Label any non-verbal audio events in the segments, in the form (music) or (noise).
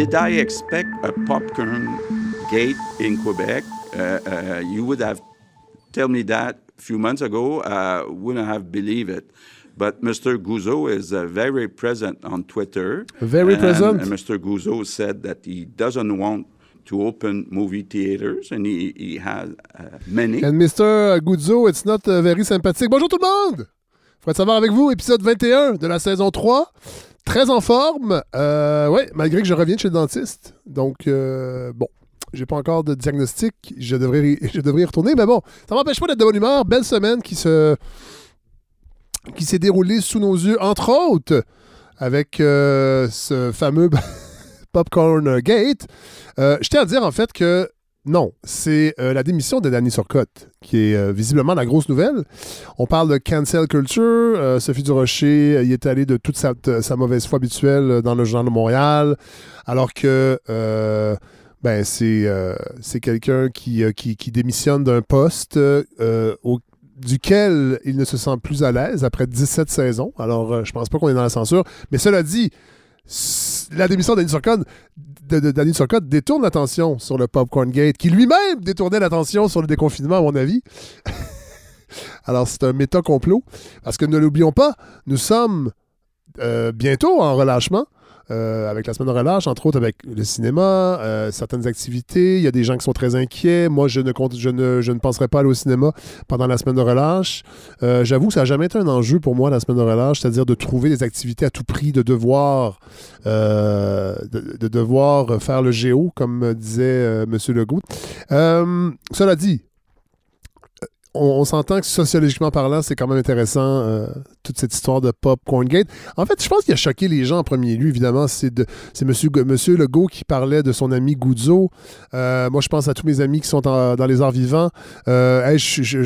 did I expect a popcorn gate in Quebec? Uh, uh, you would have told me that a few months ago. I wouldn't have believed it. But Mr. Guzzo is uh, very present on Twitter. Very and, present? And Mr. Guzzo said that he doesn't want to open movie theaters, and he, he has uh, many. And Mr. Guzzo, it's not uh, very sympathique. Bonjour tout le monde! Faudrait savoir avec vous, épisode 21 de la saison 3. Très en forme. Euh, ouais, malgré que je reviens de chez le dentiste. Donc, euh, bon, j'ai pas encore de diagnostic. Je devrais, je devrais y retourner, mais bon, ça m'empêche pas d'être de bonne humeur. Belle semaine qui se qui s'est déroulée sous nos yeux, entre autres, avec euh, ce fameux (laughs) Popcorn Gate. Euh, je tiens à dire, en fait, que non, c'est euh, la démission de Danny Surcotte, qui est euh, visiblement la grosse nouvelle. On parle de cancel culture. Euh, Sophie Durocher y est allée de toute sa, sa mauvaise foi habituelle dans le genre de Montréal, alors que ben, c'est quelqu'un qui, qui, qui démissionne d'un poste au- duquel il ne se sent plus à l'aise après 17 saisons. Alors, je pense pas qu'on est dans la censure. Mais cela dit, la démission Danny Turcotte détourne l'attention sur le Popcorn Gate, qui lui-même détournait l'attention sur le déconfinement, à mon avis. (laughs) Alors, c'est un méta-complot. Parce que ne l'oublions pas, nous sommes euh, bientôt en relâchement. Euh, avec la semaine de relâche, entre autres avec le cinéma, euh, certaines activités. Il y a des gens qui sont très inquiets. Moi, je ne, compte, je ne, je ne penserai pas aller au cinéma pendant la semaine de relâche. Euh, J'avoue que ça n'a jamais été un enjeu pour moi, la semaine de relâche, c'est-à-dire de trouver des activités à tout prix, de devoir, de, de devoir faire le géo, comme disait M. Legault. Cela dit, on, s'entend que sociologiquement parlant, c'est quand même intéressant, euh, toute cette histoire de Popcorn Gate. En fait, je pense qu'il a choqué les gens en premier lieu, évidemment. C'est monsieur, monsieur Legault qui parlait de son ami Goudzo. Euh, moi, je pense à tous mes amis qui sont dans les arts vivants. Euh,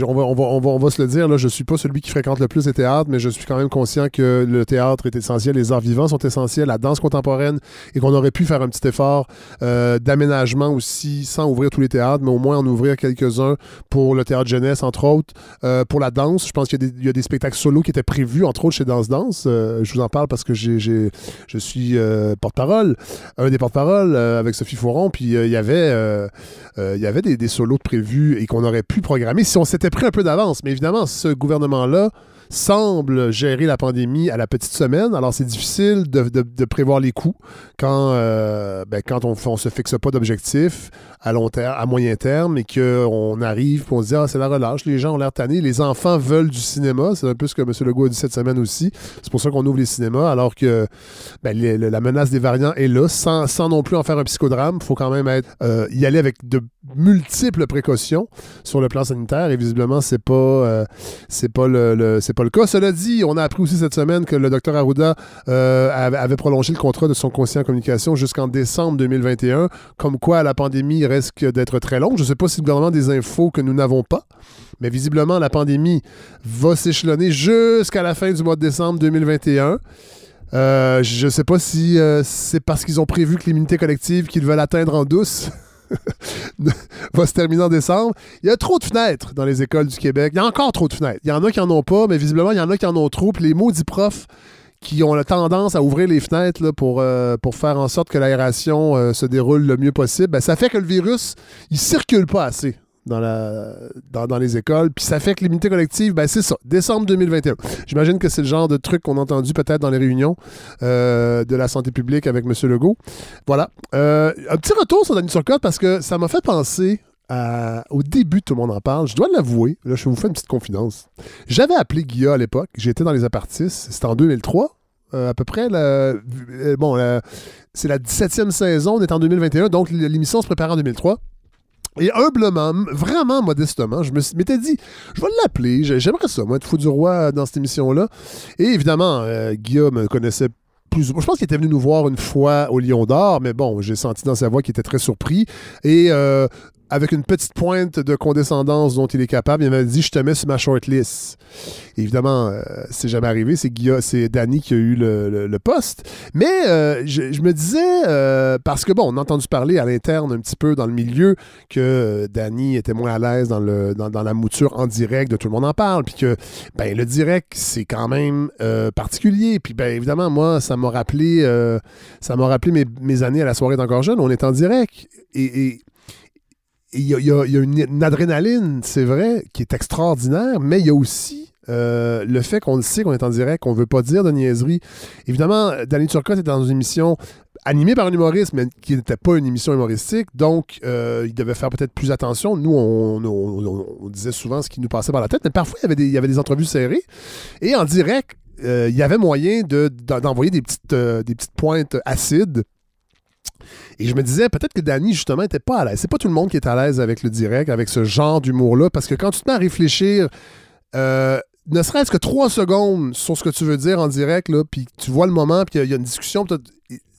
on, va, on, va, on, va, on va se le dire, là, je suis pas celui qui fréquente le plus les théâtres, mais je suis quand même conscient que le théâtre est essentiel, les arts vivants sont essentiels, la danse contemporaine, et qu'on aurait pu faire un petit effort d'aménagement aussi, sans ouvrir tous les théâtres, mais au moins en ouvrir quelques-uns pour le théâtre jeunesse, entre autres. Euh, pour la danse, je pense qu'il y, a des- spectacles solo qui étaient prévus, entre autres chez Danse Danse. Euh, je vous en parle parce que je suis euh, porte-parole, un des porte-paroles euh, avec Sophie Fauron, puis il y avait, il y avait des, solos prévus et qu'on aurait pu programmer si on s'était pris un peu d'avance. Mais évidemment, ce gouvernement-là semble gérer la pandémie à la petite semaine. Alors, c'est difficile de, de- prévoir les coûts quand, euh, ben, quand on ne se fixe pas d'objectif à long terme, à moyen terme, et qu'on arrive on se dit, ah, c'est la relâche, les gens ont l'air tannés, les enfants veulent du cinéma. C'est un peu ce que M. Legault a dit cette semaine aussi. C'est pour ça qu'on ouvre les cinémas, alors que ben, la menace des variants est là, sans, sans non plus en faire un psychodrame. Il faut quand même être, euh, y aller avec de multiples précautions sur le plan sanitaire, et visiblement, c'est pas, euh, pas le, pas le cas. Cela dit, on a appris aussi cette semaine que le docteur Arruda euh, avait, prolongé le contrat de son conseiller en communication jusqu'en décembre 2021, comme quoi la pandémie risque d'être très longue. Je ne sais pas si le gouvernement a des infos que nous n'avons pas, mais visiblement, la pandémie va s'échelonner jusqu'à la fin du mois de décembre 2021. Euh, je ne sais pas si euh, c'est parce qu'ils ont prévu que l'immunité collective qu'ils veulent atteindre en douce (laughs) va se terminer en décembre. Il y a trop de fenêtres dans les écoles du Québec. Il y a encore trop de fenêtres. Il y en a qui en ont pas, mais visiblement, il y en a qui en ont trop. Puis les maudits profs qui ont la tendance à ouvrir les fenêtres euh, pour faire en sorte que l'aération euh, se déroule le mieux possible, ben, ça fait que le virus, il circule pas assez dans, les écoles. Puis ça fait que l'immunité collective, ben, c'est ça, décembre 2021. J'imagine que c'est le genre de truc qu'on a entendu peut-être dans les réunions euh, de la santé publique avec M. Legault. Voilà. Euh, un petit retour sur Danny Turcotte parce que ça m'a fait penser au début, tout le monde en parle. Je dois l'avouer, là, je vous faire une petite confidence. J'avais appelé Guilla à l'époque. J'étais dans les apartistes. C'était en 2003. euh, à peu près, la- euh, bon, c'est la 17e saison, on est en 2021, donc l'émission se prépare en 2003. Et humblement, vraiment modestement, je me m'étais dit, je vais l'appeler, j'ai- j'aimerais ça, moi, être fou du roi dans cette émission-là. Et évidemment, euh, Guillaume me connaissait plus. Je pense qu'il était venu nous voir une fois au Lion d'Or, mais bon, j'ai senti dans sa voix qu'il était très surpris. Et euh, avec une petite pointe de condescendance dont il est capable, il m'a dit Je te mets sur ma shortlist. Évidemment, euh, c'est jamais arrivé, c'est c'est Danny qui a eu le, poste. Mais euh, je, me disais, euh, parce que bon, on a entendu parler à l'interne un petit peu dans le milieu que Danny était moins à l'aise dans, la mouture en direct, de tout le monde en parle, puis que ben, le direct, c'est quand même particulier. Puis ben, évidemment, moi, ça m'a rappelé, ça m'a rappelé mes, années à la soirée d'encore jeune, on est en direct. et il y, a une, adrénaline, c'est vrai, qui est extraordinaire, mais il y a aussi euh, le fait qu'on le sait qu'on est en direct, qu'on ne veut pas dire de niaiserie. Évidemment, Danny Turcotte est dans une émission animée par un humoriste, mais qui n'était pas une émission humoristique, donc euh, il devait faire peut-être plus attention. Nous, on, disait souvent ce qui nous passait par la tête, mais parfois, il y avait des, il y avait des entrevues serrées. Et en direct, euh, il y avait moyen d'envoyer de, des, petites, des petites pointes acides et je me disais, peut-être que Danny, justement, n'était pas à l'aise. C'est pas tout le monde qui est à l'aise avec le direct, avec ce genre d'humour-là, parce que quand tu te mets à réfléchir, euh, ne serait-ce que trois secondes sur ce que tu veux dire en direct, là, puis tu vois le moment, puis il y, y, a une discussion,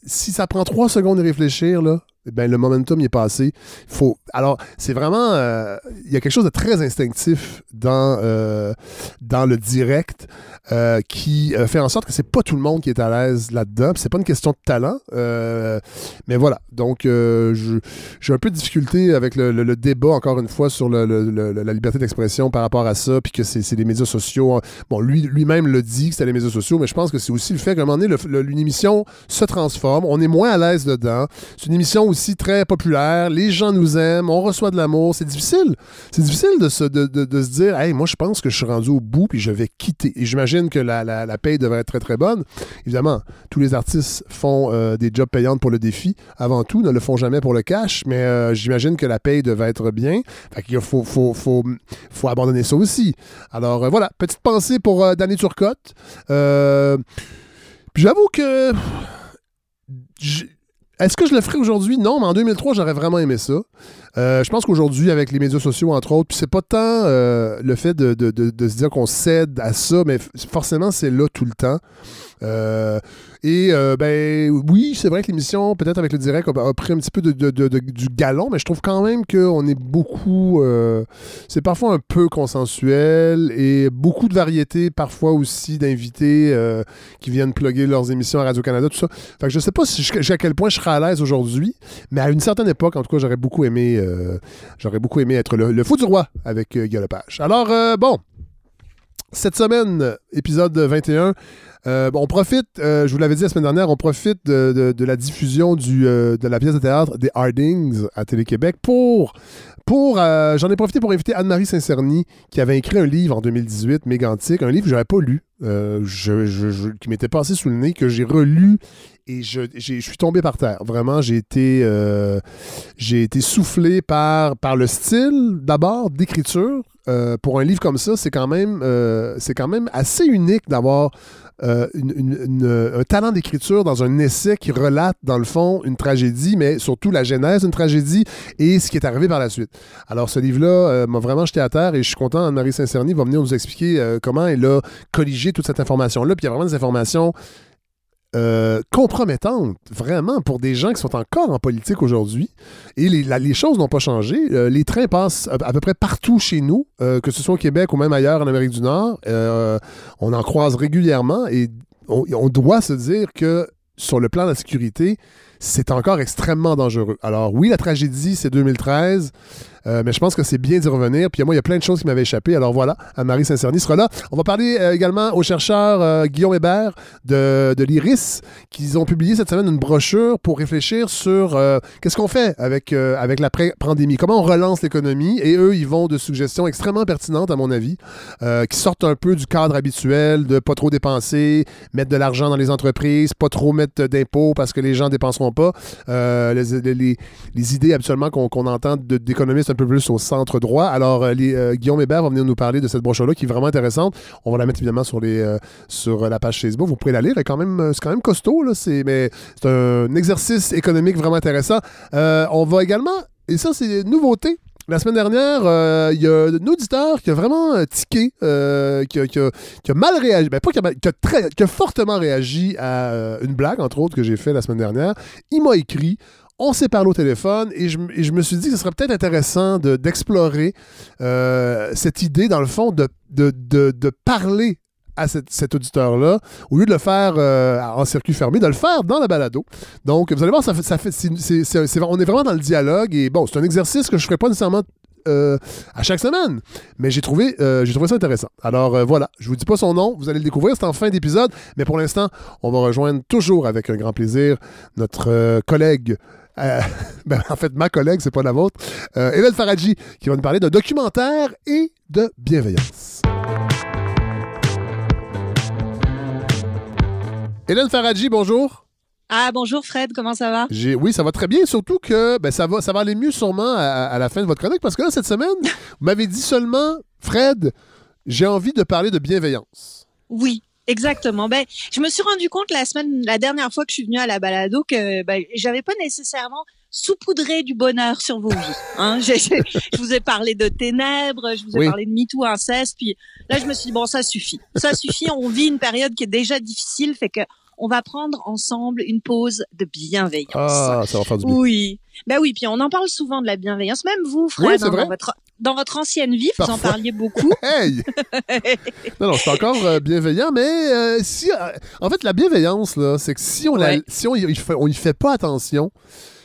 si ça prend trois secondes de réfléchir, là, ben, le momentum y est passé. Faut, alors, c'est vraiment. Euh, il y a quelque chose de très instinctif dans, euh, dans le direct euh, qui fait en sorte que c'est pas tout le monde qui est à l'aise là-dedans. C'est pas une question de talent. mais voilà. Donc, j'ai un peu de difficulté avec le, débat, encore une fois, sur la liberté d'expression par rapport à ça, puis que c'est les médias sociaux. Bon, lui, lui-même le dit que c'était les médias sociaux, mais je pense que c'est aussi le fait qu'à un moment donné, une émission se transforme. On est moins à l'aise dedans. C'est une émission où très populaire, les gens nous aiment, on reçoit de l'amour. C'est difficile. C'est difficile de se, de, de, se dire, hey, moi, je pense que je suis rendu au bout puis je vais quitter. Et j'imagine que la, la, la, paye devrait être très, très bonne. Évidemment, tous les artistes font euh, des jobs payants pour le défi. Avant tout, ne le font jamais pour le cash, mais euh, j'imagine que la paye devait être bien. Fait qu'il faut, faut, faut, faut, abandonner ça aussi. Alors, euh, voilà, petite pensée pour Danny Turcotte. J'avoue que est-ce que je le ferai aujourd'hui? Non, mais en 2003, j'aurais vraiment aimé ça. Euh, je pense qu'aujourd'hui, avec les médias sociaux, entre autres, puis c'est pas tant euh, le fait de, se dire qu'on cède à ça, mais forcément, c'est là tout le temps. Euh, et ben oui, c'est vrai que l'émission, peut-être avec le direct, a, pris un petit peu du galon, mais je trouve quand même qu'on est beaucoup. C'est parfois un peu consensuel et beaucoup de variétés, parfois aussi d'invités qui viennent plugger leurs émissions à Radio-Canada, tout ça. Fait que je sais pas si à quel point je serai à l'aise aujourd'hui, mais à une certaine époque, en tout cas, j'aurais beaucoup aimé j'aurais beaucoup aimé être le, fou du roi avec Guy Lepage. Alors, bon. Cette semaine, épisode 21, euh, on profite, euh, je vous l'avais dit la semaine dernière, on profite de, la diffusion euh, de la pièce de théâtre des Hardings à Télé-Québec pour. pour J'en ai profité pour inviter Anne-Marie Saint-Cerny, qui avait écrit un livre en 2018, Mégantique, un livre que je n'avais pas lu, qui m'était passé sous le nez, que j'ai relu et je, je, suis tombé par terre. Vraiment, j'ai été, j'ai été soufflé par, par le style, d'abord, d'écriture. pour un livre comme ça, c'est quand, même, c'est quand même assez unique d'avoir euh, un talent d'écriture dans un essai qui relate, dans le fond, une tragédie, mais surtout la genèse d'une tragédie et ce qui est arrivé par la suite. Alors, ce livre-là euh, m'a vraiment jeté à terre et je suis content, Anne-Marie Saint-Cerny va venir nous expliquer euh, comment elle a colligé toute cette information-là. Puis il y a vraiment des informations euh, compromettante, vraiment, pour des gens qui sont encore en politique aujourd'hui. Et les, choses n'ont pas changé. Euh, les trains passent à, peu près partout chez nous, euh, que ce soit au Québec ou même ailleurs en Amérique du Nord. on en croise régulièrement et on, on, doit se dire que sur le plan de la sécurité, c'est encore extrêmement dangereux. Alors oui, la tragédie, c'est 2013. Euh, mais je pense que c'est bien d'y revenir. Puis moi, il y a plein de choses qui m'avaient échappé. Alors voilà, Anne-Marie Saint-Cerny sera là. On va parler euh, également aux chercheurs euh, Guillaume Hébert de, l'IRIS, qui ont publié cette semaine une brochure pour réfléchir sur qu'est-ce qu'on fait avec, avec la pandémie, comment on relance l'économie? Et eux, ils vont de suggestions extrêmement pertinentes, à mon avis, qui sortent un peu du cadre habituel de pas trop dépenser, mettre de l'argent dans les entreprises, pas trop mettre d'impôts parce que les gens dépenseront pas. Les, les, idées habituellement qu'on entend d'économistes un peu plus au centre droit. Alors, euh, euh, Guillaume Hébert va venir nous parler de cette brochure-là qui est vraiment intéressante. On va la mettre évidemment sur, euh, la page Facebook. Vous pourrez la lire. C'est quand même, costaud, là. Mais c'est un exercice économique vraiment intéressant. on va également, et ça, c'est une nouveauté. La semaine dernière, il y a un auditeur qui a vraiment tiqué, qui, a, mal réagi, ben, pas qui a, très, qui a fortement réagi à une blague, entre autres, que j'ai fait la semaine dernière. Il m'a écrit On s'est parlé au téléphone et je, me suis dit que ce serait peut-être intéressant de- d'explorer euh, cette idée, dans le fond, de parler à cet, auditeur-là, au lieu de le faire euh, en circuit fermé, de le faire dans la balado. Donc, vous allez voir, ça fait, on est vraiment dans le dialogue et bon, c'est un exercice que je ne ferai pas nécessairement euh, à chaque semaine, mais j'ai trouvé, euh, j'ai trouvé ça intéressant. Alors voilà, je vous dis pas son nom, vous allez le découvrir, c'est en fin d'épisode, mais pour l'instant, on va rejoindre toujours avec un grand plaisir notre collègue. (laughs) ben, en fait, ma collègue, c'est pas la vôtre, Hélène Faradji, qui va nous parler de documentaire et de bienveillance. Hélène Faradji, bonjour. Ah bonjour Fred, comment ça va? Oui, ça va très bien, surtout que ben, ça, va, ça va aller mieux sûrement à, à la fin de votre chronique, parce que là, cette semaine, (laughs) vous m'avez dit seulement, Fred, j'ai envie de parler de bienveillance. Oui, exactement. Ben, je me suis rendu compte la semaine, la dernière fois que je suis venue à la balado que ben, j'avais pas nécessairement saupoudré du bonheur sur vos vies. Hein. Je vous ai parlé de ténèbres, je vous ai Oui. parlé de MeToo, inceste, puis là je me suis dit bon ça suffit, ça suffit. On vit une période qui est déjà difficile, fait que on va prendre ensemble une pause de bienveillance. Ah, ça va faire du bien. Oui. Ben oui, puis on en parle souvent de la bienveillance. Même vous, Fred, Oui, hein, dans votre dans votre ancienne vie, vous en parliez beaucoup. (laughs) Hey! non, non, c'est encore euh, bienveillant, mais euh, si. euh, en fait, la bienveillance, là, c'est que si on, la- Ouais. si on y, fait, on y fait pas attention,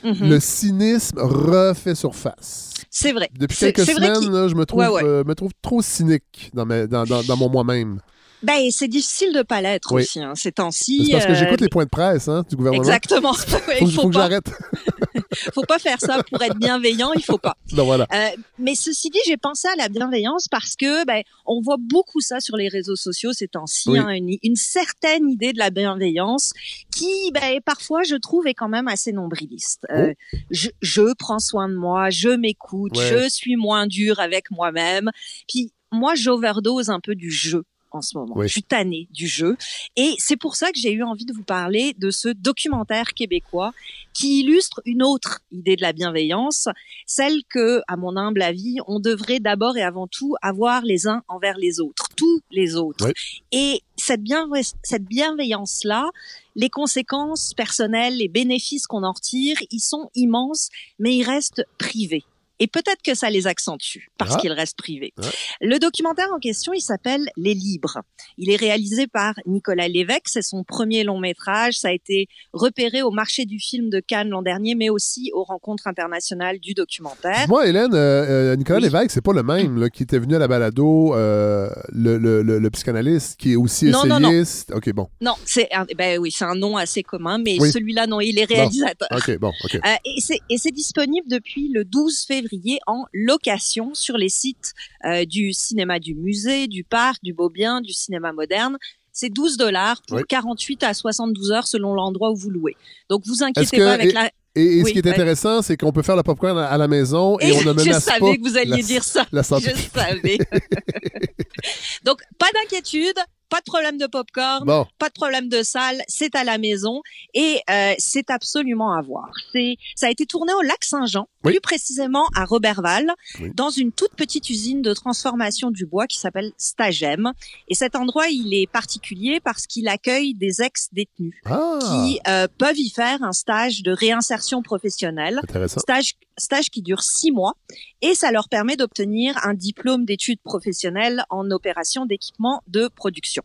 Mhm. le cynisme refait surface. C'est vrai. Depuis quelques semaines, qu'il- là, je me trouve, Ouais, ouais. euh, me trouve trop cynique dans, ma- dans, dans, dans mon moi-même. Ben, c'est difficile de pas l'être Oui. aussi, hein, ces temps-ci. C'est parce que euh, j'écoute les points de presse hein, du gouvernement. Exactement. Ouais, (laughs) Faut, il que- faut, faut que pas, j'arrête. (laughs) faut pas faire ça pour être bienveillant, il faut pas. non, (laughs) voilà. Euh, mais ceci dit, j'ai pensé à la bienveillance parce que ben, on voit beaucoup ça sur les réseaux sociaux ces temps-ci, Oui. hein, une, une certaine idée de la bienveillance qui, ben, parfois, je trouve, est quand même assez nombriliste. Euh, je, je prends soin de moi, je m'écoute, Ouais. je suis moins dur avec moi-même. Puis moi, j'overdose un peu du jeu en ce moment. Oui. Je suis tannée du jeu. Et c'est pour ça que j'ai eu envie de vous parler de ce documentaire québécois qui illustre une autre idée de la bienveillance, celle que, à mon humble avis, on devrait d'abord et avant tout avoir les uns envers les autres, tous les autres. Oui. Et cette, bienve- cette bienveillance-là, les conséquences personnelles, les bénéfices qu'on en retire, ils sont immenses, mais ils restent privés. Et peut-être que ça les accentue parce Ah. qu'ils restent privés. Ouais. Le documentaire en question, il s'appelle Les Libres. Il est réalisé par Nicolas Lévesque. C'est son premier long métrage. Ça a été repéré au marché du film de Cannes l'an dernier, mais aussi aux rencontres internationales du documentaire. Moi, Hélène, euh, euh, Nicolas Oui. Lévesque, c'est pas le même là, qui était venu à la balado, euh, le, le, le, le psychanalyste qui est aussi Non, non, non. essayiste. OK, bon. Non, c'est un, ben oui, c'est un nom assez commun, mais Oui. celui-là, non, il est réalisateur. OK, bon, OK. Euh, et c'est et c'est disponible depuis le 12 février en location sur les sites euh, du cinéma du musée, du parc, du Beaubien, du cinéma moderne. C'est 12 dollars pour Oui. 48 à 72 heures selon l'endroit où vous louez. Donc vous inquiétez pas avec et- la. Et, et ce qui est ouais. intéressant, c'est qu'on peut faire le popcorn à, à la maison et, Et on ne (laughs) je menace savais pas que vous alliez la, dire ça. la. Je savais. (laughs) Donc pas d'inquiétude, pas de problème de popcorn. Bon, pas de problème de salle, c'est à la maison et euh, c'est absolument à voir. C'est ça a été tourné au lac Saint-Jean, Oui. plus précisément à Roberval, Oui. dans une toute petite usine de transformation du bois qui s'appelle Stagem. Et cet endroit, il est particulier parce qu'il accueille des ex-détenus ah, qui euh, peuvent y faire un stage de réinsertion professionnelle stage, stage qui dure six mois et ça leur permet d'obtenir un diplôme d'études professionnelles en opération d'équipement de production.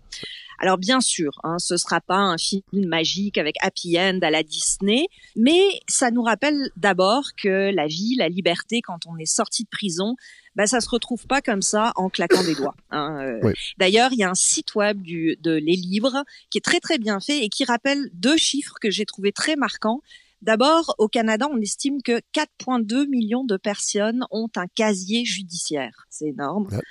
Alors bien sûr, hein, ce sera pas un film magique avec happy end à la Disney, mais ça nous rappelle d'abord que la vie, la liberté, quand on est sorti de prison, bah, ça se retrouve pas comme ça en claquant des doigts. hein, euh. Oui. D'ailleurs, il y a un site web du, de Les Libres qui est très très bien fait et qui rappelle deux chiffres que j'ai trouvé très marquants. D'abord, au Canada, on estime que 4,2 millions de personnes ont un casier judiciaire. C'est énorme. Ouais.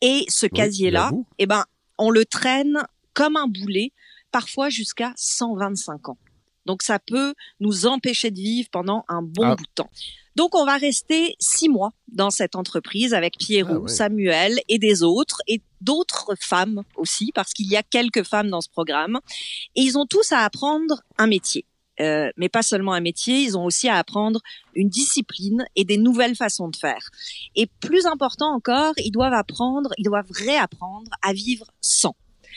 Et ce casier-là, eh ben, on le traîne comme un boulet, parfois jusqu'à 125 ans. Donc, ça peut nous empêcher de vivre pendant un bon Ah. bout de temps. Donc, on va rester six mois dans cette entreprise avec Pierrot, Ah. Samuel et des autres, et d'autres femmes aussi, parce qu'il y a quelques femmes dans ce programme. Et ils ont tous à apprendre un métier. Euh, mais pas seulement un métier, ils ont aussi à apprendre une discipline et des nouvelles façons de faire. Et plus important encore, ils doivent apprendre, ils doivent réapprendre à vivre sans.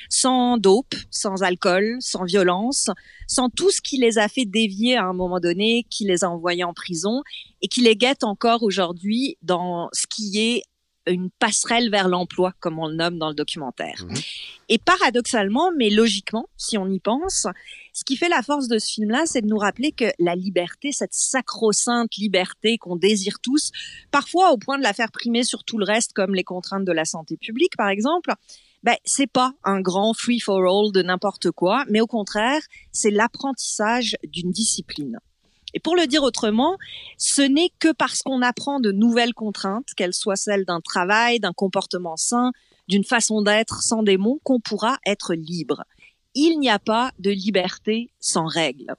sans dope, sans alcool, sans violence, sans tout ce qui les a fait dévier à un moment donné, qui les a envoyés en prison et qui les guette encore aujourd'hui dans ce qui est une passerelle vers l'emploi, comme on le nomme dans le documentaire. Mhm. Et paradoxalement, mais logiquement, si on y pense, ce qui fait la force de ce film-là, c'est de nous rappeler que la liberté, cette sacro-sainte liberté qu'on désire tous, parfois au point de la faire primer sur tout le reste, comme les contraintes de la santé publique, par exemple, ben, c'est pas un grand free for all de n'importe quoi, mais au contraire, c'est l'apprentissage d'une discipline. Et pour le dire autrement, ce n'est que parce qu'on apprend de nouvelles contraintes, qu'elles soient celles d'un travail, d'un comportement sain, d'une façon d'être sans démons, qu'on pourra être libre. Il n'y a pas de liberté sans règles.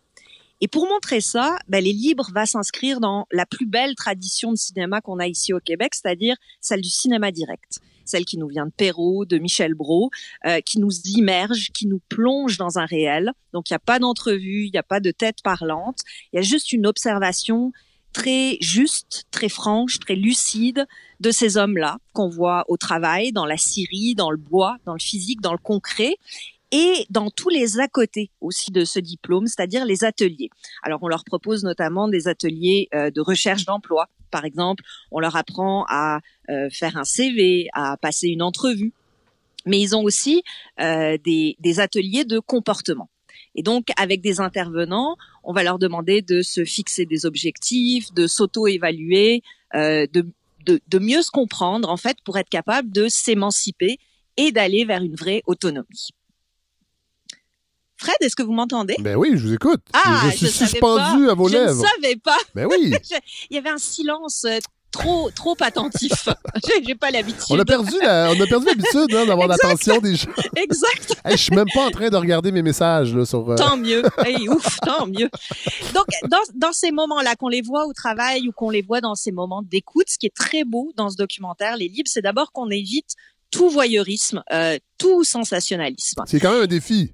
Et pour montrer ça, ben, les libres va s'inscrire dans la plus belle tradition de cinéma qu'on a ici au Québec, c'est-à-dire celle du cinéma direct. Celle qui nous vient de Perrault, de Michel Brault, euh, qui nous immerge, qui nous plonge dans un réel. Donc il n'y a pas d'entrevue, il n'y a pas de tête parlante, il y a juste une observation très juste, très franche, très lucide de ces hommes-là qu'on voit au travail, dans la scierie, dans le bois, dans le physique, dans le concret et dans tous les à côté aussi de ce diplôme, c'est-à-dire les ateliers. Alors on leur propose notamment des ateliers euh, de recherche d'emploi. Par exemple, on leur apprend à euh, faire un CV, à passer une entrevue. Mais ils ont aussi euh, des, des ateliers de comportement. Et donc, avec des intervenants, on va leur demander de se fixer des objectifs, de s'auto-évaluer, euh, de, de, de mieux se comprendre, en fait, pour être capable de s'émanciper et d'aller vers une vraie autonomie. Fred, est-ce que vous m'entendez? Ben oui, je vous écoute. Ah, je, je suis je suspendu pas. à vos Je lèvres. ne savais pas. Ben oui. (laughs) Il y avait un silence euh, trop trop attentif. (laughs) J'ai- pas l'habitude. On a perdu la- on a perdu l'habitude hein, d'avoir l'attention des gens. Exact. Hey, je suis même pas en train de regarder mes messages là, sur. euh, Tant mieux. Hey, ouf, tant mieux. Donc, dans, dans ces moments-là, qu'on les voit au travail ou qu'on les voit dans ces moments d'écoute, ce qui est très beau dans ce documentaire, Les Libres, c'est d'abord qu'on évite tout voyeurisme, euh, tout sensationnalisme. C'est quand même un défi.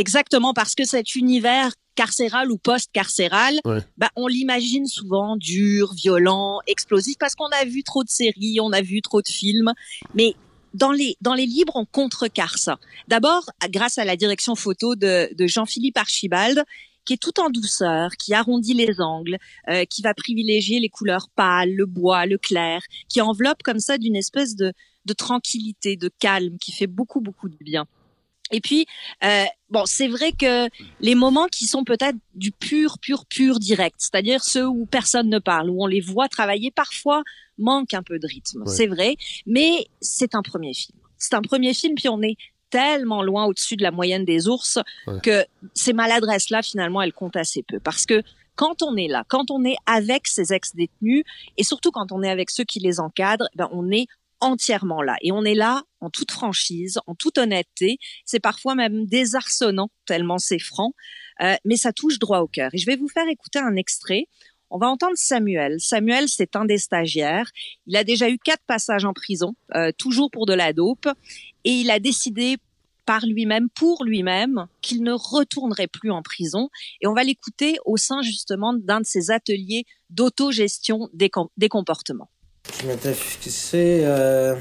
Exactement, parce que cet univers carcéral ou post-carcéral, Ouais. bah, on l'imagine souvent dur, violent, explosif, parce qu'on a vu trop de séries, on a vu trop de films. Mais dans les, dans les livres, on contrecarre ça. D'abord, grâce à la direction photo de, de Jean-Philippe Archibald, qui est tout en douceur, qui arrondit les angles, euh, qui va privilégier les couleurs pâles, le bois, le clair, qui enveloppe comme ça d'une espèce de, de tranquillité, de calme, qui fait beaucoup, beaucoup de bien. Et puis, euh, bon, c'est vrai que les moments qui sont peut-être du pur, pur, pur direct, c'est-à-dire ceux où personne ne parle, où on les voit travailler, parfois manquent un peu de rythme. Ouais. C'est vrai, mais c'est un premier film. C'est un premier film, puis on est tellement loin au-dessus de la moyenne des ours Ouais. que ces maladresses-là, finalement, elles comptent assez peu. Parce que quand on est là, quand on est avec ces ex-détenus, et surtout quand on est avec ceux qui les encadrent, ben, on est entièrement là. Et on est là en toute franchise, en toute honnêteté. C'est parfois même désarçonnant, tellement c'est franc, euh, mais ça touche droit au cœur. Et je vais vous faire écouter un extrait. On va entendre Samuel. Samuel, c'est un des stagiaires. Il a déjà eu quatre passages en prison, euh, toujours pour de la dope, et il a décidé par lui-même, pour lui-même, qu'il ne retournerait plus en prison. Et on va l'écouter au sein justement d'un de ses ateliers d'autogestion des, des comportements. Je m'étais fixé. Euh...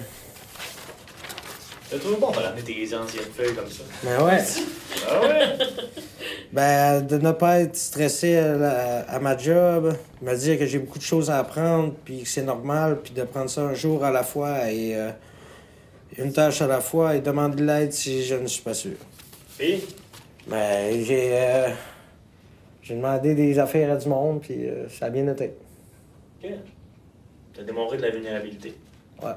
C'est toujours bon de ramener tes anciennes feuilles comme ça. Ben ouais. Ah ouais? Ben, de ne pas être stressé à, la- à ma job, me dire que j'ai beaucoup de choses à apprendre, puis que c'est normal, puis de prendre ça un jour à la fois et euh, une tâche à la fois et demander de l'aide si je ne suis pas sûr. Et? Ben, j'ai. euh, j'ai demandé des affaires à du monde, puis euh, ça a bien été. Ok. T'as démontré de la vulnérabilité. Ouais.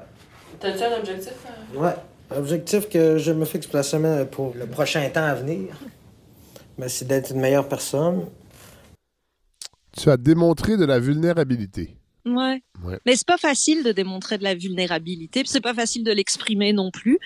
T'as-tu un objectif? euh? Ouais. Objectif que je me fixe pour la semaine, pour le prochain temps à venir, ben, c'est d'être une meilleure personne. Tu as démontré de la vulnérabilité. Ouais. Ouais. Mais c'est pas facile de démontrer de la vulnérabilité, puis c'est pas facile de l'exprimer non plus.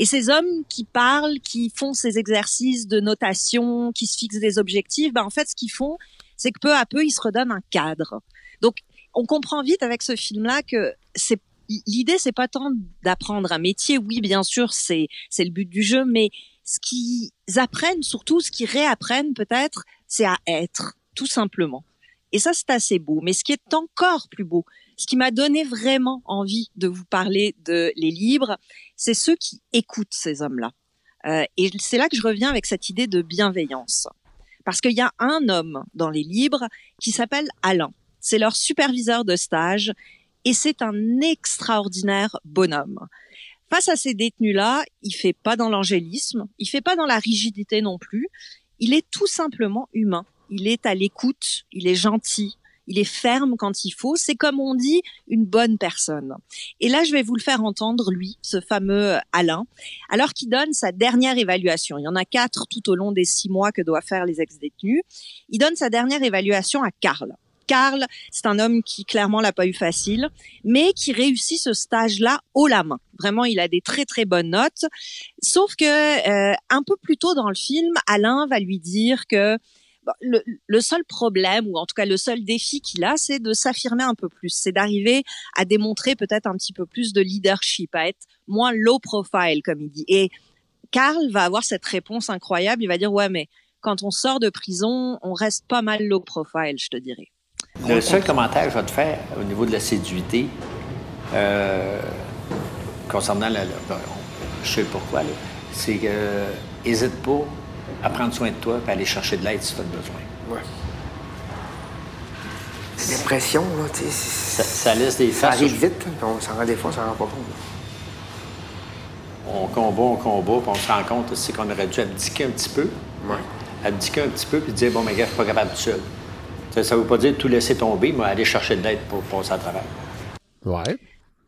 Et ces hommes qui parlent, qui font ces exercices de notation, qui se fixent des objectifs, ben en fait, ce qu'ils font, c'est que peu à peu, ils se redonnent un cadre. Donc, on comprend vite avec ce film-là que c'est l'idée, c'est pas tant d'apprendre un métier. Oui, bien sûr, c'est c'est le but du jeu, mais ce qu'ils apprennent, surtout ce qu'ils réapprennent peut-être, c'est à être, tout simplement. Et ça, c'est assez beau. Mais ce qui est encore plus beau, ce qui m'a donné vraiment envie de vous parler de Les Libres, c'est ceux qui écoutent ces hommes-là. Euh, et c'est là que je reviens avec cette idée de bienveillance. Parce qu'il y a un homme dans les livres qui s'appelle Alain. C'est leur superviseur de stage et c'est un extraordinaire bonhomme. Face à ces détenus-là, il fait pas dans l'angélisme, il fait pas dans la rigidité non plus. Il est tout simplement humain. Il est à l'écoute, il est gentil, il est ferme quand il faut. C'est comme on dit, une bonne personne. Et là, je vais vous le faire entendre, lui, ce fameux Alain, alors qu'il donne sa dernière évaluation. Il y en a quatre tout au long des six mois que doivent faire les ex-détenus. Il donne sa dernière évaluation à Karl. Karl, c'est un homme qui clairement l'a pas eu facile, mais qui réussit ce stage-là haut la main. Vraiment, il a des très très bonnes notes. Sauf que euh, un peu plus tôt dans le film, Alain va lui dire que le, le, seul problème, ou en tout cas le seul défi qu'il a, c'est de s'affirmer un peu plus, c'est d'arriver à démontrer peut-être un petit peu plus de leadership, à être moins low profile, comme il dit. Et Karl va avoir cette réponse incroyable, il va dire, ouais, mais quand on sort de prison, on reste pas mal low profile, je te dirais. Le seul commentaire que je vais te faire au niveau de l'assiduité, euh, concernant la, je sais pourquoi, c'est que n'hésite pas à prendre soin de toi et aller chercher de l'aide si tu as besoin. Ouais. C'est pressions, là, tu sais. Ça, ça, laisse des Ça arrive vite, on s'en rend des fois, on s'en rend pas compte. On combat, on combat, puis on se rend compte aussi qu'on aurait dû abdiquer un petit peu. Ouais. Abdiquer un petit peu, puis dire, bon, mais gars, je suis pas capable tout seul. Ça ne veut pas dire tout laisser tomber, mais aller chercher de l'aide pour passer à travers. Ouais.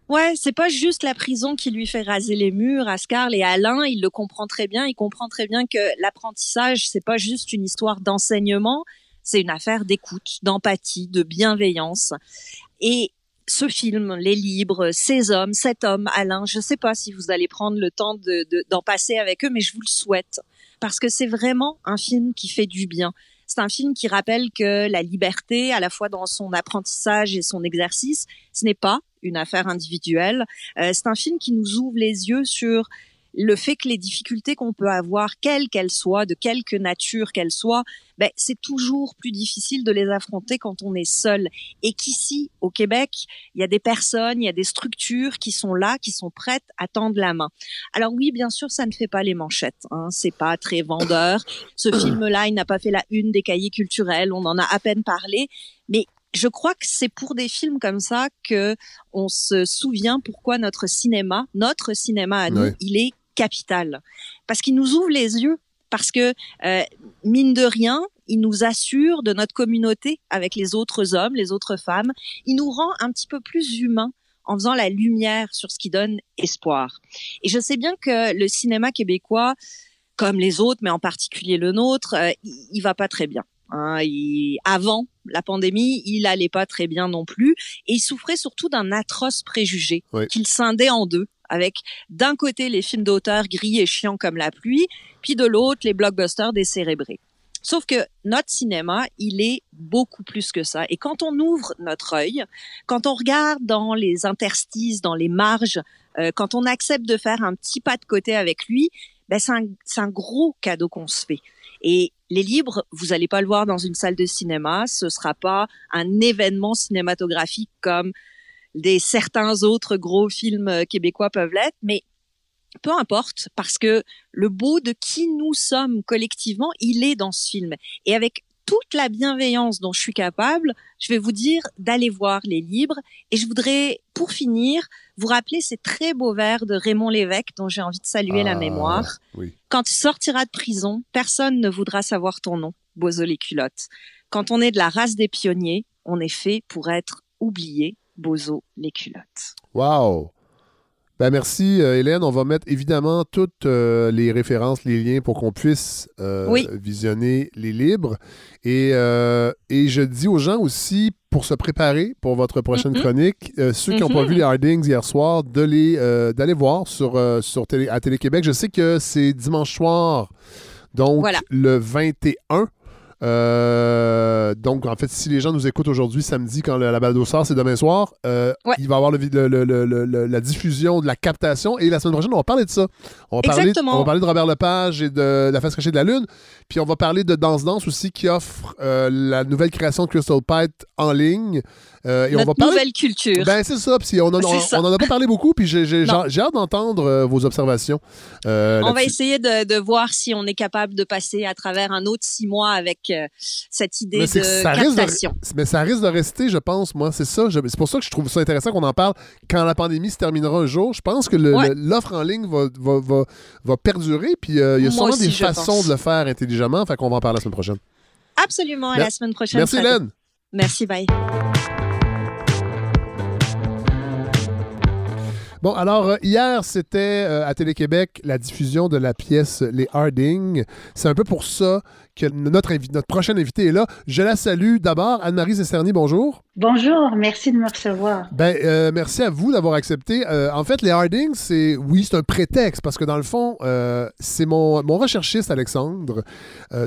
Ouais, c'est pas juste la prison qui lui fait raser les murs. Ascar et Alain, il le comprend très bien. Il comprend très bien que l'apprentissage, c'est pas juste une histoire d'enseignement, c'est une affaire d'écoute, d'empathie, de bienveillance. Et ce film, les livres, ces hommes, cet homme, Alain, je sais pas si vous allez prendre le temps d'en de, d'en passer avec eux, mais je vous le souhaite. Parce que c'est vraiment un film qui fait du bien. C'est un film qui rappelle que la liberté, à la fois dans son apprentissage et son exercice, ce n'est pas une affaire individuelle. Euh, c'est un film qui nous ouvre les yeux sur le fait que les difficultés qu'on peut avoir, quelles qu'elles soient, de quelque nature qu'elles soient, ben, c'est toujours plus difficile de les affronter quand on est seul. Et qu'ici, au Québec, il y a des personnes, il y a des structures qui sont là, qui sont prêtes à tendre la main. Alors oui, bien sûr, ça ne fait pas les manchettes. Hein, c'est pas très vendeur. Ce (coughs) film-là, il n'a pas fait la une des cahiers culturels. On en a à peine parlé. Mais je crois que c'est pour des films comme ça que on se souvient pourquoi notre cinéma, notre cinéma à nous, il est parce qu'il nous ouvre les yeux parce que euh, mine de rien, il nous assure de notre communauté avec les autres hommes, les autres femmes. Il nous rend un petit peu plus humains en faisant la lumière sur ce qui donne espoir. Et je sais bien que le cinéma québécois, comme les autres, mais en particulier le nôtre, euh, il, il va pas très bien. Hein, il- avant la pandémie, il allait pas très bien non plus, et il souffrait surtout d'un atroce préjugé Oui. qu'il scindait en deux, avec d'un côté les films d'auteur gris et chiants comme la pluie, puis de l'autre les blockbusters décérébrés. Sauf que notre cinéma, il est beaucoup plus que ça. Et quand on ouvre notre œil, quand on regarde dans les interstices, dans les marges, euh, quand on accepte de faire un petit pas de côté avec lui, ben c'est un, un gros cadeau qu'on se fait. Et les livres, vous allez pas le voir dans une salle de cinéma, ce sera pas un événement cinématographique comme des certains autres gros films euh, québécois peuvent l'être, mais peu importe, parce que le beau de qui nous sommes collectivement, il est dans ce film. Et avec toute la bienveillance dont je suis capable, je vais vous dire d'aller voir les livres. Et je voudrais, pour finir, vous rappeler ces très beaux vers de Raymond Lévesque, dont j'ai envie de saluer la Ah, mémoire. oui. Quand tu sortiras de prison, personne ne voudra savoir ton nom, Bozo les culottes. Quand on est de la race des pionniers, on est fait pour être oublié, Bozo les culottes. Wow! Ben merci, euh, Hélène. On va mettre évidemment toutes euh, les références, les liens pour qu'on puisse euh, Oui. visionner les libres. Et, et je dis aux gens aussi, pour se préparer pour votre prochaine Mhm. chronique, ceux qui n'ont pas Mhm. vu les Hardings hier soir, d'aller voir sur, sur télé, à Télé-Québec. Je sais que c'est dimanche soir, donc Voilà. le 21. Euh, donc, en fait, si les gens nous écoutent aujourd'hui, samedi, quand le- la balado sort, c'est demain soir, euh, Ouais. il va y avoir le la diffusion de la captation. Et la semaine prochaine, on va parler de ça. On va, parler, Exactement. on va parler de Robert Lepage et de La face cachée de la Lune. Puis on va parler de Danse Danse aussi, qui offre euh, la nouvelle création de Crystal Pite en ligne. Euh, et on Notre va parler... nouvelle culture. Ben, c'est ça. Puis on en, on, C'est ça. on en a pas parlé beaucoup, puis j'ai hâte d'entendre euh, vos observations. euh, on va essayer de, de voir si on est capable de passer à travers un autre six mois avec euh, cette idée Mais de ça risque de- captation. Mais ça risque de rester, je pense, moi. C'est ça. C'est pour ça que je trouve ça intéressant qu'on en parle quand la pandémie se terminera un jour. Je pense que Ouais. l'offre en ligne va, va, va, va perdurer. Puis euh, il y a sûrement aussi, des façons pense. de le faire intelligemment. Fait qu'on va en parler la semaine prochaine. Absolument, à Mer- la semaine prochaine. Merci. Hélène. Merci, bye. Bon, alors, euh, hier, c'était euh, à Télé-Québec la diffusion de la pièce Les Harding. C'est un peu pour ça que notre, notre prochaine invitée est là. Je la salue d'abord. Anne-Marie Zesterny, bonjour. Bonjour, merci de me recevoir. Ben, euh, merci à vous d'avoir accepté. Euh, en fait, les Harding, c'est oui, c'est un prétexte parce que dans le fond, euh, c'est mon, mon recherchiste Alexandre,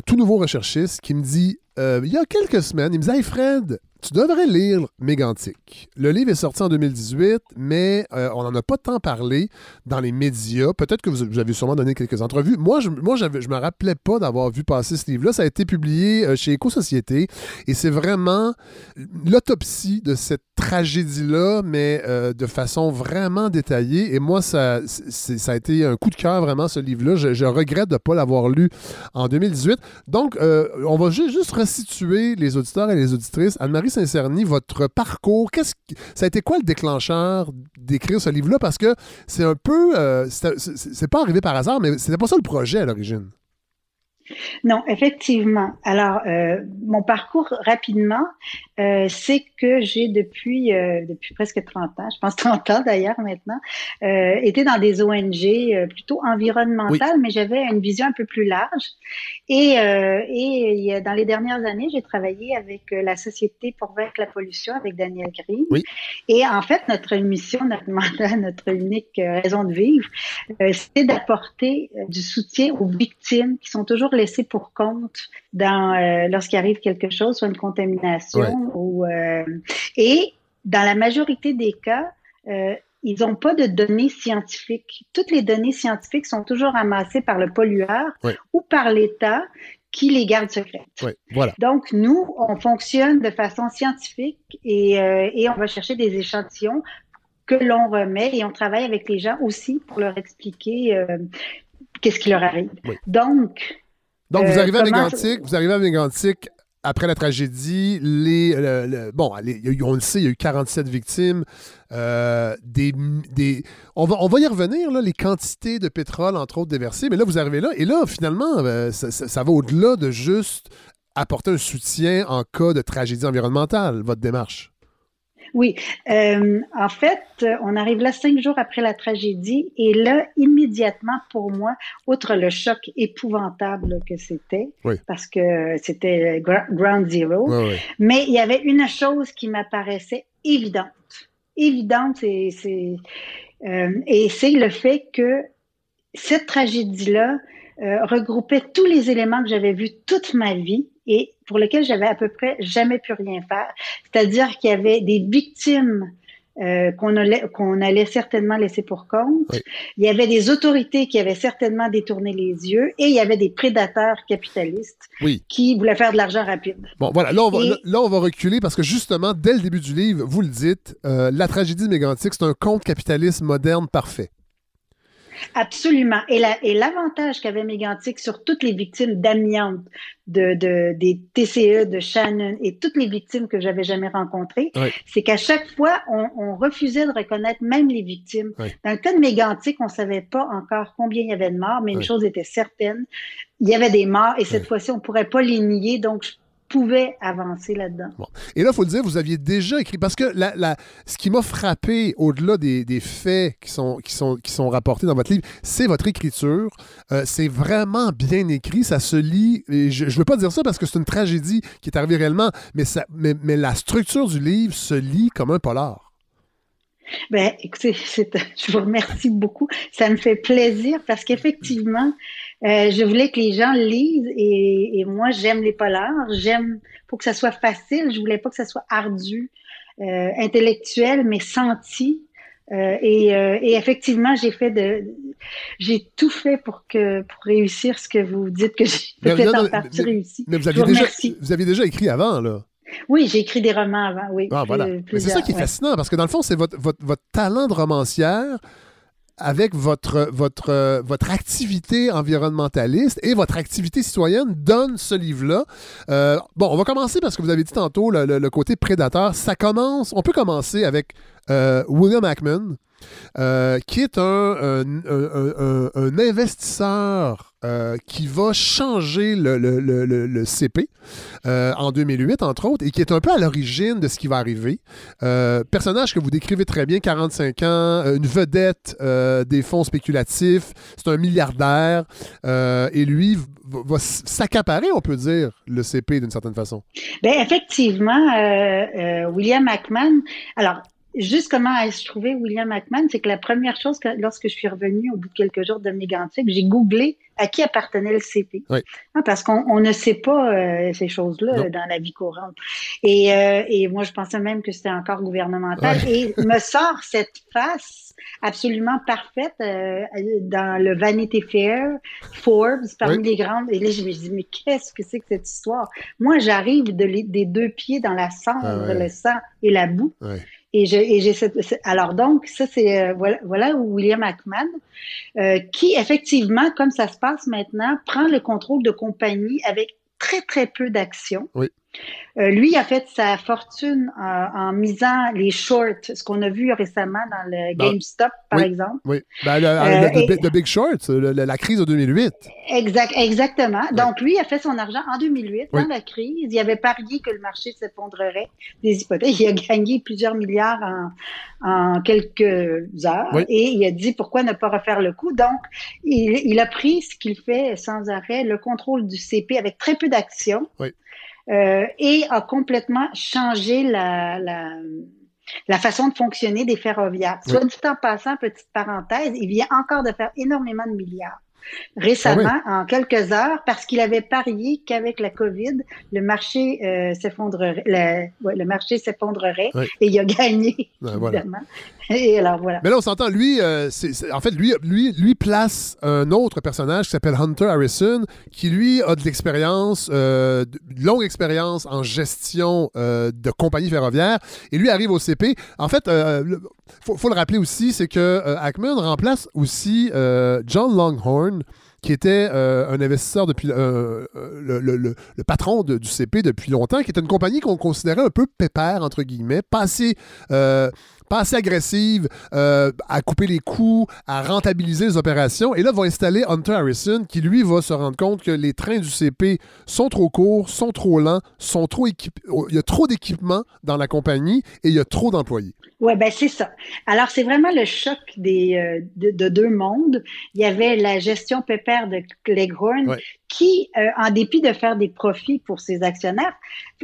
tout nouveau recherchiste, qui me dit il y a quelques semaines, il me dit Hey Fred, tu devrais lire Mégantic. Le livre est sorti en 2018, mais euh, on n'en a pas tant parlé dans les médias. Peut-être que vous, avez sûrement donné quelques entrevues. Moi, je, moi, j'avais- je me rappelais pas d'avoir vu passer ce livre-là. Ça a été publié euh, chez Éco-Société et c'est vraiment l'autopsie de cette tragédie-là, mais euh, de façon vraiment détaillée. Et moi, ça, ça a été un coup de cœur, vraiment, ce livre-là. Je, regrette de ne pas l'avoir lu en 2018. Donc, on va ju- juste resituer les auditeurs et les auditrices. Anne-Marie Saint-Cerny, votre parcours, qu'est-ce qui- ça a été quoi le déclencheur d'écrire ce livre-là? Parce que c'est un peu... euh, c'est pas arrivé par hasard, mais c'était pas ça le projet à l'origine. Non, effectivement. Alors, euh, mon parcours rapidement, euh, c'est que j'ai depuis euh, depuis presque 30 ans, je pense (laughs) 30 ans d'ailleurs maintenant, euh, été dans des ONG euh, plutôt environnementales, mais j'avais une vision un peu plus large. Et, euh, et il y a- dans les dernières années, j'ai travaillé avec la Société pour vaincre la pollution avec Daniel Green. Oui. Et en fait, notre mission, notre (laughs) mandat, notre unique raison de vivre, euh, c'est d'apporter du soutien aux victimes qui sont toujours laissées pour compte dans euh, lorsqu'il arrive quelque chose, soit une contamination Ouais. ou euh, et dans la majorité des cas, euh, ils n'ont pas de données scientifiques. Toutes les données scientifiques sont toujours amassées par le pollueur Ouais. ou par l'État qui les garde secrètes. Oui, voilà. Donc, nous, on fonctionne de façon scientifique et, euh, et on va chercher des échantillons que l'on remet et on travaille avec les gens aussi pour leur expliquer euh, qu'est-ce qui leur arrive. Oui. Donc, Donc, vous Euh, arrivez à Mégantic, vous arrivez à Mégantic après la tragédie. Les, le- le- bon, les- on le sait, il y a eu 47 victimes. euh, des, des, on, va, on va y revenir, là, les quantités de pétrole, entre autres, déversées. Mais là, vous arrivez là. Et là, finalement, euh, ça, ça- ça va au-delà de juste apporter un soutien en cas de tragédie environnementale, votre démarche. Oui, euh, en fait, euh, on arrive là cinq jours après la tragédie et là, immédiatement, pour moi, outre le choc épouvantable que c'était, Oui. parce que c'était ground zero, mais il y avait une chose qui m'apparaissait évidente, évidente, c'est, c'est, euh, et c'est le fait que cette tragédie-là euh, regroupait tous les éléments que j'avais vus toute ma vie et pour lesquels j'avais à peu près jamais pu rien faire. C'est-à-dire qu'il y avait des victimes euh, qu'on allait, qu'on allait certainement laisser pour compte. Oui. Il y avait des autorités qui avaient certainement détourné les yeux et il y avait des prédateurs capitalistes Oui. qui voulaient faire de l'argent rapide. Bon, voilà, là on, va, Et- là, là, on va reculer parce que justement, dès le début du livre, vous le dites, euh, la tragédie de Mégantic, c'est un conte capitaliste moderne parfait. Absolument. Et la- et l'avantage qu'avait Mégantic sur toutes les victimes d'amiante, de, de, des TCE, de Shannon et toutes les victimes que j'avais jamais rencontrées, Oui. c'est qu'à chaque fois, on, on refusait de reconnaître même les victimes. Oui. Dans le cas de Mégantic, on savait pas encore combien il y avait de morts, mais une chose était certaine, il y avait des morts et cette fois-ci, on pourrait pas les nier, donc je pouvais avancer là-dedans. Et là, il faut le dire, vous aviez déjà écrit, parce que la, la- ce qui m'a frappé, au-delà des, des faits qui sont, qui, sont, qui sont rapportés dans votre livre, c'est votre écriture. Euh, c'est vraiment bien écrit, ça se lit, et je ne veux pas dire ça parce que c'est une tragédie qui est arrivée réellement, mais, ça, mais, mais la structure du livre se lit comme un polar. Ben, écoutez, c'est- (laughs) je vous remercie beaucoup. Ça me fait plaisir parce qu'effectivement, euh, je voulais que les gens lisent et, et moi, j'aime les polars. J'aime, faut que ça soit facile. Je voulais pas que ça soit ardu, euh, intellectuel, mais senti. Euh, et, et effectivement, j'ai fait de, j'ai tout fait pour que pour réussir ce que vous dites que j'ai non, en partie mais- réussi. Mais vous aviez, déjà, remercie. vous aviez déjà écrit avant, là. Oui, j'ai écrit des romans avant, oui. Ah, voilà. Mais C'est ça qui est ouais. fascinant, parce que dans le fond, c'est votre, votre, votre talent de romancière avec votre, votre, euh, votre activité environnementaliste et votre activité citoyenne donne ce livre-là. Euh, bon, on va commencer parce que vous avez dit tantôt le, le- côté prédateur. Ça commence, on peut commencer avec euh, William Ackman, qui est un- un investisseur euh, qui va changer le, CP euh, en 2008, entre autres, et qui est un peu à l'origine de ce qui va arriver. Euh, personnage que vous décrivez très bien, 45 ans, une vedette des fonds spéculatifs, c'est un milliardaire, et lui va, va s'accaparer, on peut dire, le CP d'une certaine façon. Ben, effectivement, William Ackman. Alors, juste comment ai-je trouvé William Ackman? C'est que la première chose, que, lorsque je suis revenue au bout de quelques jours de Mégantic, j'ai googlé à qui appartenait le CP. Oui. Hein, parce qu'on on ne sait pas euh, ces choses-là dans la vie courante. Et, euh, et moi, je pensais même que c'était encore gouvernemental. Et me sort cette face absolument parfaite euh, dans le Vanity Fair, Forbes, parmi Oui. les grandes. Et là, je me dis, mais qu'est-ce que c'est que cette histoire? Moi, j'arrive de des deux pieds dans la cendre, Ah ouais. le sang et la boue. Ouais. Et j'ai cette, alors donc ça c'est euh, voilà, voilà William Ackman euh, qui effectivement comme ça se passe maintenant prend le contrôle de compagnie avec très très peu d'actions. Oui. Euh, lui a fait sa fortune en, en misant les shorts, ce qu'on a vu récemment dans le Dans- GameStop par Oui. exemple. Oui. Ben, le, Euh, le- et- Big Short, la crise de 2008. Exact, exactement. Donc, lui a fait son argent en 2008, Oui. dans la crise. Il avait parié que le marché s'effondrerait des hypothèques. Il a gagné plusieurs milliards en, en quelques heures. Oui. Et il a dit pourquoi ne pas refaire le coup. Donc, il, il a pris ce qu'il fait sans arrêt, le contrôle du CP avec très peu d'action. Oui. Euh, et a complètement changé la, la, la façon de fonctionner des ferroviaires. Oui. Soit dit en passant, petite parenthèse, il vient encore de faire énormément de milliards récemment, Ah en quelques heures, parce qu'il avait parié qu'avec la COVID, le marché euh, s'effondrerait, le, ouais, le marché s'effondrerait, Oui. et il a gagné, voilà. évidemment. Et alors voilà. Mais là, on s'entend, lui, euh, en fait, lui, lui, lui place un autre personnage qui s'appelle Hunter Harrison, qui lui a de l'expérience, euh, longue expérience en gestion euh, de compagnie ferroviaire, et lui arrive au CP. En fait, le- faut, faut le rappeler aussi, c'est que Ackman remplace aussi John Longhorn, qui était euh, un investisseur depuis euh, euh, le, patron du CP depuis longtemps, qui était une compagnie qu'on considérait un peu pépère, entre guillemets, pas assez, pas assez agressive euh, à couper les coûts, à rentabiliser les opérations. Et là, va installer Hunter Harrison, qui lui va se rendre compte que les trains du CP sont trop courts, sont trop lents, sont trop équipés. Il y a trop d'équipements dans la compagnie et il y a trop d'employés. Ouais, ben c'est ça. Alors c'est vraiment le choc des euh, de, de deux mondes. Il y avait la gestion pépère de Leghorn Ouais. qui, euh, en dépit de faire des profits pour ses actionnaires,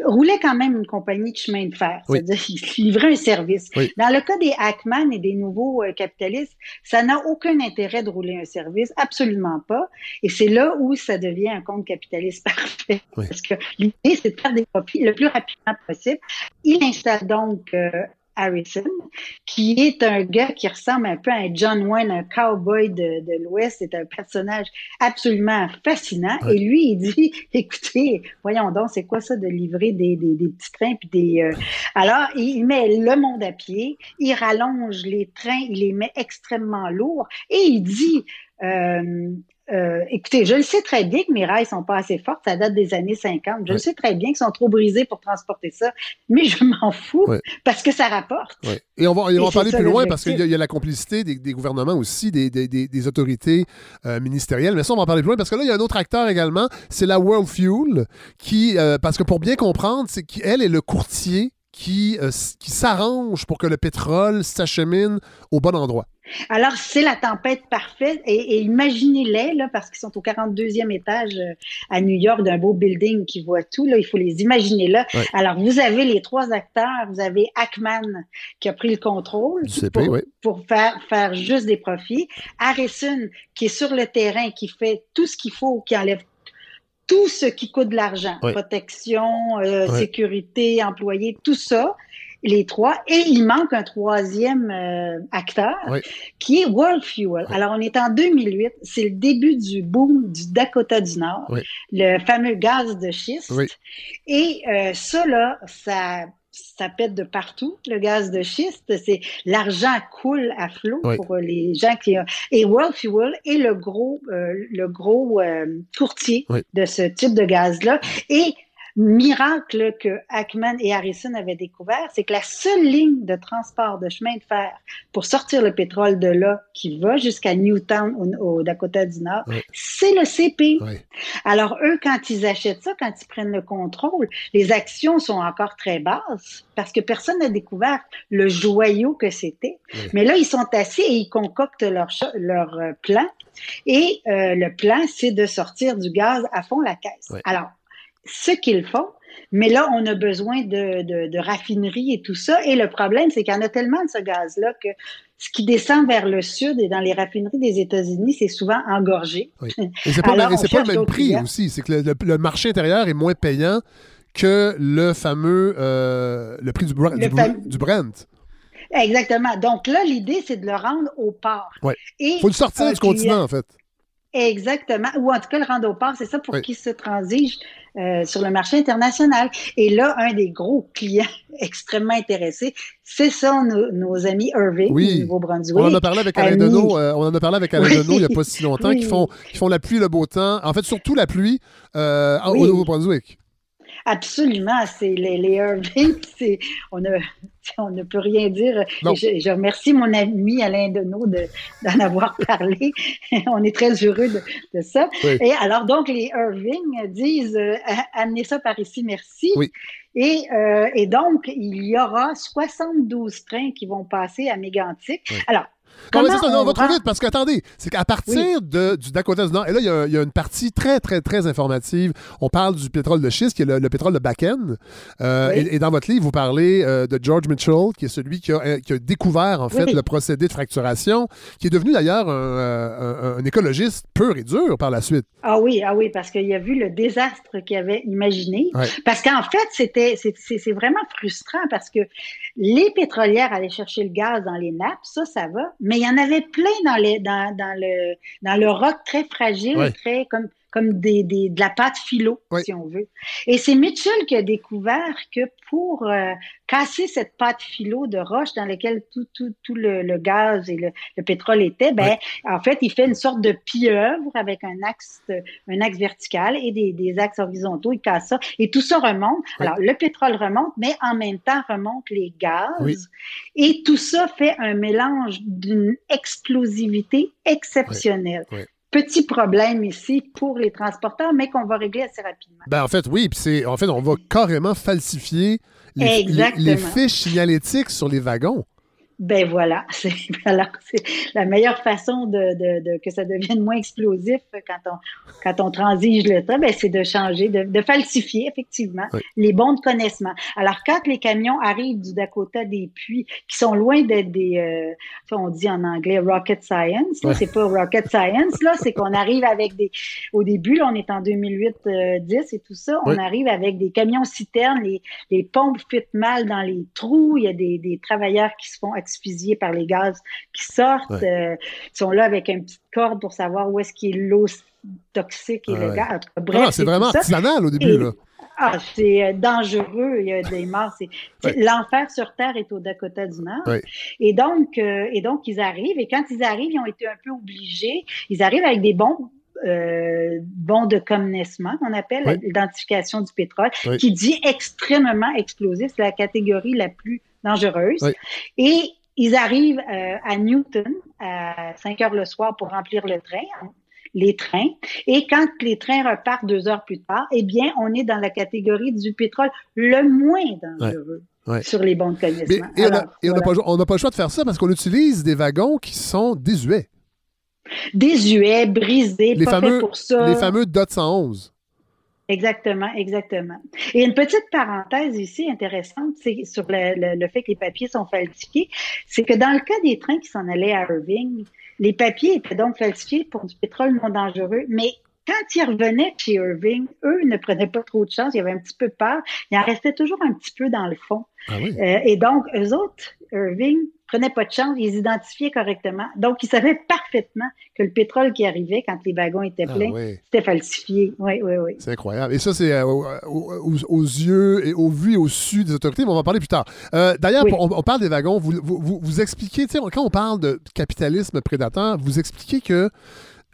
roulait quand même une compagnie de chemin de fer. Oui. C'est-à-dire (laughs) qu'il livrait un service. Oui. Dans le cas des Hackman et des nouveaux euh, capitalistes, ça n'a aucun intérêt de rouler un service, absolument pas. Et c'est là où ça devient un compte capitaliste (laughs) parfait. Oui. Parce que l'idée, c'est de faire des profits le plus rapidement possible. Il installe donc euh, Harrison, qui est un gars qui ressemble un peu à un John Wayne, un cowboy de, de l'Ouest. C'est un personnage absolument fascinant. Ouais. Et lui, il dit, (laughs) écoutez, voyons donc, c'est quoi ça de livrer des, des, des petits trains puis des... euh, Alors, il met le monde à pied, il rallonge les trains, il les met extrêmement lourds et il dit... Euh, euh, écoutez, je le sais très bien que mes rails sont pas assez fortes, ça date des années 50. Je le sais très bien qu'ils sont trop brisés pour transporter ça, mais je m'en fous parce que ça rapporte. Ouais. Et on va, et on Et va c'est parler plus loin parce qu'il y, a- il y a la complicité des, des gouvernements aussi, des, des- des- des autorités euh, ministérielles. Mais ça, on va en parler plus loin parce que là, il y a un autre acteur également, c'est la World Fuel, qui, euh, parce que pour bien comprendre, c'est qu'elle est le courtier qui, qui s'arrange pour que le pétrole s'achemine au bon endroit. Alors, c'est la tempête parfaite. Et, et imaginez-les, là, parce qu'ils sont au 42e étage euh, à New York d'un beau building qui voit tout. Là, il faut les imaginer là. Ouais. Alors, vous avez les trois acteurs. Vous avez Ackman qui a pris le contrôle CP, pour, oui. pour faire, faire juste des profits. Harrison qui est sur le terrain, qui fait tout ce qu'il faut, qui enlève tout ce qui coûte de l'argent. Protection, euh, sécurité, employés, tout ça. Les trois, et il manque un troisième euh, acteur Oui. qui est World Fuel. Alors, on est en 2008, c'est le début du boom du Dakota du Nord, Oui. le fameux gaz de schiste. Et euh, ça, là, ça, ça pète de partout, le gaz de schiste. C'est l'argent coule à flot Oui. pour les gens qui et World Fuel est le gros, euh, le gros euh, courtier Oui. de ce type de gaz-là. Et miracle que Ackman et Harrison avaient découvert, c'est que la seule ligne de transport de chemin de fer pour sortir le pétrole de là, qui va jusqu'à Newtown au, au Dakota du Nord, Oui. c'est le CP. Oui. Alors eux, quand ils achètent ça, quand ils prennent le contrôle, les actions sont encore très basses parce que personne n'a découvert le joyau que c'était. Oui. Mais là, ils sont assis et ils concoctent leur, leur euh, plan. Et euh, le plan, c'est de sortir du gaz à fond la caisse. Alors, ce qu'ils font, mais là, on a besoin de, de, de raffinerie et tout ça. Et le problème, c'est qu'il y en a tellement de ce gaz-là que ce qui descend vers le sud et dans les raffineries des États-Unis, c'est souvent engorgé. Oui. (laughs) Et c'est pas, le Alors, et pas le même prix clients. aussi. C'est que le, le- le marché intérieur est moins payant que le fameux euh, le prix du, Br- du, Br- fam- du Brent. Exactement. Donc là, l'idée, c'est de le rendre au port. Ouais. Et faut le sortir du continent, en fait. Exactement. Ou en tout cas, le rendre au port, c'est ça pour Oui. qu'il se transige euh, sur le marché international. Et là, un des gros clients (laughs) extrêmement intéressés, c'est ça, nos, nos amis Irving Oui. du Nouveau-Brunswick. On en a parlé avec Alain Amis. Deneau, euh, on en a parlé avec Alain Oui. Deneau il n'y a pas si longtemps, qui, font, qui font la pluie, le beau temps. En fait, surtout la pluie euh, au. Nouveau-Brunswick. Absolument, c'est les, les Irving, (laughs) c'est on ne (laughs) on ne peut rien dire. Je, je remercie mon ami Alain Deneau de d'en avoir (laughs) parlé. (laughs) on est très heureux de, de ça. Oui. Et alors donc les Irving disent euh, amenez ça par ici, merci. Oui. Et, euh, et donc il y aura 72 trains qui vont passer à Mégantic. Oui. Alors Non, mais ça, on va trop vite parce qu'attendez, c'est qu'à partir de, du Dakota du Nord, et là, il y, a, il y a une partie très, très, très informative. On parle du pétrole de schiste, qui est le, le pétrole de Bakken. Euh, Oui. et, et dans votre livre, vous parlez euh, de George Mitchell, qui est celui qui a, euh, qui a découvert, en fait, Oui. le procédé de fracturation, qui est devenu d'ailleurs un, un- un écologiste pur et dur par la suite. Ah oui, ah oui, parce qu'il a vu le désastre qu'il avait imaginé. Ouais. Parce qu'en fait, c'était, c'est, vraiment frustrant parce que les pétrolières allaient chercher le gaz dans les nappes, ça, ça va. Mais il y en avait plein dans, les, dans, dans, le, dans le roc très fragile, Ouais. très comme, comme des, des, de la pâte philo, si on veut. Et c'est Mitchell qui a découvert que pour euh, casser cette pâte philo de roche dans laquelle tout, tout, tout le, le gaz et le, le pétrole était, ben, en fait, il fait une sorte de pieuvre avec un axe, un axe vertical et des, des axes horizontaux. Il casse ça. Et tout ça remonte. Oui. Alors, le pétrole remonte, mais en même temps remontent les gaz. Et tout ça fait un mélange d'une explosivité exceptionnelle. Petit problème ici pour les transporteurs, mais qu'on va régler assez rapidement. Ben, en fait, oui, puis c'est, en fait, on va carrément falsifier les, les fiches signalétiques sur les wagons. Ben voilà, (laughs) c'est alors c'est la meilleure façon de, de, de- que ça devienne moins explosif quand on quand on transige le temps, ben c'est de changer, de, de falsifier effectivement Oui. les bons de connaissement. Alors quand les camions arrivent du Dakota des puits, qui sont loin d'être des, euh, on dit en anglais rocket science, là, c'est pas rocket science là, c'est qu'on arrive avec des, au début là, on est en 2008 euh, 10 et tout ça, on Oui. arrive avec des camions citernes, les les pompes fit mal dans les trous. Il y a des, des travailleurs qui se font asphyxier par les gaz qui sortent. Ouais. euh, ils sont là avec une petite corde pour savoir où est-ce qu'il est l'eau toxique et Ouais, le ouais. gaz. Cas, bref, Ah, c'est vraiment artisanal au début, Et- là. Ah, c'est euh, dangereux. Il y a des morts. C'est, c'est- L'enfer sur Terre est au Dakota du Nord. Ouais. Et donc, euh, et donc, ils arrivent. Et quand ils arrivent, ils ont été un peu obligés. Ils arrivent avec des bons euh, bons de connaissement, qu'on appelle Ouais. l'identification du pétrole, Ouais. qui dit extrêmement explosif. C'est la catégorie la plus dangereuse. Ouais. Et ils arrivent euh, à Newton à 5 heures le soir pour remplir le train, les trains. Et quand les trains repartent deux heures plus tard, eh bien, on est dans la catégorie du pétrole le moins dangereux Ouais. Ouais. sur les bons connaissement. et on n'a voilà. pas, on n'a pas le choix de faire ça parce qu'on utilise des wagons qui sont désuets. Désuets, brisés, Les pas fameux, fait pour ça. les fameux DOT 111. Exactement, exactement. Et une petite parenthèse ici intéressante, c'est sur le, le- le fait que les papiers sont falsifiés, c'est que dans le cas des trains qui s'en allaient à Irving, les papiers étaient donc falsifiés pour du pétrole non dangereux, mais quand ils revenaient chez Irving, eux ne prenaient pas trop de chance, il y avait un petit peu peur, il en restait toujours un petit peu dans le fond. Ah oui. Euh, et donc, eux autres, Irving, prenaient pas de chance, ils identifiaient correctement. Donc, ils savaient parfaitement que le pétrole qui arrivait quand les wagons étaient Ah pleins, oui. c'était falsifié. Oui, oui, oui. C'est incroyable. Et ça, c'est euh, aux, aux- aux yeux et au vu et au su des autorités, mais on va en parler plus tard. Euh, D'ailleurs, Oui. on, on parle des wagons. Vous, vous, vous- vous expliquez, quand on parle de capitalisme prédateur, vous expliquez que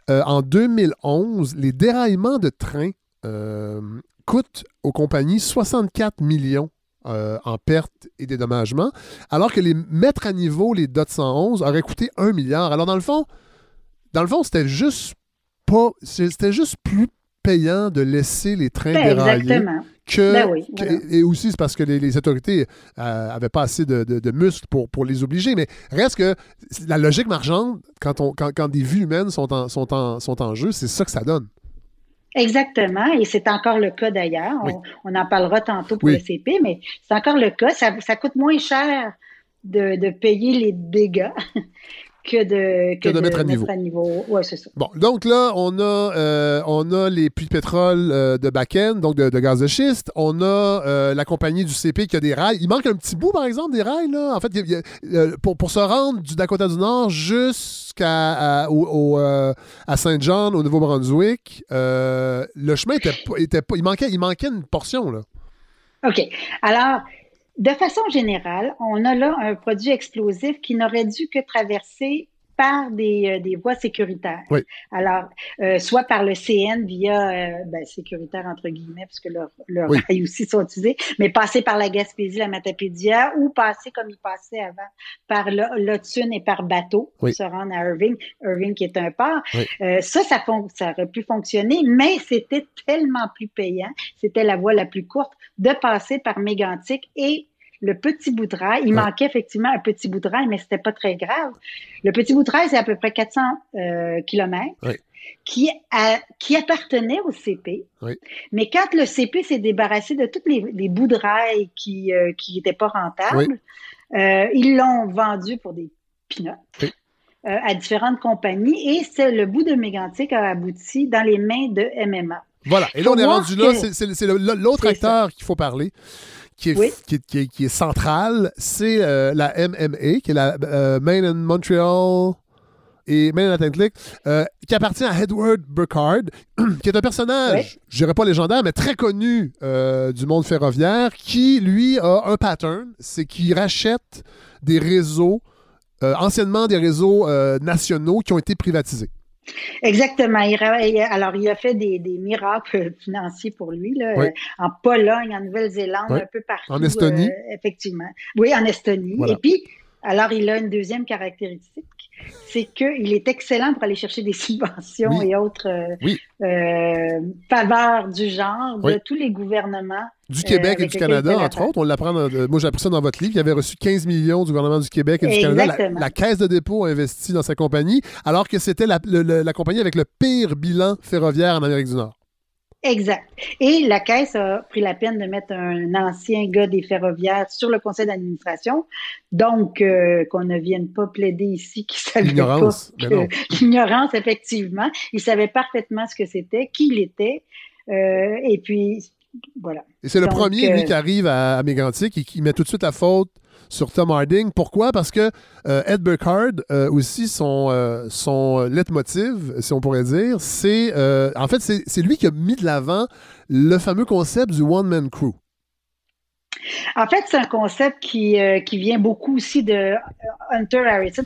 euh, en 2011, les déraillements de trains euh, coûtent aux compagnies 64 millions euh, en pertes et dédommagements, alors que les mettre à niveau les DOT 111 auraient coûté 1 milliard. Alors, dans le fond, dans le fond, c'était juste pas. C'était juste plus payant de laisser les trains Ben, dérailler exactement. que, Ben oui, que- voilà. et aussi c'est parce que les, les autorités n'avaient pas assez de, de- de muscles pour, pour les obliger. Mais reste que la logique marchande, quand, on, quand, quand des vies humaines sont en, sont en, sont en jeu, c'est ça que ça donne. Exactement, et c'est encore le cas d'ailleurs. Oui. On, on en parlera tantôt pour Oui. le CP, mais c'est encore le cas. Ça, ça coûte moins cher de, de payer les dégâts que de, Que de mettre à niveau. Ouais, c'est ça. Bon, donc là, on a, euh, on a les puits de pétrole euh, de Bakken, donc de, de gaz de schiste. On a euh, la compagnie du CP qui a des rails. Il manque un petit bout, par exemple, des rails. Là. En fait, il y a- il y a- euh, pour, pour se rendre du Dakota du Nord jusqu'à à, au- au, à Saint John, au Nouveau-Brunswick, le chemin était, était pas. Il manquait, il manquait une portion. Là. OK. Alors, de façon générale, on a là un produit explosif qui n'aurait dû que traverser par des, euh, des voies sécuritaires. Oui. Alors, euh, soit par le CN via, euh, ben, sécuritaire entre guillemets, parce que leurs leurs Oui. rails aussi sont utilisés, mais passer par la Gaspésie, la Matapédia, ou passer comme il passait avant, par l'Otsun et par bateau pour Oui. se rendre à Irving, Irving qui est un port. Euh, ça, ça, ça aurait pu fonctionner, mais c'était tellement plus payant, c'était la voie la plus courte, de passer par Mégantic et le petit bout de rail. Il Ouais. manquait effectivement un petit bout de rail, mais c'était pas très grave. Le petit bout de rail, c'est à peu près 400 euh, kilomètres. Qui, a- qui appartenait au CP. Oui. Mais quand le CP s'est débarrassé de tous les, les bouts de rail qui euh, qui n'étaient pas rentables, euh, ils l'ont vendu pour des peanuts Oui. euh, à différentes compagnies et c'est le bout de Mégantic a abouti dans les mains de MMA. Voilà. Et là, Faut on est rendu là. que- C'est l'autre acteur qu'il faut parler. Qui est, Oui. qui, est, qui est- qui est central, c'est euh, la MMA, qui est la euh, Main and Montreal et Main and Atlantic, euh, qui appartient à Edward Burkhardt, (clears throat) qui est un personnage, je dirais pas légendaire, mais très connu euh, du monde ferroviaire, qui, lui, a un pattern, c'est qu'il rachète des réseaux, anciennement des réseaux nationaux qui ont été privatisés. Exactement. Il, alors, il a fait des, des miracles (laughs) financiers pour lui, là, Oui. euh, en Pologne, en Nouvelle-Zélande, Oui. un peu partout. En Estonie. euh, effectivement. Oui, en Estonie. Voilà. Et puis, alors, il a une deuxième caractéristique, c'est qu'il est excellent pour aller chercher des (laughs) subventions Oui. et autres euh, Oui. euh, faveurs du genre de tous les gouvernements. Du Euh, Québec et avec du Canada, entre autres. On l'apprend euh, moi, j'ai appris ça dans votre livre. Il avait reçu 15 millions du gouvernement du Québec et du Canada. La, Caisse de dépôt a investi dans sa compagnie, alors que c'était la compagnie avec le pire bilan ferroviaire en Amérique du Nord. Exact. Et la Caisse a pris la peine de mettre un ancien gars des ferroviaires sur le conseil d'administration. Donc, euh, qu'on ne vienne pas plaider ici qu'il savait L'ignorance, (laughs) l'ignorance, effectivement. Il savait parfaitement ce que c'était, qui il était. Euh, et puis, voilà. Et c'est le premier, lui, euh, qui arrive à, à Mégantic et qui met tout de suite la faute sur Tom Harding. Pourquoi? Parce que euh, Ed Burkhardt, euh, aussi, son, euh, son leitmotiv, si on pourrait dire, c'est... euh, en fait, c'est lui qui a mis de l'avant le fameux concept du one-man crew. En fait, c'est un concept qui, vient beaucoup aussi de Hunter Harrison.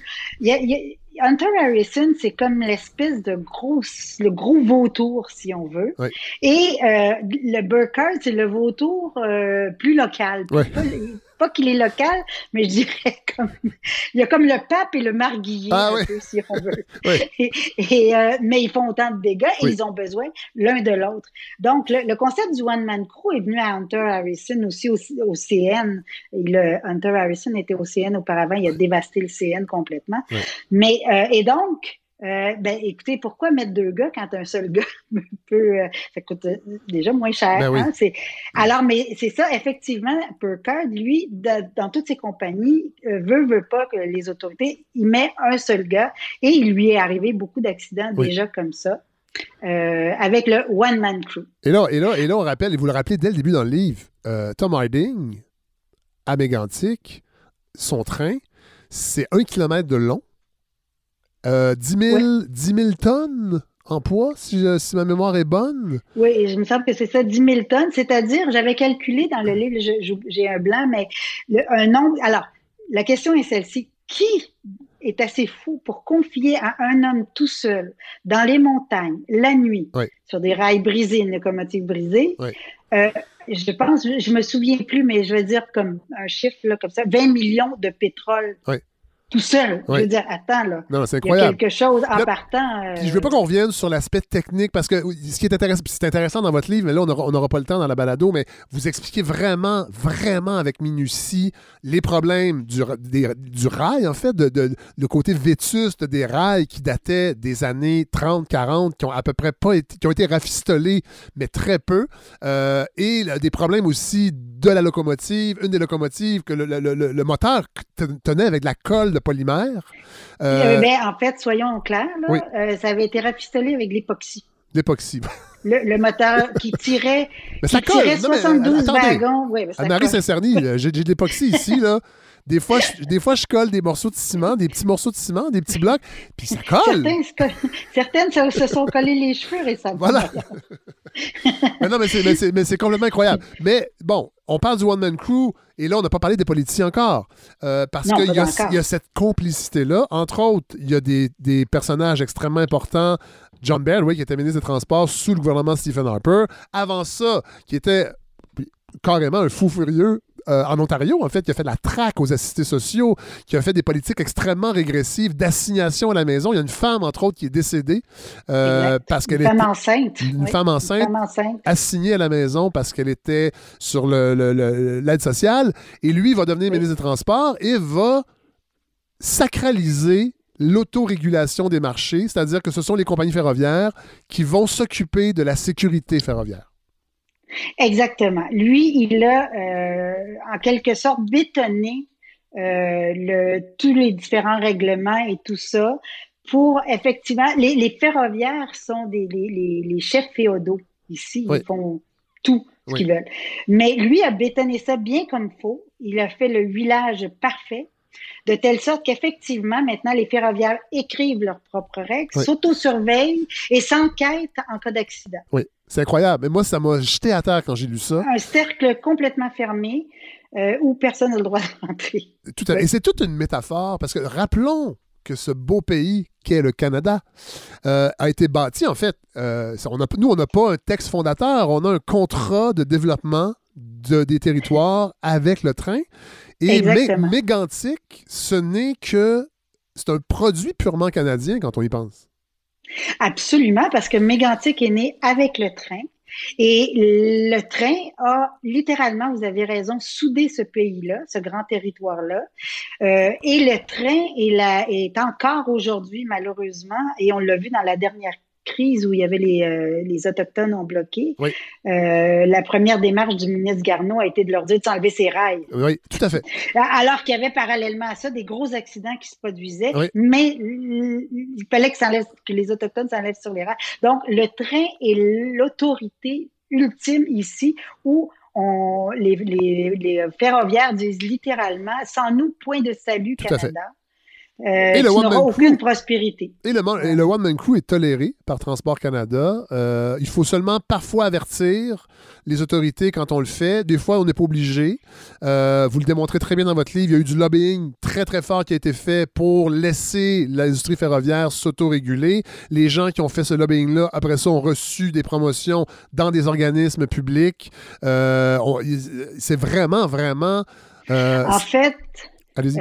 Hunter Harrison, c'est comme l'espèce de gros, le gros vautour, si on veut. Oui. Et euh, le Burkhardt, c'est le vautour euh, plus local. Pas, pas qu'il est local, mais je dirais (laughs) comme... Il y a comme le pape et le marguillier, Ah un oui. peu, si on veut. (laughs) Et, et, euh, mais ils font autant de dégâts et ils ont besoin l'un de l'autre. Donc, le, le concept du one-man crew est venu à Hunter Harrison aussi au, au CN. Et le, Hunter Harrison était au CN auparavant, il a dévasté le CN complètement. Mais, euh, et donc, euh, ben, écoutez, pourquoi mettre deux gars quand un seul gars (laughs) peut, euh, ça coûte déjà moins cher. Ben oui. hein? C'est, alors, mais c'est ça, effectivement, Burkhardt, lui, de- dans toutes ses compagnies, euh, veut, veut pas que les autorités, il met un seul gars et il lui est arrivé beaucoup d'accidents Oui. déjà comme ça. avec le One Man Crew. Et là, et, là, et là, on rappelle, et vous le rappelez dès le début dans le livre, Tom Harding, à Mégantic, son train, c'est un kilomètre de long, euh, 10, 000, 10 000 tonnes en poids, si, je- si ma mémoire est bonne. Oui, je me semble que c'est ça, 10 000 tonnes. C'est-à-dire, j'avais calculé dans le livre, j'ai un blanc, mais le- un nombre. Alors, la question est celle-ci. Qui est assez fou pour confier à un homme tout seul, dans les montagnes, la nuit, Oui. sur des rails brisés, une locomotive brisée? Oui. Euh, je pense, je, je me souviens plus, mais je vais dire comme un chiffre, là, comme ça, 20 millions de pétrole. Oui. Tout seul. Oui. Je veux dire, attends, là. Non, c'est Il y a incroyable. quelque chose en Là, partant. euh, Puis je veux pas qu'on revienne sur l'aspect technique parce que ce qui est intéressant, c'est intéressant dans votre livre, mais là, on n'aura pas le temps dans la balado, mais vous expliquez vraiment, vraiment avec minutie les problèmes du, ra- des- du rail, en fait, de, de- le côté vétuste des rails qui dataient des années 30, 40, qui ont à peu près pas été, qui ont été rafistolés, mais très peu, euh, et là, des problèmes aussi de la locomotive, une des locomotives que le, le- le- le moteur tenait avec de la colle de polymère. Euh, Euh, ben, en fait, soyons clairs, là, oui. euh, ça avait été rafistolé avec l'époxy. L'époxy. Le, le moteur qui (laughs) tirait, Mais ça qui colle. tirait Non, mais, 72 attendez. wagons. Oui, mais ça Anne-Marie colle. Saint-Cerny, là, j'ai j'ai de l'époxy ici, là. (laughs) Des fois, je, des fois, je colle des morceaux de ciment, des petits morceaux de ciment, des petits blocs, puis ça colle. Certaines se, se sont collées les cheveux récemment. Voilà. Mais non, mais c'est, mais c'est- mais c'est complètement incroyable. Mais bon, on parle du One Man Crew, et là, on n'a pas parlé des politiciens encore. Euh, parce qu'il y, y a cette complicité-là. Entre autres, il y a des, des personnages extrêmement importants. John Baird, oui, qui était ministre des Transports sous le gouvernement Stephen Harper. Avant ça, qui était carrément un fou furieux euh, en Ontario, en fait, qui a fait de la traque aux assistés sociaux, qui a fait des politiques extrêmement régressives d'assignation à la maison. Il y a une femme, entre autres, qui est décédée euh, parce qu'elle Une femme était enceinte. une Oui, femme enceinte Une femme enceinte. assignée à la maison parce qu'elle était sur le- le- le- l'aide sociale. Et lui va devenir Oui. ministre des Transports et va sacraliser l'autorégulation des marchés, c'est-à-dire que ce sont les compagnies ferroviaires qui vont s'occuper de la sécurité ferroviaire. Exactement. Lui, il a euh, en quelque sorte bétonné euh, le, tous les différents règlements et tout ça pour effectivement. Les, les ferroviaires sont des, les, les, les chefs féodaux ici. Oui. Ils font tout ce Oui. qu'ils veulent. Mais lui a bétonné ça bien comme faut. Il a fait le huilage parfait. De telle sorte qu'effectivement, maintenant, les ferroviaires écrivent leurs propres règles, Oui. s'autosurveillent et s'enquêtent en cas d'accident. Oui, c'est incroyable. Mais moi, ça m'a jeté à terre quand j'ai lu ça. un cercle complètement fermé euh, où personne n'a le droit de rentrer. Tout à- Oui. Et c'est toute une métaphore, parce que rappelons que ce beau pays qu'est le Canada euh, a été bâti, en fait, euh, ça- on a, nous, on n'a pas un texte fondateur, on a un contrat de développement de, des territoires avec le train. Et Mé-. Mégantic, ce n'est que... C'est un produit purement canadien quand on y pense. Absolument, parce que Mégantic est né avec le train. Et le train a littéralement, vous avez raison, soudé ce pays-là, ce grand territoire-là. Euh, et le train est, est encore aujourd'hui, malheureusement, et on l'a vu dans la dernière crise où il y avait les, euh, les Autochtones ont bloqué. Oui. Euh, la première démarche du ministre Garneau a été de leur dire de s'enlever ses rails. Oui, tout à fait. Alors qu'il y avait parallèlement à ça des gros accidents qui se produisaient, Oui. mais il fallait que, les Autochtones s'enlèvent sur les rails. Donc, le train est l'autorité ultime ici où on, les, les, les ferroviaires disent littéralement, sans nous, point de salut, Tout à fait. Canada. Euh, Et le One Man aucune Crew. prospérité. Et le, man- et le One Man Crew est toléré par Transport Canada. Euh, il faut seulement parfois avertir les autorités quand on le fait. Des fois, on n'est pas obligé. Euh, vous le démontrez très bien dans votre livre. Il y a eu du lobbying très, très fort qui a été fait pour laisser l'industrie ferroviaire s'autoréguler. Les gens qui ont fait ce lobbying-là, après ça, ont reçu des promotions dans des organismes publics. C'est vraiment, vraiment... En fait, Allez-y.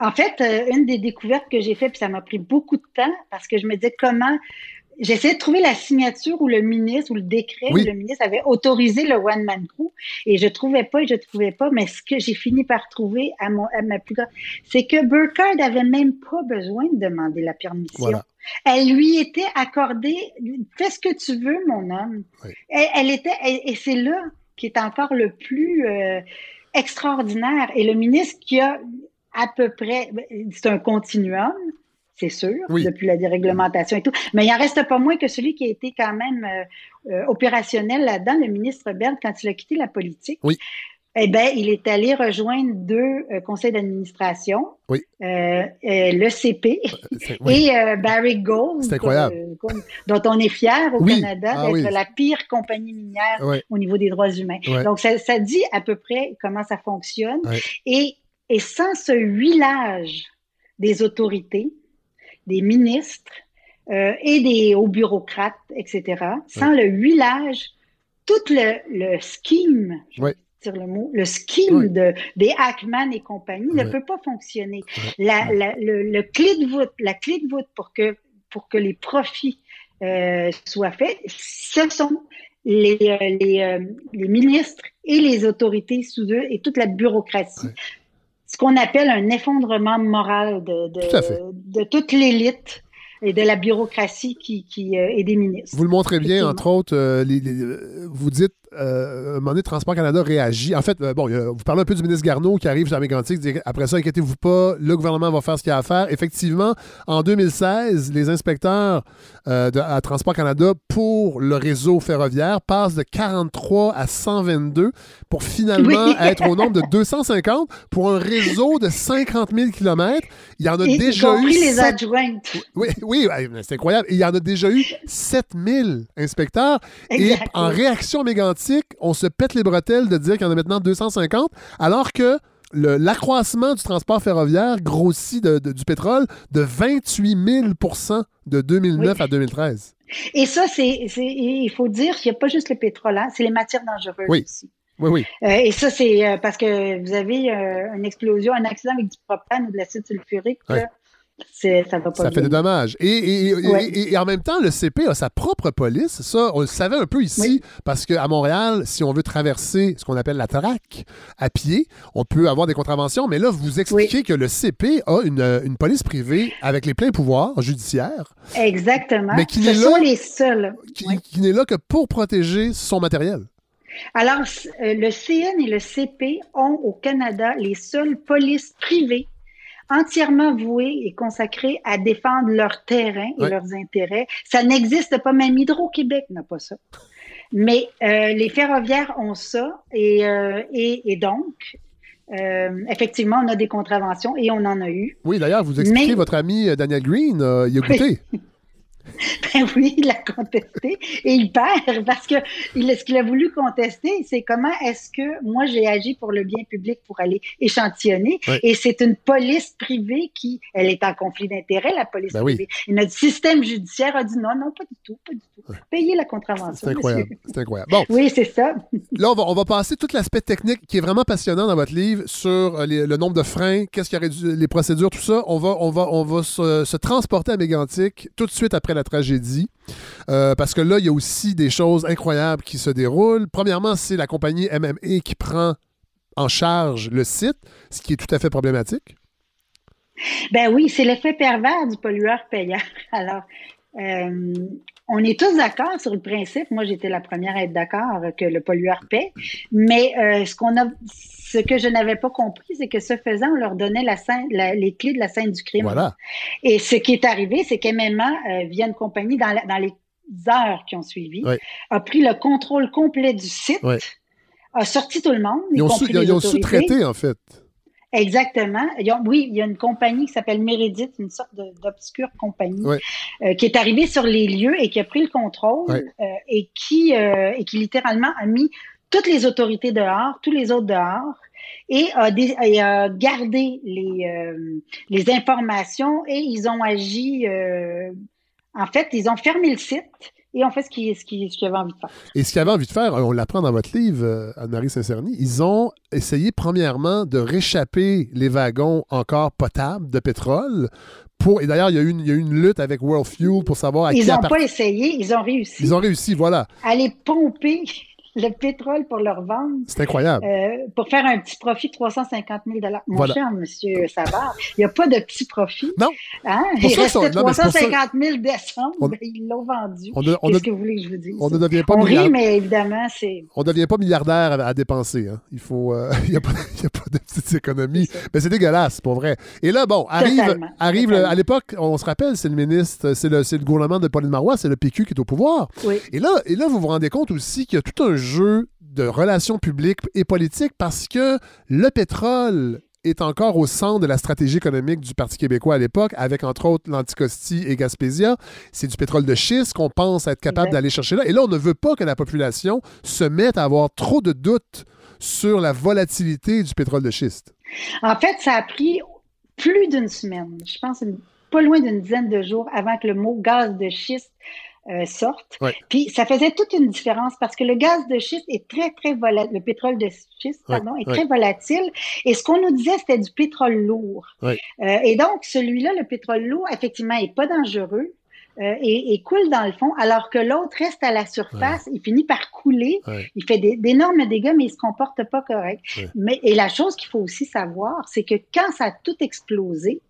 En fait, euh, une des découvertes que j'ai faites, puis ça m'a pris beaucoup de temps, parce que je me disais comment. J'essayais de trouver la signature ou le ministre ou le décret Oui. où le ministre avait autorisé le One Man Crew et je trouvais pas et je trouvais pas, mais ce que j'ai fini par trouver à, mon, à ma plus grande, c'est que Burkhardt avait même pas besoin de demander la permission. Voilà. Elle lui était accordée, fais ce que tu veux, mon homme. Oui. Elle, elle était, et, et c'est là qui est encore le plus euh, extraordinaire. Et le ministre qui a à peu près, c'est un continuum, c'est sûr, Oui. depuis la déréglementation et tout. Mais il en reste pas moins que celui qui a été quand même euh, euh, opérationnel là-dedans, le ministre Berne, quand il a quitté la politique. Oui. Eh bien, il est allé rejoindre deux euh, conseils d'administration, Oui. euh, le CP oui. (laughs) et Barrick Gold, C'est incroyable. dont on est fier au. Canada Ah d'être la pire compagnie minière au niveau des droits humains. Donc, ça, ça dit à peu près comment ça fonctionne. Et, et sans ce huilage des autorités, des ministres euh, et des hauts bureaucrates, etc., sans le huilage, tout le, le scheme, je vais Ouais. dire le mot, le scheme de, des Hackman et compagnie ne peut pas fonctionner. La, la- le, le clé de voûte, la clé de voûte pour que, pour que les profits euh, soient faits, ce sont les, euh, les, les ministres et les autorités sous eux et toute la bureaucratie. Ce qu'on appelle un effondrement moral de, de, Tout toute l'élite et de la bureaucratie qui, qui euh, et des ministres. Vous le montrez bien, entre autres, euh, les- les- vous dites, euh, un moment donné, Transport Canada réagit. En fait, euh, bon, a- vous parlez un peu du ministre Garneau qui arrive sur la Mégantic, dit après ça, inquiétez-vous pas, le gouvernement va faire ce qu'il a à faire. Effectivement, en 2016, les inspecteurs euh, de, à Transport Canada pour le réseau ferroviaire passent de 43 à 122 pour finalement Oui. être au nombre de (laughs) 250 pour un réseau de 50 000 km. Il y en a y déjà eu... les sept- adjointes. oui, oui, ouais, c'est incroyable. Et il y en a déjà eu 7000 inspecteurs. Exact, et en oui. réaction mégantique, on se pète les bretelles de dire qu'il y en a maintenant 250, alors que l'accroissement du transport ferroviaire grossit de- de- du pétrole de 28 000% de 2009 Oui. à 2013. Et ça, c'est, c'est- il faut dire qu'il n'y a pas juste le pétrole, hein, c'est les matières dangereuses Oui. aussi. Oui, oui. Euh, et ça, c'est euh, parce que vous avez euh, une explosion, un accident avec du propane ou de l'acide sulfurique, Ouais. là, c'est, ça va pas Ça bien. fait des dommages. Et, et- et- Ouais. et- et en même temps, le CP a sa propre police. Ça, on le savait un peu ici, parce qu'à Montréal, si on veut traverser ce qu'on appelle la traque à pied, on peut avoir des contraventions. Mais là, vous expliquez que le CP a une, euh, une police privée avec les pleins pouvoirs judiciaires, Exactement. Mais qui sont là- les seuls. qui, Oui. qui n'est là que pour protéger son matériel. Alors, euh, le CN et le CP ont au Canada les seules polices privées entièrement vouées et consacrées à défendre leur terrain et Ouais. leurs intérêts. Ça n'existe pas, même Hydro-Québec n'a pas ça. Mais euh, les ferroviaires ont ça et, euh, et, et donc, euh, effectivement, on a des contraventions et on en a eu. Oui, d'ailleurs, vous expliquez Mais- votre ami Daniel Green, il a Oui. (laughs) Ben (laughs) oui, il a contesté et il perd parce que il, ce qu'il a voulu contester, c'est comment est-ce que moi j'ai agi pour le bien public pour aller échantillonner Oui. et c'est une police privée qui, elle est en conflit d'intérêt, la police Ben oui. privée. Et notre système judiciaire a dit non, non, pas du tout, pas du tout. Payez la contravention. C'est incroyable. C'est incroyable. Bon, Oui, c'est ça. (laughs) Là, on va, on va passer tout l'aspect technique qui est vraiment passionnant dans votre livre sur euh, les- le nombre de freins, qu'est-ce qui a réduit les procédures, tout ça. On va, on va, on va se, se transporter à Mégantic tout de suite après la tragédie. Euh, parce que là, il y a aussi des choses incroyables qui se déroulent. Premièrement, c'est la compagnie MMA qui prend en charge le site, ce qui est tout à fait problématique. Ben oui, c'est l'effet pervers du pollueur-payeur. (laughs) Alors, euh, on est tous d'accord sur le principe. Moi, j'étais la première à être d'accord que le pollueur paie. Mais euh, ce qu'on a, ce que je n'avais pas compris, c'est que ce faisant, on leur donnait la scène, la- les clés de la scène du crime. Voilà. Et ce qui est arrivé, c'est qu'MMA, euh, via une compagnie, dans, la- dans les heures qui ont suivi, Oui. a pris le contrôle complet du site, Oui. a sorti tout le monde, Ils ont, sous- ils sous-traité, en fait. Exactement. Ils ont- oui, il y a une compagnie qui s'appelle Meredith, une sorte d'obscure compagnie, euh, qui est arrivée sur les lieux et qui a pris le contrôle euh, et, qui, euh, et qui littéralement a mis toutes les autorités dehors, tous les autres dehors, et a, dé- et a gardé les, euh, les informations et ils ont agi. euh, en fait, ils ont fermé le site et ont fait ce qu'ils ce ce avaient envie de faire. Et ce qu'ils avaient envie de faire, on l'apprend dans votre livre, euh, Anne-Marie Saint-Cerny, ils ont essayé premièrement de réchapper les wagons encore potables de pétrole. Pour, et d'ailleurs, il y, a eu une- il y a eu une lutte avec World Fuel pour savoir à Ils qui n'ont pas essayé, ils ont réussi Ils ont réussi, voilà. à les pomper le pétrole pour le revendre. C'est incroyable. Euh, pour faire un petit profit de 350 000 Mon Voilà. cher monsieur Savard, il n'y a pas de petit profit. Non. Hein? Il ça, restait ça- non, mais c'est pour ça- 350 000 décembre, On- ben, ils l'ont vendu. Qu'est-ce que vous voulez que je vous dise? on ne devient pas On rit, milliard- mais évidemment, c'est... On ne devient pas milliardaire à, à dépenser. Hein. Il faut, euh, (laughs) il n'y a, pas- il y a pas de petites économies. Mais c'est dégueulasse, pour vrai. Et là, bon, arrive, Totalement, arrive le- à l'époque, on se rappelle, c'est le ministre, c'est le, c'est le gouvernement de Pauline Marois, c'est le PQ qui est au pouvoir. Oui. Et là, et là, vous vous rendez compte aussi qu'il y a tout un jeu de relations publiques et politiques parce que le pétrole est encore au centre de la stratégie économique du Parti québécois à l'époque, avec entre autres l'Anticosti et Gaspésia. C'est du pétrole de schiste qu'on pense être capable d'aller chercher là. Et là, on ne veut pas que la population se mette à avoir trop de doutes sur la volatilité du pétrole de schiste. En fait, ça a pris plus d'une semaine, je pense une- pas loin d'une dizaine de jours avant que le mot gaz de schiste euh, sorte. Ouais. Puis ça faisait toute une différence parce que le gaz de schiste est très, très volatile, le pétrole de schiste, Ouais, pardon, est ouais. très volatile. Et ce qu'on nous disait, c'était du pétrole lourd. Euh, et donc, celui-là, le pétrole lourd, effectivement, est pas dangereux. euh, et, et coule dans le fond, alors que l'autre reste à la surface, il finit par couler, il fait d'énormes dégâts, mais il se comporte pas correct. Mais, et la chose qu'il faut aussi savoir, c'est que quand ça a tout explosé,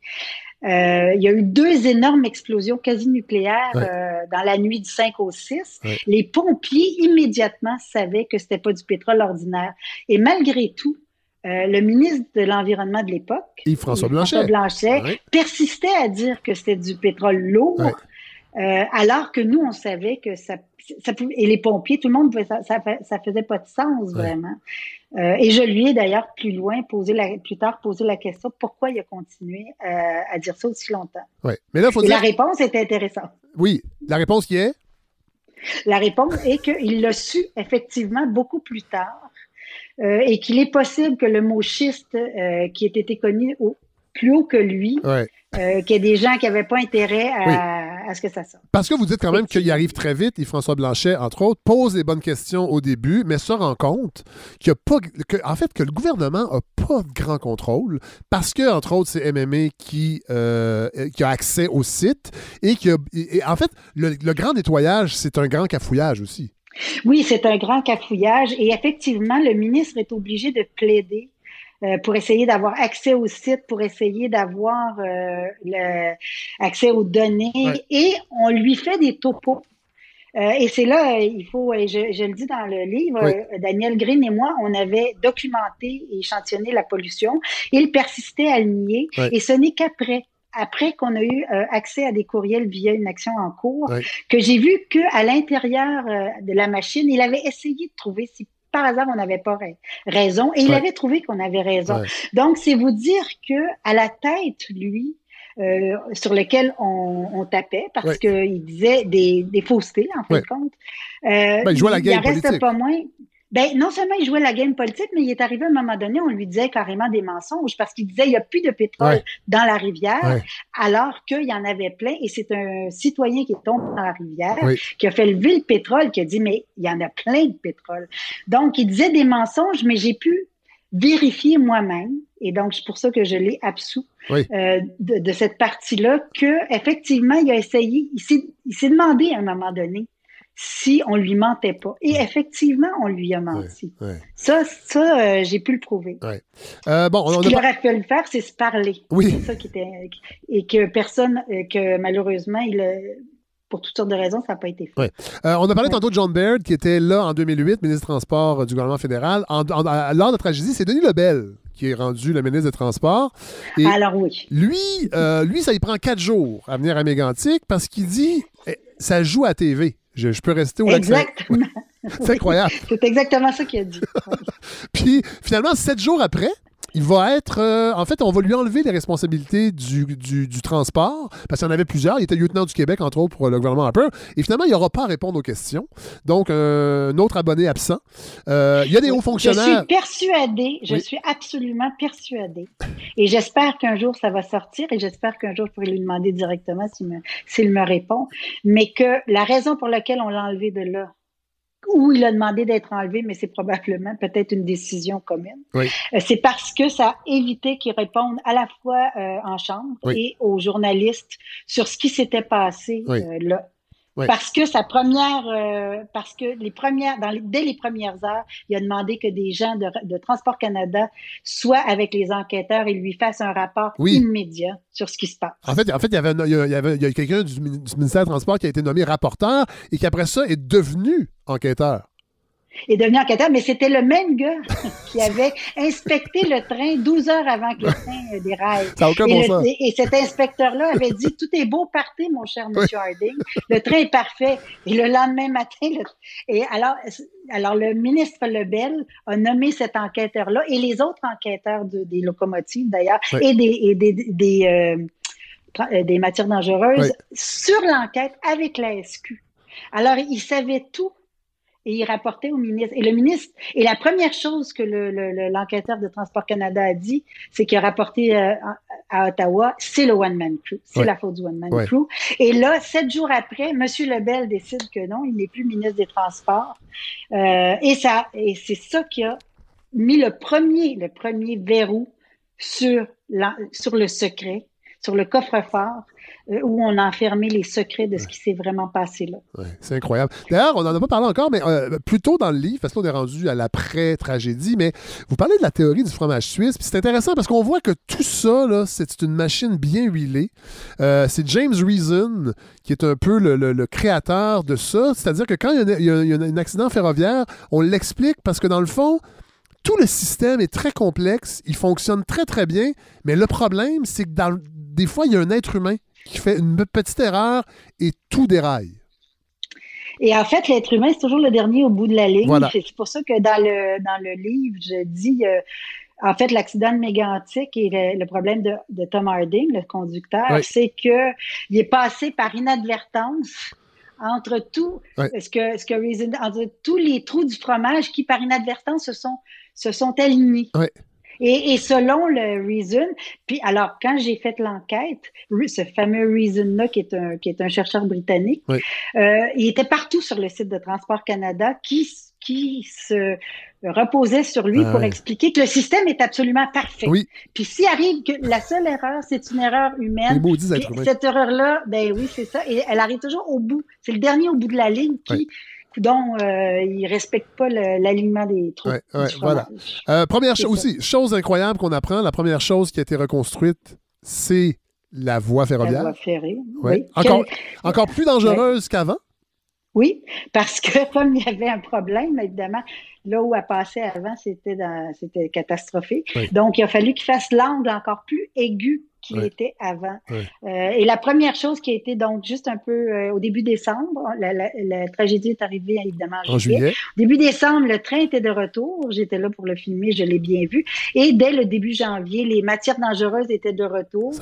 euh, il y a eu deux énormes explosions quasi nucléaires Ouais. euh, dans la nuit du 5 au 6. Ouais. Les pompiers immédiatement savaient que c'était pas du pétrole ordinaire. Et malgré tout, euh, le ministre de l'Environnement de l'époque, Yves-François Blanchet. Ouais. persistait à dire que c'était du pétrole lourd. Euh, alors que nous, on savait que ça, ça pouvait, et les pompiers, tout le monde, ça, ça, faisait pas de sens Ouais. vraiment. Euh, et je lui ai d'ailleurs plus loin posé la, plus tard posé la question pourquoi il a continué euh, à dire ça aussi longtemps? Ouais. Mais là, il faut Et dire. la réponse était intéressante. Oui, la réponse qui est? La réponse est qu'il l'a su effectivement beaucoup plus tard euh, et qu'il est possible que le mot schiste, qui ait été connu au- plus haut que lui, Ouais. euh, qu'il y ait des gens qui n'avaient pas intérêt à, à ce que ça sorte. Parce que vous dites quand même qu'il arrive très vite, et François Blanchet, entre autres, pose les bonnes questions au début, mais se rend compte qu'il a pas, que, en fait, que le gouvernement n'a pas de grand contrôle, parce que, entre autres, c'est MMA qui, euh, qui a accès au site, et qui a, et- et en fait, le, le grand nettoyage, c'est un grand cafouillage aussi. Oui, c'est un grand cafouillage et effectivement, le ministre est obligé de plaider euh, pour essayer d'avoir accès au site, pour essayer d'avoir euh, accès aux données Ouais. et on lui fait des topos. Euh, et c'est là, il faut, je, je le dis dans le livre, Oui. euh, Daniel Green et moi, on avait documenté et échantillonné la pollution. Il persistait à le nier et ce n'est qu'après après qu'on a eu euh, accès à des courriels via une action en cours, que j'ai vu que à l'intérieur euh, de la machine, il avait essayé de trouver si par hasard on n'avait pas ra- raison, et il Ouais. avait trouvé qu'on avait raison. Ouais. Donc c'est vous dire que à la tête, lui, euh, sur lequel on, on tapait parce Ouais. qu'il disait des, des faussetés en fin de compte. Euh, Ben, il jouait la game en reste politique. pas moins. Ben, non seulement il jouait la game politique, mais il est arrivé à un moment donné, on lui disait carrément des mensonges parce qu'il disait il n'y a plus de pétrole Ouais. dans la rivière, Ouais. alors qu'il y en avait plein. Et c'est un citoyen qui est tombé dans la rivière, Oui. qui a fait lever le pétrole, qui a dit mais il y en a plein de pétrole. Donc il disait des mensonges, mais j'ai pu vérifier moi-même. Et donc, c'est pour ça que je l'ai absous Oui. euh, de, de cette partie-là, que effectivement, il a essayé, il s'est demandé à un moment donné si on lui mentait pas. Et effectivement, on lui a menti. Ouais. Ça, ça, euh, j'ai pu le prouver. Euh, bon, on, Ce a qu'il aurait fallu faire, c'est se parler. Oui. C'est ça qui était, et que personne, euh, que malheureusement, il, a- pour toutes sortes de raisons, ça n'a pas été fait. Ouais. Euh, on a parlé tantôt de John Baird, qui était là en 2008, ministre des Transports du gouvernement fédéral. En, en- à- lors de la tragédie, c'est Denis Lebel qui est rendu le ministre des Transports. Et Alors oui. lui, euh, lui, ça y prend quatre jours à venir à Mégantic parce qu'il dit eh, ça joue à TV. Je, je peux rester au lac Saint- Exactement. C'est incroyable. (laughs) C'est exactement ça qu'il a dit. (laughs) Puis finalement, sept jours après, il va être. euh, en fait, on va lui enlever les responsabilités du, du- du transport, parce qu'il y en avait plusieurs. Il était lieutenant du Québec, entre autres, pour le gouvernement Harper. Et finalement, il n'aura pas à répondre aux questions. Donc, euh, un autre abonné absent. Euh, il y a des hauts Je fonctionnaires. suis persuadée, je Oui. suis absolument persuadée. Et j'espère qu'un jour ça va sortir et j'espère qu'un jour je pourrai lui demander directement s'il me, s'il me répond. Mais que la raison pour laquelle on l'a enlevé de là, ou il a demandé d'être enlevé, mais c'est probablement peut-être une décision commune. Oui. Euh, C'est parce que ça a évité qu'il réponde à la fois euh, en chambre Oui. et aux journalistes sur ce qui s'était passé Oui. euh, là. Parce que sa première, euh, parce que les premières, dans les- dès les premières heures, il a demandé que des gens de, de Transport Canada soient avec les enquêteurs et lui fassent un rapport Oui. immédiat sur ce qui se passe. En fait, en fait, il y avait, un- il y a, il y avait- il y a quelqu'un du, du ministère des Transports qui a été nommé rapporteur et qui, après ça, est devenu enquêteur. Est devenu enquêteur, mais c'était le même gars (laughs) qui avait inspecté le train 12 heures avant que le (laughs) train euh, déraille. Ça aucun Et, bon le- sens. et- et cet inspecteur-là avait dit Tout est beau, partez, mon cher monsieur Harding. Le train est parfait. Et le lendemain matin, le- et alors, alors le ministre Lebel a nommé cet enquêteur-là et les autres enquêteurs de- des locomotives, d'ailleurs, et des, et des, des, euh, euh, des matières dangereuses sur l'enquête avec la SQ. Alors, il savait tout et il rapportait au ministre. Et le ministre, et la première chose que le- le- le- l'enquêteur de Transport Canada a dit, c'est qu'il a rapporté euh, à, Ottawa, c'est le one-man crew. C'est Ouais. la faute du one-man Ouais. crew. Et là, sept jours après, M. Lebel décide que non, il n'est plus ministre des Transports. Euh, et ça, et c'est ça qui a mis le premier, le premier verrou sur, la- sur le secret, sur le coffre-fort, où on a enfermé les secrets de ce qui s'est vraiment passé là. Ouais, c'est incroyable. D'ailleurs, on n'en a pas parlé encore, mais euh, plus tôt dans le livre, parce qu'on est rendu à l'après-tragédie, mais vous parlez de la théorie du fromage suisse, puis c'est intéressant parce qu'on voit que tout ça, là, c'est une machine bien huilée. Euh, c'est James Reason qui est un peu le, le- le créateur de ça, c'est-à-dire que quand il y, a, un- il y a- il y a un accident ferroviaire, on l'explique parce que dans le fond, tout le système est très complexe, il fonctionne très très bien, mais le problème, c'est que dans- des fois, il y a un être humain qui fait une petite erreur et tout déraille. Et en fait, l'être humain, c'est toujours le dernier au bout de la ligne. Voilà. C'est pour ça que dans le, dans le livre, je dis, euh, en fait, l'accident de Mégantic et le, le problème de, de Tom Harding, le conducteur, Oui. c'est que il est passé par inadvertance entre tout, Oui. ce que, ce que Reason- entre tous les trous du fromage qui, par inadvertance, se sont, se sont alignés. Oui. Et, et selon le Reason, puis alors quand j'ai fait l'enquête, ce fameux Reason-là, qui est un qui est un chercheur britannique, Oui. euh, il était partout sur le site de Transport Canada, qui qui se reposait sur lui Ah pour expliquer que le système est absolument parfait. Oui. Puis s'il arrive que la seule erreur, c'est une erreur Les humaine. cette erreur-là, ben oui, c'est ça. Et elle arrive toujours au bout. C'est le dernier au bout de la ligne qui, dont euh, il respecte pas l'alignement des trous. Ouais, du ouais, voilà. Euh, première chose aussi, chose incroyable qu'on apprend, la première chose qui a été reconstruite, c'est la voie La ferroviaire. voie ferrée. Ouais. Oui. Encore, plus dangereuse qu'avant? Oui, parce que (laughs) comme il y avait un problème, évidemment, là où elle passait avant, c'était catastrophique. Oui. Donc, il a fallu qu'il fasse l'angle encore plus aigu qu'il était avant. Euh, et la première chose qui a été donc juste un peu euh, au début décembre, la, la- la tragédie est arrivée évidemment en, En juillet. juillet. Début décembre, le train était de retour. J'étais là pour le filmer, je l'ai bien vu. Et dès le début janvier, les matières dangereuses étaient de retour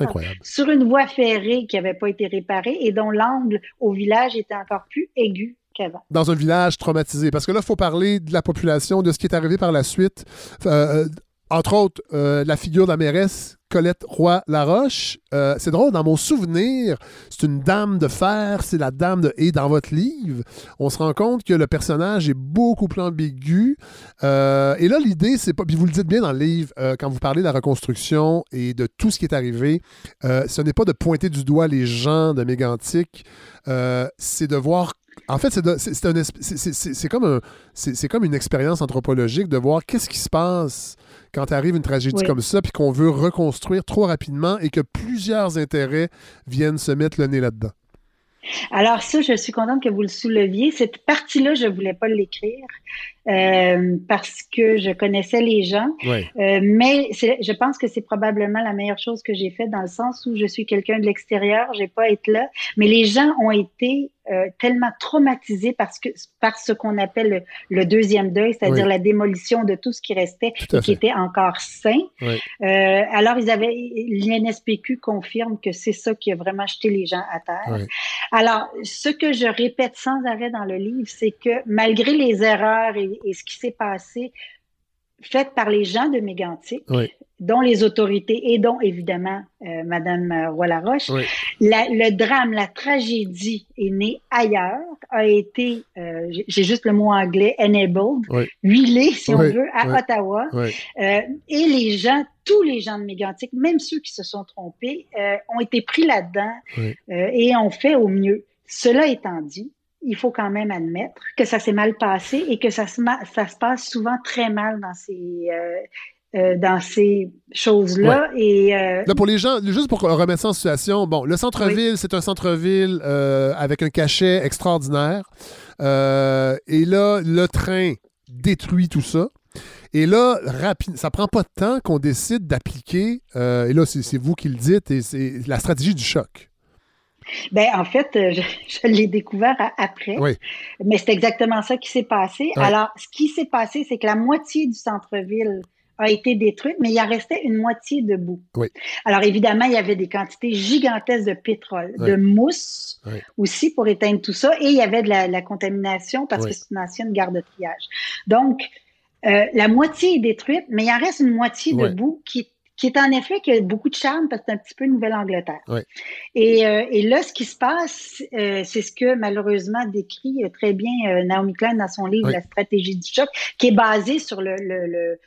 sur une voie ferrée qui n'avait pas été réparée et dont l'angle au village était encore plus aigu qu'avant. Dans un village traumatisé. Parce que là, il faut parler de la population, de ce qui est arrivé par la suite. Euh, entre autres, euh, la figure de la mairesse Colette Roy-Laroche. Euh, c'est drôle, dans mon souvenir, c'est une dame de fer, c'est la dame de... Et dans votre livre, on se rend compte que le personnage est beaucoup plus ambigu. Euh, et là, l'idée, c'est pas... Puis vous le dites bien dans le livre, quand vous parlez de la reconstruction et de tout ce qui est arrivé, ce n'est pas de pointer du doigt les gens de Mégantic, c'est de voir en fait, c'est un comme, un- c'est- c'est comme une expérience anthropologique de voir qu'est-ce qui se passe quand arrive une tragédie Oui. comme ça, puis qu'on veut reconstruire trop rapidement et que plusieurs intérêts viennent se mettre le nez là-dedans. Alors ça, je suis contente que vous le souleviez. Cette partie-là, je voulais pas l'écrire euh, parce que je connaissais les gens, Ouais. Euh, mais je pense que c'est probablement la meilleure chose que j'ai faite dans le sens où je suis quelqu'un de l'extérieur, j'ai pas été là, mais les gens ont été euh, tellement traumatisés parce que par ce qu'on appelle le, le deuxième deuil, c'est-à-dire Oui. la démolition de tout ce qui restait à et qui était encore sain. Oui. Euh, alors ils avaient l'INSPQ confirme que c'est ça qui a vraiment jeté les gens à terre. Oui. Alors, ce que je répète sans arrêt dans le livre, c'est que malgré les erreurs et, et ce qui s'est passé, faites par les gens de Mégantic, Oui. dont les autorités et dont évidemment euh, Madame euh, Roy-Laroche, Oui. la- le drame, la tragédie est née ailleurs, a été, euh, j'ai- juste le mot anglais, enabled, Oui. huilé, si on veut, à. Ottawa. Euh, et les gens, tous les gens de Mégantic, même ceux qui se sont trompés, ont été pris là-dedans et ont fait au mieux. Cela étant dit, il faut quand même admettre que ça s'est mal passé et que ça se, ça se passe souvent très mal dans ces, euh, euh, dans ces choses-là. Et euh, Là, pour les gens, juste pour remettre ça en situation, bon, le centre-ville, c'est un centre-ville avec un cachet extraordinaire. Et là, le train détruit tout ça. Et là, rapide, ça prend pas de temps qu'on décide d'appliquer, et là, c'est c'est vous qui le dites, et c'est la stratégie du choc. Ben, en fait, euh, je, (laughs) je l'ai découvert à- après. Oui. Mais c'est exactement ça qui s'est passé. Alors, ce qui s'est passé, c'est que la moitié du centre-ville a été détruite, mais il en restait une moitié debout. Oui. Alors, évidemment, il y avait des quantités gigantesques de pétrole, de mousse aussi pour éteindre tout ça, et il y avait de la, la contamination parce que c'est une ancienne gare de triage. Donc, euh, la moitié est détruite, mais il en reste une moitié debout qui, qui est en effet qui a beaucoup de charme parce que c'est un petit peu Nouvelle-Angleterre. Ouais. Et, euh, et là, ce qui se passe, euh, c'est ce que malheureusement décrit euh, très bien euh, Naomi Klein dans son livre Oui. La stratégie du choc, qui est basé sur le, le, le,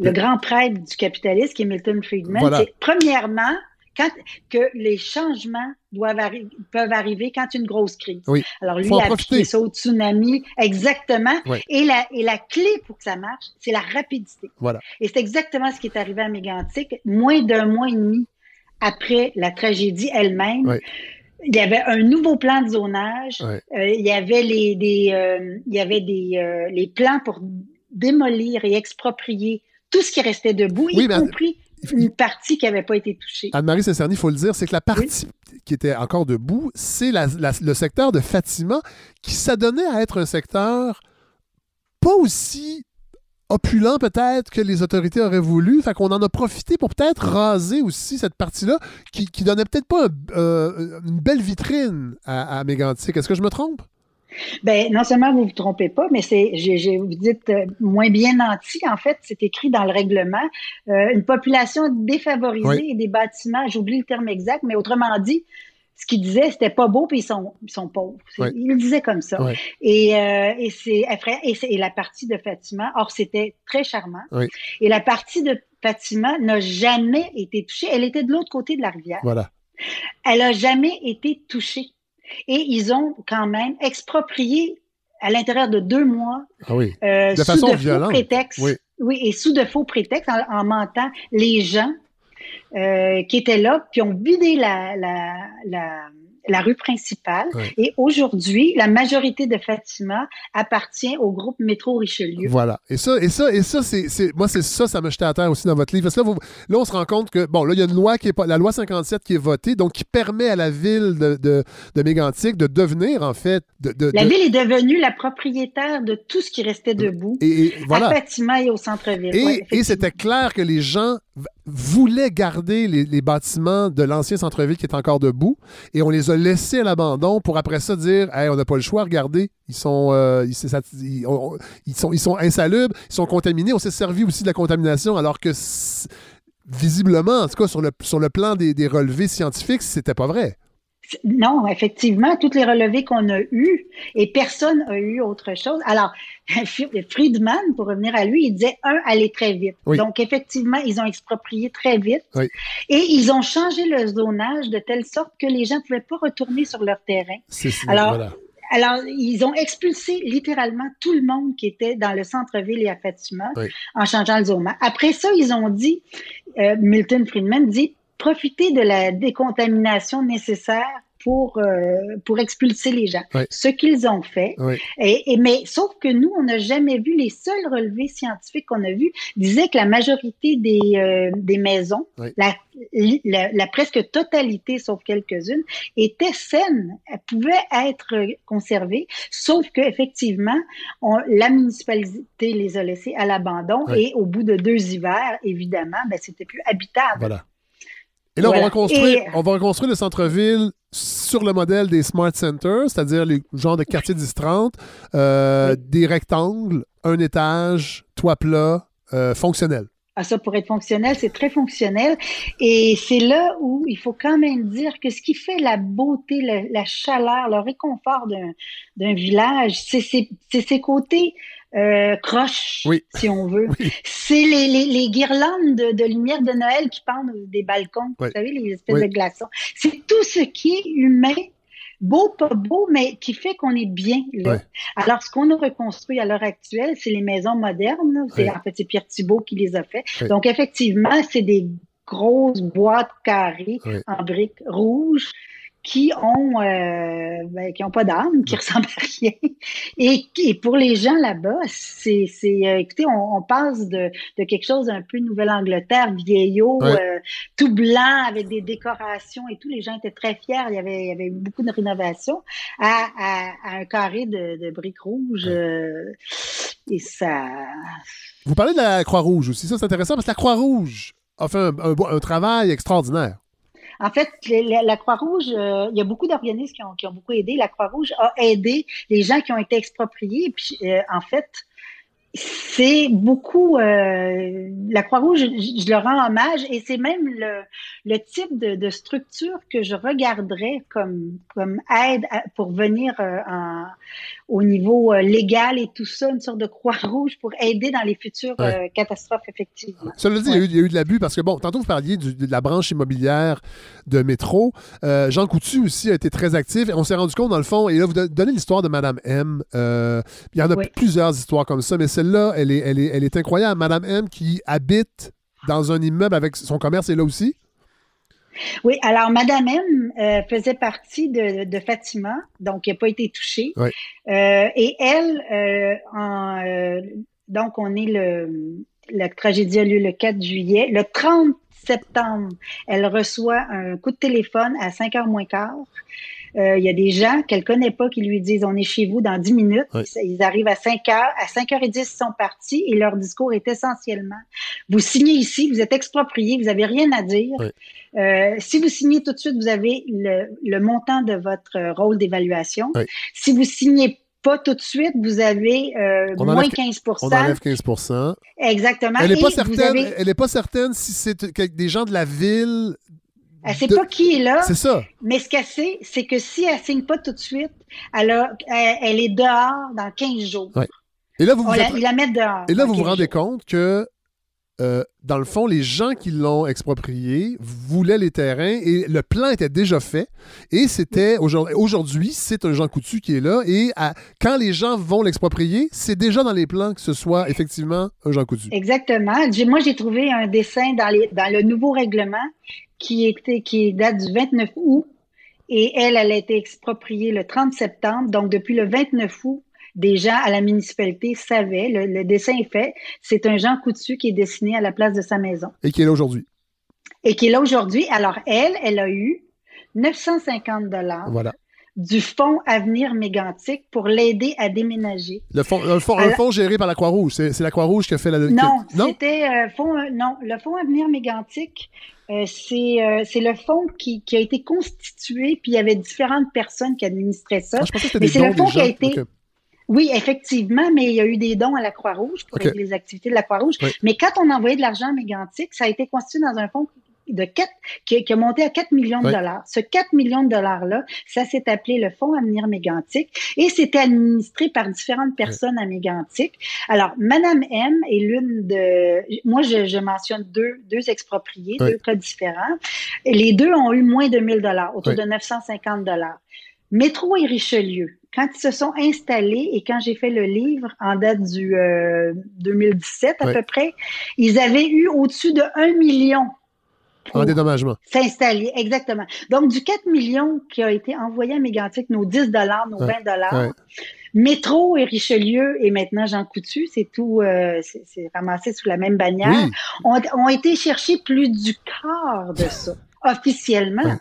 le grand prêtre du capitalisme, qui est Milton Friedman. Voilà. C'est premièrement quand, que les changements doivent arri- peuvent arriver quand une grosse crise. Oui. Alors lui, il a appliqué ça au tsunami, exactement. Oui. Et, la, et la clé pour que ça marche, c'est la rapidité. Voilà. Et c'est exactement ce qui est arrivé à Mégantic, moins d'un mois et demi après la tragédie elle-même. Il y avait un nouveau plan de zonage. Ouais. Euh, il y avait les, des, euh, il y avait des, euh, les plans pour démolir et exproprier tout ce qui restait debout, Oui, y compris une partie qui n'avait pas été touchée. Anne-Marie Saint-Cerny, il faut le dire, c'est que la partie qui était encore debout, c'est la- la- le secteur de Fatima qui s'adonnait à être un secteur pas aussi opulent peut-être que les autorités auraient voulu. Fait qu'on en a profité pour peut-être raser aussi cette partie-là qui, qui donnait peut-être pas un- euh, une belle vitrine à, à Mégantic. Est-ce que je me trompe? Ben, non seulement vous vous trompez pas, mais c'est, vous dites euh, moins bien nanti. En fait, c'est écrit dans le règlement. Euh, une population défavorisée Oui. et des bâtiments, j'oublie le terme exact, mais autrement dit, ce qu'il disait, c'était pas beau puis ils sont, ils sont pauvres. Oui. Il le disait comme ça. Oui. Et, euh, et c'est et, la partie de Fatima, or c'était très charmant. Oui. Et la partie de Fatima n'a jamais été touchée. Elle était de l'autre côté de la rivière. Voilà. Elle a jamais été touchée. Et ils ont quand même exproprié à l'intérieur de deux mois, Ah oui. euh, De sous façon de faux violente. prétextes. Oui. et sous de faux prétextes, en, en mentant les gens euh, qui étaient là, puis ont vidé la, la, la, la rue principale. Et aujourd'hui, la majorité de Fatima appartient au groupe Métro Richelieu. Voilà. Et ça, et ça, et ça, c'est, c'est- moi, c'est ça, ça m'a jeté à terre aussi dans votre livre. Parce que là, vous- là, on se rend compte que, bon, là, il y a une loi qui est pas, la loi 57 qui est votée, donc qui permet à la ville de, de, de Mégantic de devenir, en fait, de, de- La ville est devenue la propriétaire de tout ce qui restait debout et, et voilà. à Fatima et au centre-ville. Et, Ouais, et c'était clair que les gens v- voulaient garder les, bâtiments de l'ancien centre-ville qui est encore debout et on les a laissés à l'abandon pour après ça dire hey, on n'a pas le choix, regardez, ils sont, euh, ils, sont, ils sont insalubres, ils sont contaminés. On s'est servi aussi de la contamination alors que visiblement, en tout cas sur le, sur le plan des, des relevés scientifiques, c'était pas vrai. Non, effectivement, toutes les relevés qu'on a eues, et personne n'a eu autre chose. Alors, (laughs) Friedman, pour revenir à lui, il disait, un, aller très vite. Oui. Donc, effectivement, ils ont exproprié très vite. Oui. Et ils ont changé le zonage de telle sorte que les gens ne pouvaient pas retourner sur leur terrain. C'est, c'est- Alors, voilà. Alors, ils ont expulsé littéralement tout le monde qui était dans le centre-ville et à Fatima Oui. en changeant le zonage. Après ça, ils ont dit, euh, Milton Friedman dit, profitez de la décontamination nécessaire pour, euh, pour expulser les gens. Oui. Ce qu'ils ont fait. Oui. Et, et- mais sauf que nous, on n'a jamais vu, les seuls relevés scientifiques qu'on a vus disaient que la majorité des, euh, des maisons, Oui. la, la, la presque totalité, sauf quelques-unes, étaient saines, elles pouvaient être conservées, sauf que effectivement, on, la municipalité les a laissées à l'abandon et au bout de deux hivers, évidemment, ben, c'était plus habitable. Voilà. Et là, on, va reconstruire, Et- on va reconstruire le centre-ville sur le modèle des Smart Centers, c'est-à-dire les genres de quartiers 10-30, euh, des rectangles, un étage, toit plat, euh, fonctionnel. Ah, ça, pour être fonctionnel, c'est très fonctionnel. Et c'est là où il faut quand même dire que ce qui fait la beauté, la, la chaleur, le réconfort d'un, village, c'est ses côtés euh, croches, Oui. si on veut. Oui. C'est les, les, les guirlandes de, de lumière de Noël qui pendent des balcons, Oui. vous savez, les espèces de glaçons. C'est tout ce qui est humain beau, pas beau, mais qui fait qu'on est bien là. Alors, ce qu'on a reconstruit à l'heure actuelle, c'est les maisons modernes. C'est. En fait, c'est Pierre Thibault qui les a fait. Donc, effectivement, c'est des grosses boîtes carrées en briques rouges qui ont euh, ben, qui ont pas d'âme, qui ressemblent à rien. Et, et pour les gens là-bas, c'est euh, écoutez, on, on passe de, de quelque chose un peu Nouvelle-Angleterre, vieillot, Ouais. euh, tout blanc avec des décorations et tout. Les gens étaient très fiers. Il y avait il y avait eu beaucoup de rénovations à, à, à un carré de, de briques rouges. et ça, Vous parlez de la Croix-Rouge aussi. Ça, c'est intéressant parce que la Croix-Rouge a fait un, un- un travail extraordinaire. En fait, la Croix-Rouge, euh, il y a beaucoup d'organismes qui ont, qui ont beaucoup aidé. La Croix-Rouge a aidé les gens qui ont été expropriés. Puis, euh, en fait, c'est beaucoup euh, la Croix-Rouge, je, je leur rends hommage et c'est même le, le type de, de structure que je regarderais comme, comme aide à- pour venir euh, en- au niveau euh, légal et tout ça, une sorte de Croix-Rouge pour aider dans les futures Ouais. euh, catastrophes, effectivement. Cela dit, il y a eu- il y, a eu de l'abus parce que, bon, tantôt vous parliez du- de la branche immobilière de métro. Jean Coutu aussi a été très actif. On s'est rendu compte, dans le fond, et là, vous don- donnez l'histoire de Madame M. Il y en a plusieurs histoires comme ça, mais celle-là, elle est, elle, est, elle est incroyable. Madame M qui habite dans un immeuble avec son commerce est là aussi. Oui, alors Madame M euh, faisait partie de, de Fatima, donc elle n'a pas été touchée. Oui. Euh, et elle, euh, en, donc on est le, la tragédie a lieu le 4 juillet. Le 30 septembre, elle reçoit un coup de téléphone à 5 heures moins quart. Euh, Il y a des gens qu'elle connaît pas qui lui disent on est chez vous dans 10 minutes. Oui. Ils arrivent à 5 heures. À 5 heures et 10, ils sont partis et leur discours est essentiellement vous signez ici, vous êtes exproprié, vous avez rien à dire. Oui. Euh, si vous signez tout de suite, vous avez le, le montant de votre euh, rôle d'évaluation. Oui. Si vous signez pas tout de suite, vous avez euh, moins enlève- 15 On enlève 15% Exactement. Elle n'est pas vous certaine, avez- elle est pas certaine si c'est des gens de la ville. Elle sait de- pas qui est là, C'est ça. mais ce qu'elle sait, c'est que si elle signe pas tout de suite, elle, a- elle, elle est dehors dans 15 jours. Ouais. Et là, vous vous la, appre- ils la mettent dehors. Et là, dans vous vous 15 rendez jours. compte que, euh, dans le fond, les gens qui l'ont exproprié voulaient les terrains et le plan était déjà fait. Et c'était aujourd'hui, c'est un Jean Coutu qui est là. Et à- quand les gens vont l'exproprier, c'est déjà dans les plans que ce soit effectivement un Jean Coutu. Exactement. Moi, j'ai trouvé un dessin dans, les, dans le nouveau règlement qui, était, qui date du 29 août et elle, elle a été expropriée le 30 septembre. Donc, depuis le 29 août, des gens à la municipalité savaient, le, le dessin est fait, c'est un Jean Coutu qui est dessiné à la place de sa maison Et qui est là aujourd'hui. et qui est là aujourd'hui. Alors, elle, elle a eu 950 dollars Voilà. du fonds Avenir Mégantic pour l'aider à déménager. Le fonds, géré par la Croix-Rouge. C'est, la Croix-Rouge qui a fait la. Non, qui- non? c'était euh, non, le fonds Avenir Mégantic, euh, c'est euh, c'est le fonds qui, qui a été constitué, puis il y avait différentes personnes qui administraient ça. Ah, je pensais que c'était mais c'est le fonds qui a été-. Oui, effectivement, mais il y a eu des dons à la Croix-Rouge pour les activités de la Croix-Rouge. Oui. Mais quand on envoyait de l'argent à Mégantic, ça a été constitué dans un fonds de 4, qui, qui a monté à 4 millions de Oui. dollars. Ce 4 millions de dollars-là, ça s'est appelé le Fonds Avenir Mégantic et c'était administré par différentes personnes à Mégantic. Alors, Madame M est l'une de... Moi, je, je mentionne deux, deux expropriés, Oui. deux cas différents. Et les deux ont eu moins de 1000 dollars, autour de 950 dollars. Métro et Richelieu, quand ils se sont installés et quand j'ai fait le livre en date du euh, 2017 à Oui. peu près, ils avaient eu au-dessus de 1 million En dédommagement. s'installer. Exactement. Donc, du 4 millions qui a été envoyé à Mégantic, nos 10 dollars, nos Ouais. 20 dollars, Ouais. Métro et Richelieu et maintenant Jean Coutu, c'est tout, euh, c'est ramassé sous la même bannière, Oui. ont, ont été chercher plus du quart de ça, officiellement. Ouais.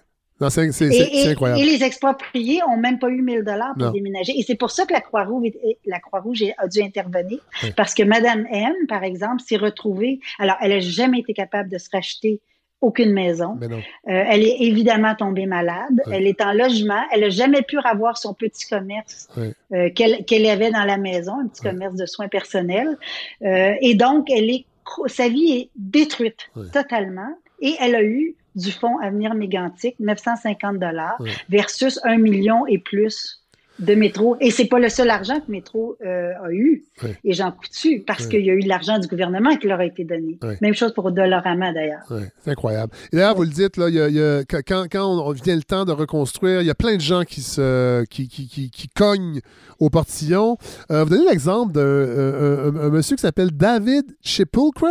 C'est, incroyable. et les expropriés ont même pas eu 1000 dollars pour Non. déménager. Et c'est pour ça que la Croix-Rouge, la Croix-Rouge a dû intervenir. Oui. Parce que Madame M, par exemple, s'est retrouvée, alors elle a jamais été capable de se racheter aucune maison. Euh, elle est évidemment tombée malade. Oui. Elle est en logement. Elle n'a jamais pu avoir son petit commerce Oui. euh, qu'elle avait dans la maison, un petit Oui. commerce de soins personnels. Euh, et donc, elle est, sa vie est détruite totalement. Et elle a eu du fonds Avenir Mégantic, 950 dollars versus 1 million et plus de métro. Et c'est pas le seul argent que métro euh, a eu, et j'en dessus, parce qu'il y a eu de l'argent du gouvernement qui leur a été donné. Même chose pour Dollarama, d'ailleurs. C'est incroyable. Et d'ailleurs, vous le dites, là, il y a- il y a- quand- quand, on vient le temps de reconstruire, il y a plein de gens qui, se, qui, qui, qui, qui cognent au portillon. Euh, vous donnez l'exemple d'un euh, monsieur qui s'appelle David Sepulcre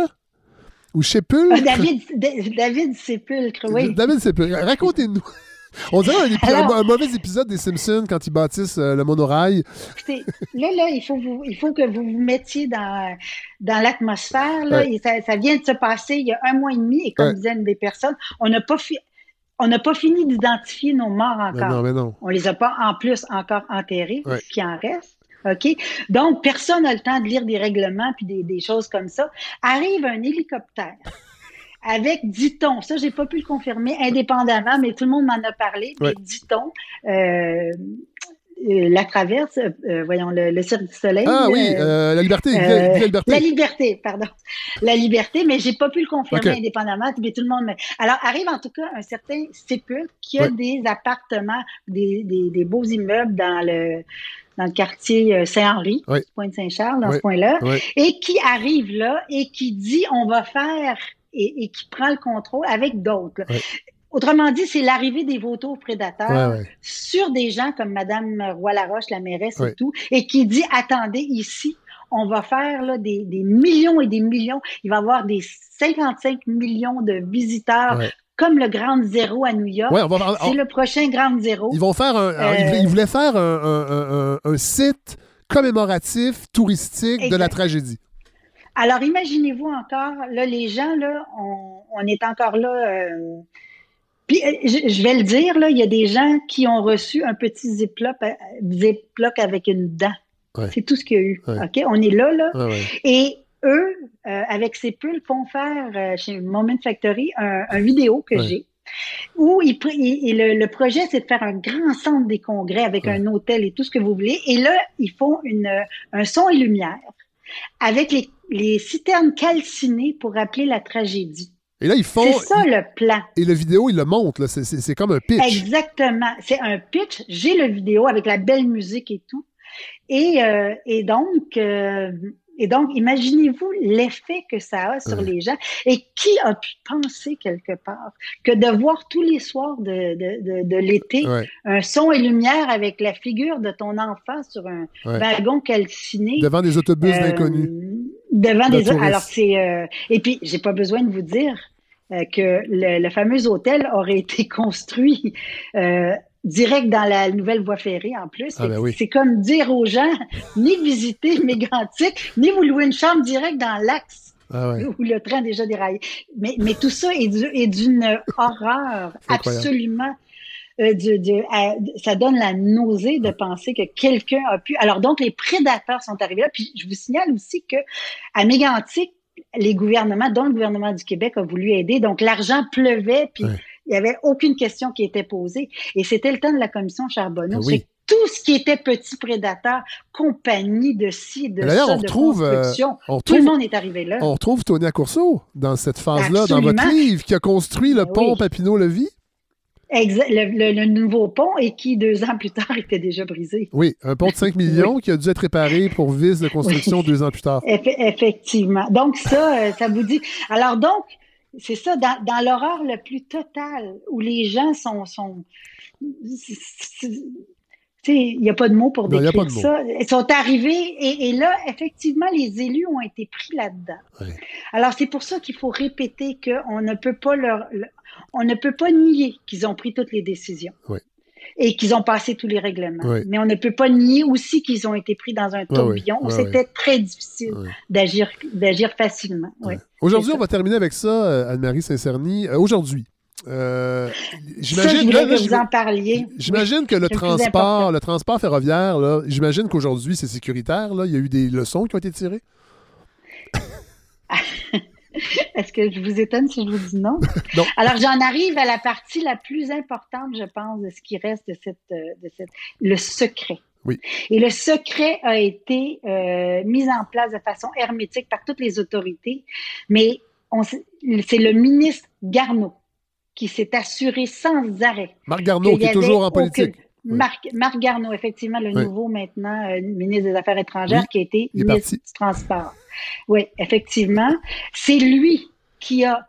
ou Sepulcre? Ah, David, Da- David Sépulcre, oui. David Sepulcre. Racontez-nous. On dirait un, Alors- un- mauvais épisode des Simpsons quand ils bâtissent euh, le monorail. Écoutez, là, là, il faut, vous, il faut que vous vous mettiez dans, dans l'atmosphère. Ouais. Ça, ça vient de se passer il y a un mois et demi. Et comme Ouais. disaient des personnes, on n'a pas, fi- on n'a pas fini d'identifier nos morts encore. non, mais non. On les a pas en plus encore enterrés, Ouais. ce qui en reste. OK? Donc, personne n'a le temps de lire des règlements puis des, des choses comme ça. Arrive un hélicoptère avec, dit-on, ça, j'ai pas pu le confirmer indépendamment, mais tout le monde m'en a parlé, Ouais. mais dit-on, euh, euh, la traverse, euh, voyons, le, le Cirque du Soleil. Ah oui, euh, euh, la liberté. Villa- Villa liberté. la liberté, pardon. La liberté, mais j'ai pas pu le confirmer indépendamment, mais tout le monde me... Alors, arrive en tout cas un certain sépulcre qui a Ouais. des appartements, des, des, des beaux immeubles dans le dans le quartier Saint-Henri, Ouais. Pointe-Saint-Charles, dans Ouais. ce coin-là, Ouais. et qui arrive là et qui dit on va faire et, et qui prend le contrôle avec d'autres. Ouais. Autrement dit, c'est l'arrivée des vautours prédateurs Ouais, ouais. sur des gens comme Madame Roy-Laroche, la mairesse et tout, et qui dit attendez ici, on va faire là, des, des millions et des millions. Il va y avoir des 55 millions de visiteurs, comme le Grand Zéro à New York. Ouais, C'est le prochain Grand Zéro. Ils vont faire un. Euh, voulaient, ils voulaient faire un, site commémoratif, touristique de la tragédie. Alors, imaginez-vous encore, là, les gens, là, on, on est encore là. euh, Puis, euh, je, je vais le dire, là, il y a des gens qui ont reçu un petit ziploc, euh, ziploc avec une dent. Ouais. C'est tout ce qu'il y a eu. Ouais. OK? On est là, là. Ouais. Et eux, euh, avec ces pulls, font faire euh, chez Moment Factory un, un vidéo que j'ai. Où il, il- il- le, le projet, c'est de faire un grand centre des congrès avec Ouais. un hôtel et tout ce que vous voulez. Et là, ils font une, un son et lumière avec les, les citernes calcinées pour rappeler la tragédie. Et là, ils font. C'est ça le plan. Et le vidéo, ils le montrent. là. C'est- comme un pitch. Exactement. C'est un pitch. J'ai le vidéo avec la belle musique et tout. Et, euh, et donc, euh, et donc, imaginez-vous l'effet que ça a sur Ouais. les gens. Et qui a pu penser quelque part que de voir tous les soirs de, de, de, de l'été Ouais. un son et lumière avec la figure de ton enfant sur un Ouais. wagon calciné. Devant des autobus Euh, d'inconnus. Devant De des touristes. Alors c'est euh, et puis j'ai pas besoin de vous dire euh, que le, le fameux hôtel aurait (laughs) été construit euh, direct dans la nouvelle voie ferrée en plus. Ah, ben oui. C'est comme dire aux gens (laughs) ni visiter Mégantic, ni vous louer une chambre direct dans l'axe Ah ouais. (laughs) où le train a déjà déraillé. Mais, mais tout ça est du- est d'une horreur absolument. Euh, du- du- à- ça donne la nausée de penser que quelqu'un a pu. Alors donc les prédateurs sont arrivés là. Puis je vous signale aussi que à Mégantic, les gouvernements, dont le gouvernement du Québec a voulu aider. Donc l'argent pleuvait, puis il n'y avait aucune question qui était posée. Et c'était le temps de la commission Charbonneau. Ah oui. C'est tout ce qui était petit prédateur, compagnie de ci, de ça, on de euh, construction. on Tout le monde est arrivé là. On retrouve Tony Accourceau dans cette phase-là, dans votre livre, qui a construit le Ben pont oui. Le, le- le nouveau pont et qui, deux ans plus tard, (laughs) était déjà brisé. Oui, un pont de 5 millions qui a dû être réparé pour vice de construction Oui. deux ans plus tard. Eff- effectivement. Donc, ça, euh, ça vous dit. Alors, donc, c'est ça, dans, dans l'horreur le plus total, où les gens sont. sont il n'y a pas de mots pour décrire ça. Ils sont arrivés et, et là, effectivement, les élus ont été pris là-dedans. Alors, c'est pour ça qu'il faut répéter qu'on ne peut pas leur, le- on ne peut pas nier qu'ils ont pris toutes les décisions. Et qu'ils ont passé tous les règlements. Mais on ne peut pas nier aussi qu'ils ont été pris dans un tourbillon où c'était très difficile d'agir d'agir facilement. Aujourd'hui, on va terminer avec ça, euh, Anne-Marie Saint-Cerny. Euh, Aujourd'hui, euh, Ça, je j'imagine voulais là, là, que je- vous en parliez. j'imagine que le transport, le transport ferroviaire, là, j'imagine qu'aujourd'hui, c'est sécuritaire. Là. Il y a eu des leçons qui ont été tirées? (laughs) (laughs) Est-ce que je vous étonne si je vous dis non? (laughs) Non. Alors, j'en arrive à la partie la plus importante, je pense, de ce qui reste de cette, euh, de cette, le secret. Oui. Et le secret a été euh, mis en place de façon hermétique par toutes les autorités, mais c'est le ministre Garneau qui s'est assuré sans arrêt Marc Garneau, qui est toujours en politique. aucune- Marc, Marc Garneau, effectivement, le Oui. nouveau maintenant euh, ministre des Affaires étrangères qui a été ministre du Transport. Oui, effectivement. C'est lui qui a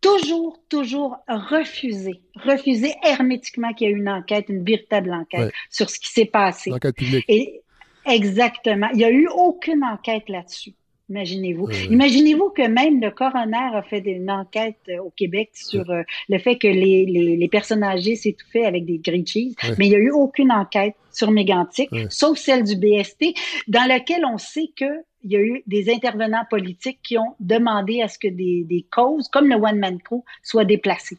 toujours, toujours refusé, refusé hermétiquement qu'il y ait une enquête, une véritable enquête Ouais. sur ce qui s'est passé. L'enquête publique. Et exactement. Il n'y a eu aucune enquête là-dessus. Imaginez-vous. Ouais, ouais. Imaginez-vous que même le coroner a fait une enquête euh, au Québec sur euh, le fait que les, les, les personnes âgées s'étouffaient avec des grilled cheese, mais il n'y a eu aucune enquête sur Mégantic, sauf celle du BST, dans laquelle on sait que il y a eu des intervenants politiques qui ont demandé à ce que des, des causes, comme le One Man Crew, soient déplacées.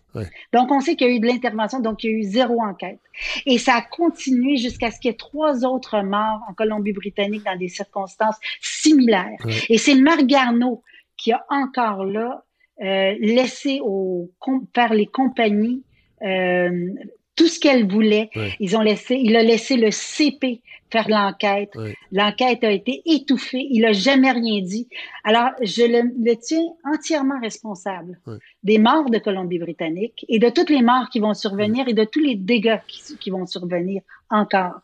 Donc, on sait qu'il y a eu de l'intervention, donc il y a eu zéro enquête. Et ça a continué jusqu'à ce qu'il y ait trois autres morts en Colombie-Britannique dans des circonstances similaires. Et c'est Marc Garneau qui a encore là euh, laissé aux, par les compagnies euh, tout ce qu'elles voulaient. Ouais. Ils ont laissé, il a laissé le CP faire l'enquête. L'enquête a été étouffée. Il a jamais rien dit. Alors, je le, le tiens entièrement responsable des morts de Colombie-Britannique et de toutes les morts qui vont survenir et de tous les dégâts qui, qui vont survenir encore.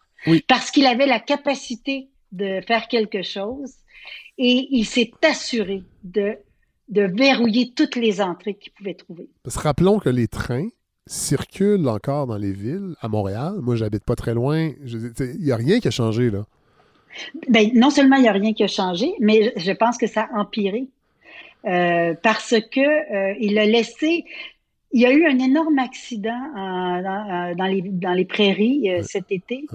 Parce qu'il avait la capacité de faire quelque chose et il s'est assuré de, de verrouiller toutes les entrées qu'il pouvait trouver. Parce que rappelons que les trains circulent encore dans les villes. À Montréal, moi, j'habite pas très loin. Il n'y a rien qui a changé, là. Ben, non seulement il n'y a rien qui a changé, mais je je pense que ça a empiré. Euh, parce que euh, il a laissé. Il y a eu un énorme accident en- dans, dans les, dans les prairies euh, cet été.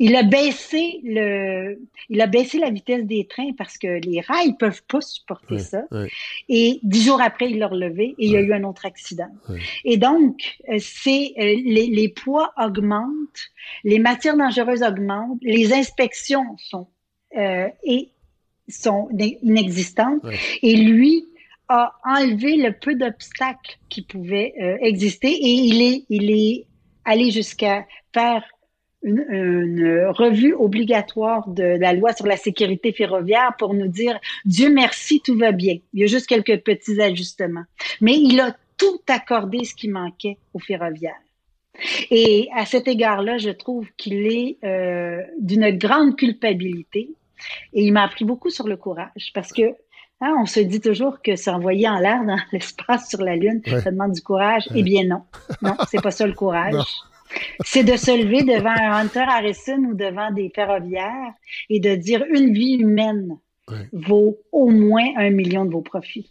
Il a baissé le, il a baissé la vitesse des trains parce que les rails peuvent pas supporter ça. Et dix jours après, il l'a relevé et il y a eu un autre accident. Et donc, euh, c'est euh, les, les poids augmentent, les matières dangereuses augmentent, les inspections sont euh, et sont ine- inexistantes. Et lui a enlevé le peu d'obstacles qui pouvaient euh, exister et il est, il est allé jusqu'à faire une, une revue obligatoire de la loi sur la sécurité ferroviaire pour nous dire Dieu merci, tout va bien. Il y a juste quelques petits ajustements. Mais il a tout accordé ce qui manquait aux ferroviaires. Et à cet égard-là, je trouve qu'il est euh, d'une grande culpabilité. Et il m'a appris beaucoup sur le courage parce que hein, on se dit toujours que s'envoyer en l'air dans (laughs) l'espace sur la Lune, Ouais. ça demande du courage. Ouais. Eh bien non, non, c'est pas ça le courage. Non. C'est de se lever devant un Hunter Harrison ou devant des ferroviaires et de dire une vie humaine vaut au moins un million de vos profits.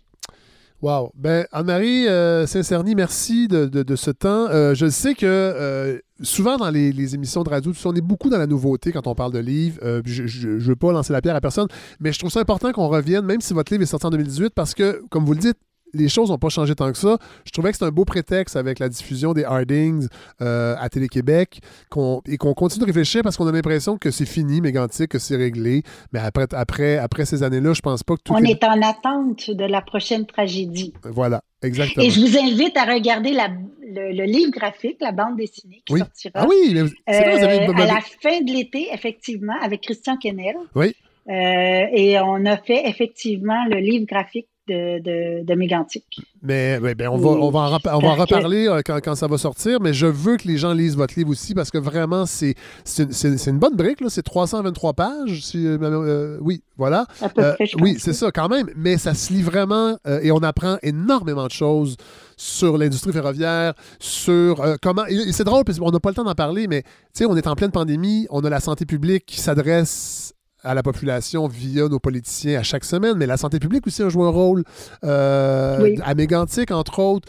Wow. Ben, Anne-Marie euh, Saint-Cerny, merci de, ce temps. Euh, je sais que euh, souvent dans les, les émissions de radio, on est beaucoup dans la nouveauté quand on parle de livres. Euh, je ne veux pas lancer la pierre à personne, mais je trouve ça important qu'on revienne, même si votre livre est sorti en 2018, parce que, comme vous le dites, les choses n'ont pas changé tant que ça. Je trouvais que c'est un beau prétexte avec la diffusion des Hardings euh, à Télé-Québec qu'on- et qu'on continue de réfléchir parce qu'on a l'impression que c'est fini, Mégantic, que c'est réglé. Mais après, après, après ces années-là, je pense pas que tout On est... est en attente de la prochaine tragédie. Voilà, exactement. Et je vous invite à regarder la- le, le livre graphique, la bande dessinée qui Oui. sortira Ah oui, mais c'est vrai, vous avez... euh, à la fin de l'été, effectivement, avec Christian Kennel. Oui. Euh, et on a fait effectivement le livre graphique de, de, de Mégantic. Mais ouais, ben, on, va, on, va en, on va en Parce que- reparler euh, quand, quand ça va sortir, mais je veux que les gens lisent votre livre aussi parce que vraiment, c'est une, bonne brique. C'est 323 pages. si, euh, euh, oui, voilà. À peu Euh, près, je oui, c'est ça, quand même. Mais ça se lit vraiment et on apprend énormément de choses sur l'industrie ferroviaire, sur euh, comment. Et, et c'est drôle parce qu'on n'a pas le temps d'en parler, mais on est en pleine pandémie, on a la santé publique qui s'adresse à la population via nos politiciens à chaque semaine, mais la santé publique aussi a joué un rôle euh, Oui. à Mégantic, entre autres.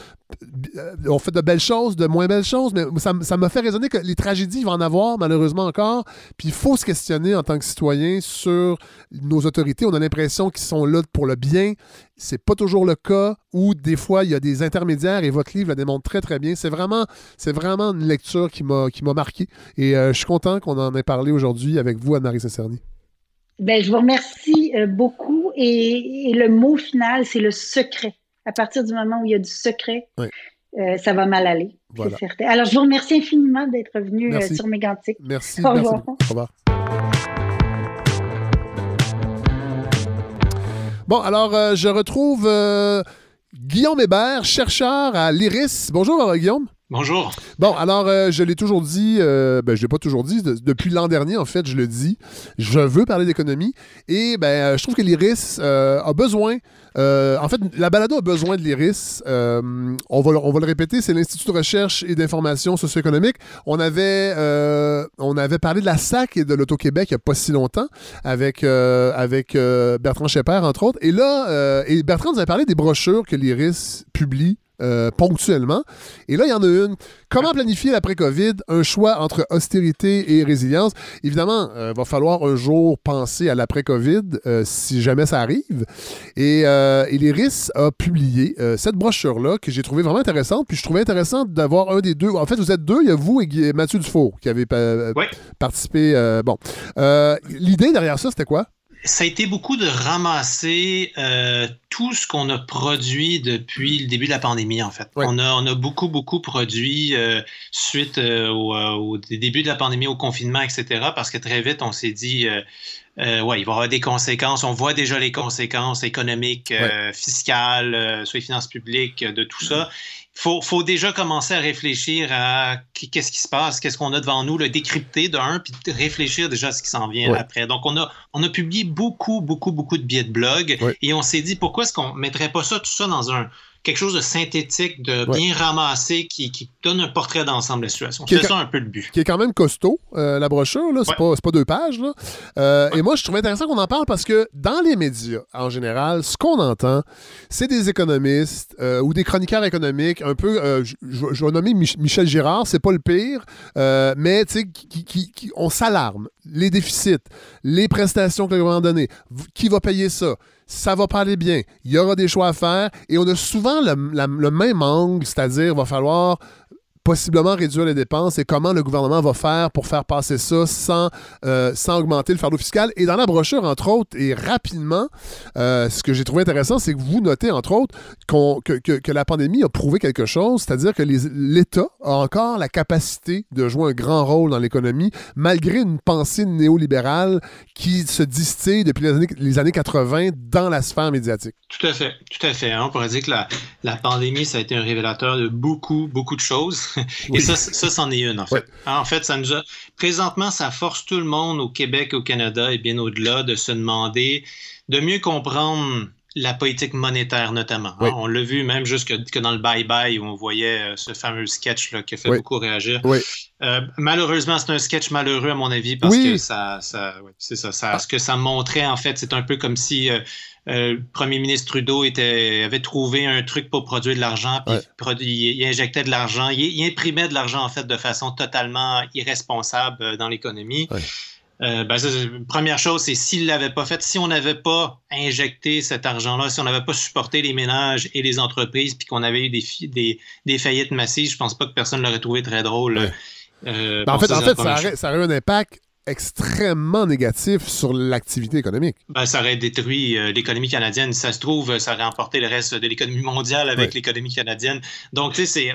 Euh, On fait de belles choses, de moins belles choses, mais ça, ça m'a fait raisonner que les tragédies, il va en avoir malheureusement encore. Puis il faut se questionner en tant que citoyen sur nos autorités. On a l'impression qu'ils sont là pour le bien. C'est pas toujours le cas. Ou des fois, il y a des intermédiaires et votre livre le démontre très très bien. C'est vraiment, c'est vraiment une lecture qui m'a qui m'a marqué. Et euh, je suis content qu'on en ait parlé aujourd'hui avec vous, Anne-Marie Saint-Cerny. Ben, je vous remercie euh, beaucoup. Et, et le mot final, c'est le secret. À partir du moment où il y a du secret, Oui. euh, ça va mal aller. Voilà. Certain. Alors, je vous remercie infiniment d'être venu euh, Merci. sur Mégantic. Merci. Au revoir. Au revoir. Bon, alors, euh, je retrouve euh, Guillaume Hébert, chercheur à l'IRIS. Bonjour, Guillaume. Bonjour. Bon, alors, euh, je l'ai toujours dit, euh, ben, je l'ai pas toujours dit, de- depuis l'an dernier, en fait, je le dis, je veux parler d'économie et ben, euh, je trouve que l'IRIS euh, a besoin, euh, en fait, la balado a besoin de l'IRIS. Euh, on, va, le- répéter, c'est l'Institut de recherche et d'information socio-économique. On avait, euh, on avait parlé de la SAC et de l'Auto-Québec il n'y a pas si longtemps avec, avec Bertrand Schepper, entre autres. Et là, Bertrand nous avait parlé des brochures que l'IRIS publie ponctuellement. Et là, il y en a une. Comment planifier l'après-COVID? Un choix entre austérité et résilience. Évidemment, il va falloir un jour penser à l'après-COVID si jamais ça arrive. Et, euh, et l'IRIS a publié euh, cette brochure-là que j'ai trouvée vraiment intéressante. Puis je trouvais intéressant d'avoir un des deux. En fait, vous êtes deux. Il y a vous et Mathieu Dufour qui avez pa- Oui. participé. euh, bon. Euh, L'idée derrière ça, c'était quoi? Ça a été beaucoup de ramasser euh, tout ce qu'on a produit depuis le début de la pandémie, en fait. On, a, on a beaucoup, beaucoup produit euh, suite euh, au, euh, au début de la pandémie, au confinement, etc. Parce que très vite, on s'est dit, euh, euh, ouais, il va y avoir des conséquences. On voit déjà les conséquences économiques, euh, fiscales, euh, sur les finances publiques, euh, de tout ça. faut, faut déjà commencer à réfléchir à qu- qu'est-ce qui se passe, qu'est-ce qu'on a devant nous, le décrypter d'un, puis réfléchir déjà à ce qui s'en vient Ouais. après. Donc, on a, on a publié beaucoup, beaucoup, beaucoup de billets de blog Ouais. et on s'est dit pourquoi est-ce qu'on mettrait pas ça, tout ça dans un quelque chose de synthétique, de Ouais. bien ramassé, qui, qui donne un portrait d'ensemble de la situation. C'est ça un peu le but. qui est quand même costaud, euh, la brochure. là. C'est Ouais. pas, c'est pas deux pages. Là. Euh, Et moi, je trouve intéressant qu'on en parle parce que dans les médias, en général, ce qu'on entend, c'est des économistes euh, ou des chroniqueurs économiques, un peu, je, vais nommer Mich- Michel Girard, c'est pas le pire, mais tu sais, qui, qui- qui- on s'alarme. Les déficits, les prestations que le gouvernement a données, qui va payer ça? Ça va pas aller bien. Il y aura des choix à faire et on a souvent le, le même angle, c'est-à-dire va falloir possiblement réduire les dépenses et comment le gouvernement va faire pour faire passer ça sans, euh, sans augmenter le fardeau fiscal. Et dans la brochure, entre autres, et rapidement, euh, ce que j'ai trouvé intéressant, c'est que vous notez, entre autres, qu'on- que, que- que la pandémie a prouvé quelque chose, c'est-à-dire que l'État a encore la capacité de jouer un grand rôle dans l'économie, malgré une pensée néolibérale qui se distille depuis les années, les années 80 dans la sphère médiatique. Tout à fait, tout à fait. hein. On pourrait dire que la, la pandémie, ça a été un révélateur de beaucoup, beaucoup de choses. (laughs) Oui. Et ça, ça, c'en est une, en fait. Ouais. Hein, En fait, ça nous a... présentement, ça force tout le monde au Québec, au Canada et bien au-delà de se demander de mieux comprendre la politique monétaire notamment. Oui. On l'a vu même jusque que dans le bye-bye où on voyait euh, ce fameux sketch là, qui a fait Oui. beaucoup réagir. Oui. Euh, malheureusement, c'est un sketch malheureux à mon avis parce que ça, ça ouais, c'est ça, ça- ce que ça montrait en fait, c'est un peu comme si euh, euh, le premier ministre Trudeau était, avait trouvé un truc pour produire de l'argent, puis Ouais. produ- il, il injectait de l'argent, il, il imprimait de l'argent en fait de façon totalement irresponsable dans l'économie. Euh, ben, ça, première chose, c'est s'il l'avait pas fait, si on n'avait pas injecté cet argent-là, si on n'avait pas supporté les ménages et les entreprises, puis qu'on avait eu des, fi- des, des faillites massives, je pense pas que personne l'aurait trouvé très drôle. Ouais. Euh, Ben, en fait, ça, en fait aurait, ça aurait un impact extrêmement négatif sur l'activité économique. Ben, ça aurait détruit euh, l'économie canadienne. Si ça se trouve, ça aurait emporté le reste de l'économie mondiale avec l'économie canadienne. Donc, tu sais,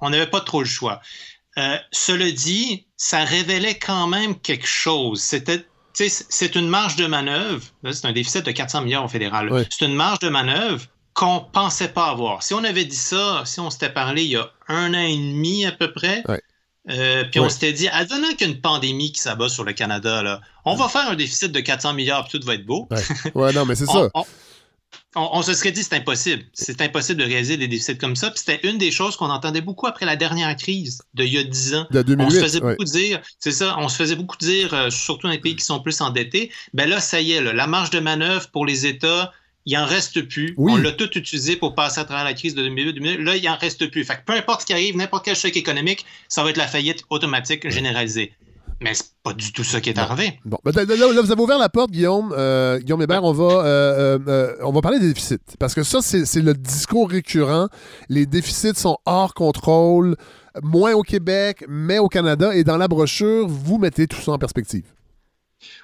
on n'avait pas trop le choix. Euh, cela dit, ça révélait quand même quelque chose. C'était, c'est une marge de manœuvre. C'est un déficit de 400 milliards au fédéral. Ouais. C'est une marge de manœuvre qu'on pensait pas avoir. Si on avait dit ça, si on s'était parlé il y a un an et demi à peu près, Ouais. euh, puis on Ouais. s'était dit, advenant qu'il y a une pandémie qui s'abat sur le Canada, là, on va faire un déficit de 400 milliards, puis tout va être beau. Ouais, non, mais c'est (laughs) ça. on- on- on se serait dit c'est impossible. C'est impossible de réaliser des déficits comme ça. Puis c'était une des choses qu'on entendait beaucoup après la dernière crise de il y a 10 ans. De On 2008. se faisait ouais. beaucoup dire, c'est ça, on se faisait beaucoup dire, euh, surtout dans les pays qui sont plus endettés, ben là, ça y est, là, la marge de manœuvre pour les États, il en reste plus. Oui. On l'a tout utilisé pour passer à travers la crise de 2008-2009. Là, il en reste plus. Fait que peu importe ce qui arrive, n'importe quel choc économique, ça va être la faillite automatique généralisée. Mais c'est pas du tout ça qui est arrivé. Bon, ben, là, là, là, vous avez ouvert la porte, Guillaume. Euh, Guillaume Hébert, on va, euh, euh, on va parler des déficits. Parce que ça, c'est le discours récurrent. Les déficits sont hors contrôle, moins au Québec, mais au Canada. Et dans la brochure, vous mettez tout ça en perspective.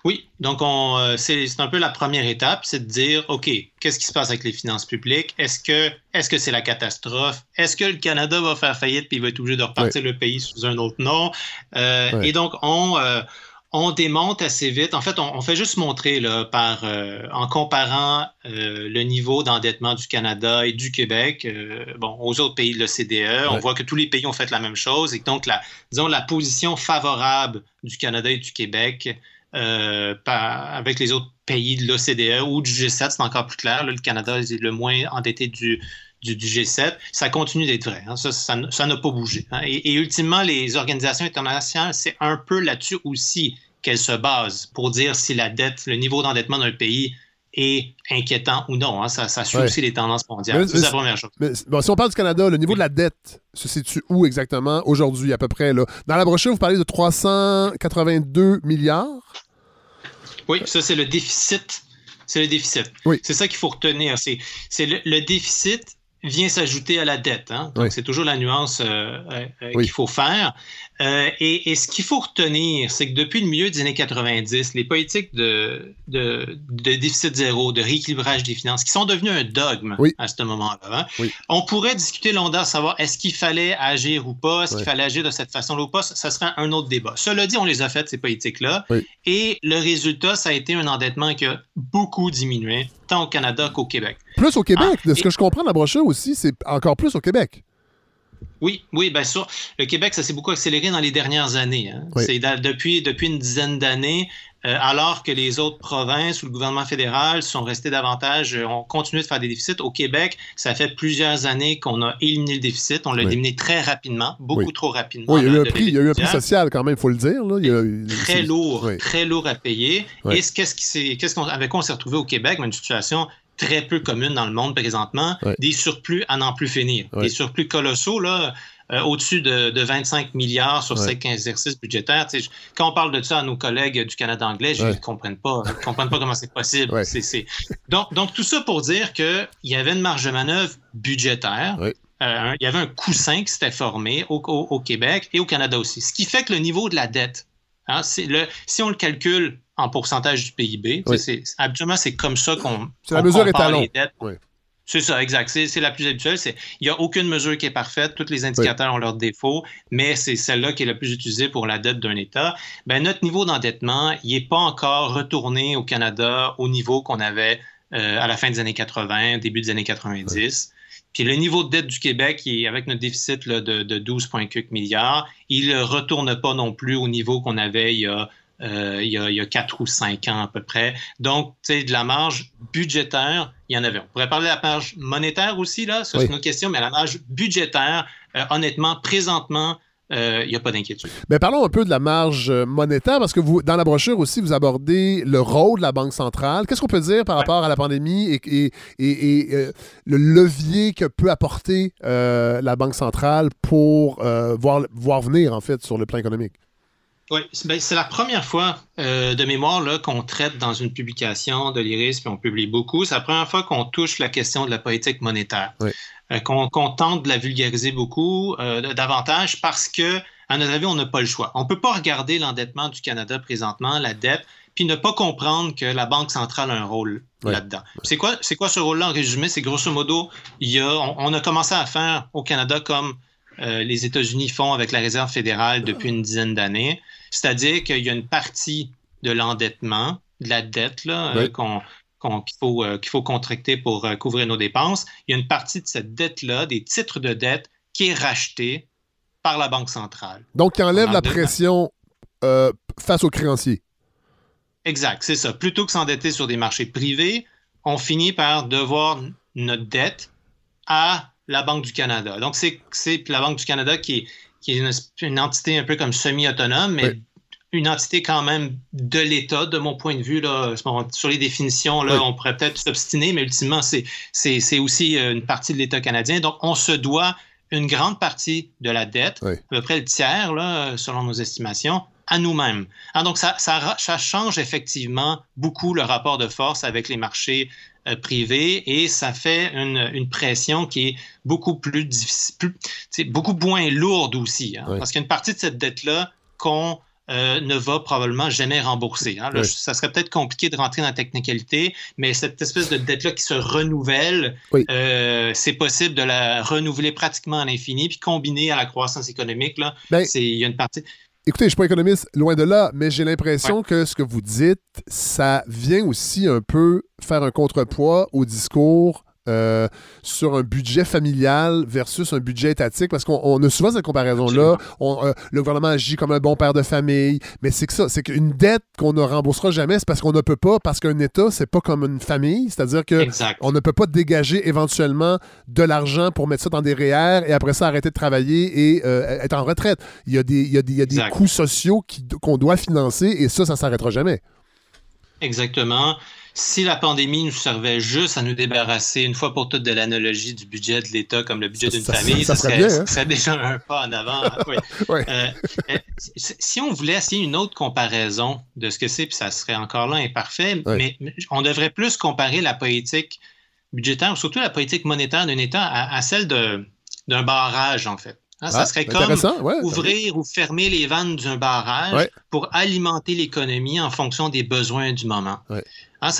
Oui, donc on, euh, c'est c'est un peu la première étape, c'est de dire, OK, qu'est-ce qui se passe avec les finances publiques? Est-ce que est-ce que c'est la catastrophe? Est-ce que le Canada va faire faillite puis il va être obligé de repartir le pays sous un autre nom? Euh. Et donc, on, euh, on démonte assez vite. En fait, on, fait juste montrer là, par, en comparant le niveau d'endettement du Canada et du Québec bon, aux autres pays de l'OCDE. On voit que tous les pays ont fait la même chose et donc, la, disons, la position favorable du Canada et du Québec par, avec les autres pays de l'OCDE ou du G7, c'est encore plus clair. le Canada est le moins endetté du, du, G7, ça continue d'être vrai. Hein. Ça, n'a pas bougé. Hein. Et, ultimement, les organisations internationales, c'est un peu là-dessus aussi qu'elles se basent pour dire si la dette, le niveau d'endettement d'un pays est inquiétant ou non. Hein. Ça, suit aussi les tendances mondiales. C'est la première chose. si on parle du Canada, le niveau de la dette se situe où exactement aujourd'hui, à peu près? Là? Dans la brochure, vous parlez de 382 milliards? Oui, ça, c'est le déficit. C'est le déficit. Oui. C'est ça qu'il faut retenir. C'est le déficit vient s'ajouter à la dette. Hein? Donc, c'est toujours la nuance euh, euh, qu'il faut faire. Euh, et, ce qu'il faut retenir, c'est que depuis le milieu des années 90, les politiques de, de, déficit zéro, de rééquilibrage des finances, qui sont devenues un dogme à ce moment-là, hein, on pourrait discuter longtemps, savoir est-ce qu'il fallait agir ou pas, est-ce qu'il fallait agir de cette façon-là ou pas, ça serait un autre débat. Cela dit, on les a faites, ces politiques-là, et le résultat, ça a été un endettement qui a beaucoup diminué, tant au Canada qu'au Québec. Plus au Québec, ah, de ce que je comprends de la brochure aussi, c'est encore plus au Québec. Oui, oui, bien sûr. Le Québec, ça s'est beaucoup accéléré dans les dernières années. Hein. C'est depuis, depuis une dizaine d'années, euh, alors que les autres provinces ou le gouvernement fédéral sont restés davantage, euh, ont continué de faire des déficits. Au Québec, ça fait plusieurs années qu'on a éliminé le déficit. On l'a éliminé très rapidement, beaucoup trop rapidement. Oui, il y, a eu un prix, il y a eu un prix social quand même, il faut le dire. très lourd, très lourd à payer. Et qu'est-ce avec quoi on s'est retrouvé au Québec? Une situation très peu commune dans le monde présentement, des surplus à n'en plus finir. Des surplus colossaux, là, euh, au-dessus de, 25 milliards sur cinq exercices budgétaires. quand on parle de ça à nos collègues du Canada anglais, ils ne comprennent pas, comprennent pas comment c'est possible. Donc, donc, tout ça pour dire qu'il y avait une marge de manœuvre budgétaire. Euh, il y avait un coussin qui s'était formé au, au, Québec et au Canada aussi. Ce qui fait que le niveau de la dette, hein, le, si on le calcule en pourcentage du PIB. Habituellement, c'est comme ça qu'on. C'est la mesure étalon. Les dettes. C'est ça, exact. C'est la plus habituelle. Il n'y a aucune mesure qui est parfaite. Tous les indicateurs ont leurs défauts, mais c'est celle-là qui est la plus utilisée pour la dette d'un État. Ben, notre niveau d'endettement, il n'est pas encore retourné au Canada au niveau qu'on avait euh, à la fin des années 80, début des années 90. Puis le niveau de dette du Québec, avec notre déficit de, de 12,4 milliards, il ne retourne pas non plus au niveau qu'on avait il y a euh, il, y a, quatre ou cinq ans à peu près. Donc, tu sais, de la marge budgétaire, il y en avait. On pourrait parler de la marge monétaire aussi, là, c'est une autre question, mais la marge budgétaire, euh, honnêtement, présentement, euh, il n'y a pas d'inquiétude. Mais parlons un peu de la marge monétaire, parce que vous, dans la brochure aussi, vous abordez le rôle de la Banque centrale. Qu'est-ce qu'on peut dire par rapport à la pandémie et, et, le levier que peut apporter la Banque centrale pour voir, voir venir, en fait, sur le plan économique? Oui, ben, c'est la première fois euh, de mémoire qu'on traite dans une publication de l'IRIS, puis on publie beaucoup. C'est la première fois qu'on touche la question de la politique monétaire, euh, qu'on tente de la vulgariser beaucoup, euh, davantage, parce que, à notre avis, on n'a pas le choix. On ne peut pas regarder l'endettement du Canada présentement, la dette, puis ne pas comprendre que la Banque centrale a un rôle là-dedans. C'est quoi, quoi ce rôle-là en résumé? C'est grosso modo, il y a, on, a commencé à faire au Canada comme les États-Unis font avec la Réserve fédérale depuis une dizaine d'années. C'est-à-dire qu'il y a une partie de l'endettement, de la dette euh, qu'il faut, euh, qu'il faut contracter pour euh, couvrir nos dépenses. Il y a une partie de cette dette-là, des titres de dette, qui est rachetée par la Banque centrale. Donc, qui enlève la pression face aux créanciers. Exact, c'est ça. Plutôt que s'endetter sur des marchés privés, on finit par devoir notre dette à la Banque du Canada. Donc, c'est la Banque du Canada qui est, qui est une, entité un peu comme semi-autonome, mais une entité quand même de l'État, de mon point de vue. Là, sur les définitions, là, on pourrait peut-être s'obstiner, mais ultimement, c'est aussi euh, une partie de l'État canadien. Donc, on se doit une grande partie de la dette, à peu près le tiers, là, selon nos estimations, à nous-mêmes. Ah, donc, ça, ça, ça, change effectivement beaucoup le rapport de force avec les marchés euh, privé et ça fait une, pression qui est beaucoup plus difficile, beaucoup moins lourde aussi. Hein, parce qu'il y a une partie de cette dette-là qu'on euh, ne va probablement jamais rembourser. Hein. Ça serait peut-être compliqué de rentrer dans la technicalité, mais cette espèce de dette-là qui se renouvelle, euh, c'est possible de la renouveler pratiquement à l'infini, puis combiner à la croissance économique. Là, ben, il y a une partie. Écoutez, je ne suis pas économiste, loin de là, mais j'ai l'impression que ce que vous dites, ça vient aussi un peu faire un contrepoids au discours euh, sur un budget familial versus un budget étatique, parce qu'on a souvent cette comparaison-là. Euh, le gouvernement agit comme un bon père de famille, mais c'est que ça, c'est qu'une dette qu'on ne remboursera jamais, c'est parce qu'on ne peut pas, parce qu'un État, c'est pas comme une famille, c'est-à-dire qu'on ne peut pas dégager éventuellement de l'argent pour mettre ça dans des REER et après ça arrêter de travailler et euh, être en retraite. Il y a des, il y a des, il y a des coûts sociaux qu'on doit financer et ça, ça s'arrêtera jamais. Exactement si la pandémie nous servait juste à nous débarrasser une fois pour toutes de l'analogie du budget de l'État comme le budget d'une famille, ça, serait, hein? déjà un pas en avant. (laughs) Euh, euh, si on voulait essayer une autre comparaison de ce que c'est, puis ça serait encore là imparfait, mais on devrait plus comparer la politique budgétaire, surtout la politique monétaire d'un État, à, celle d'un barrage, en fait. Hein, ça ah, serait comme ouvrir ou fermer les vannes d'un barrage pour alimenter l'économie en fonction des besoins du moment. Hein,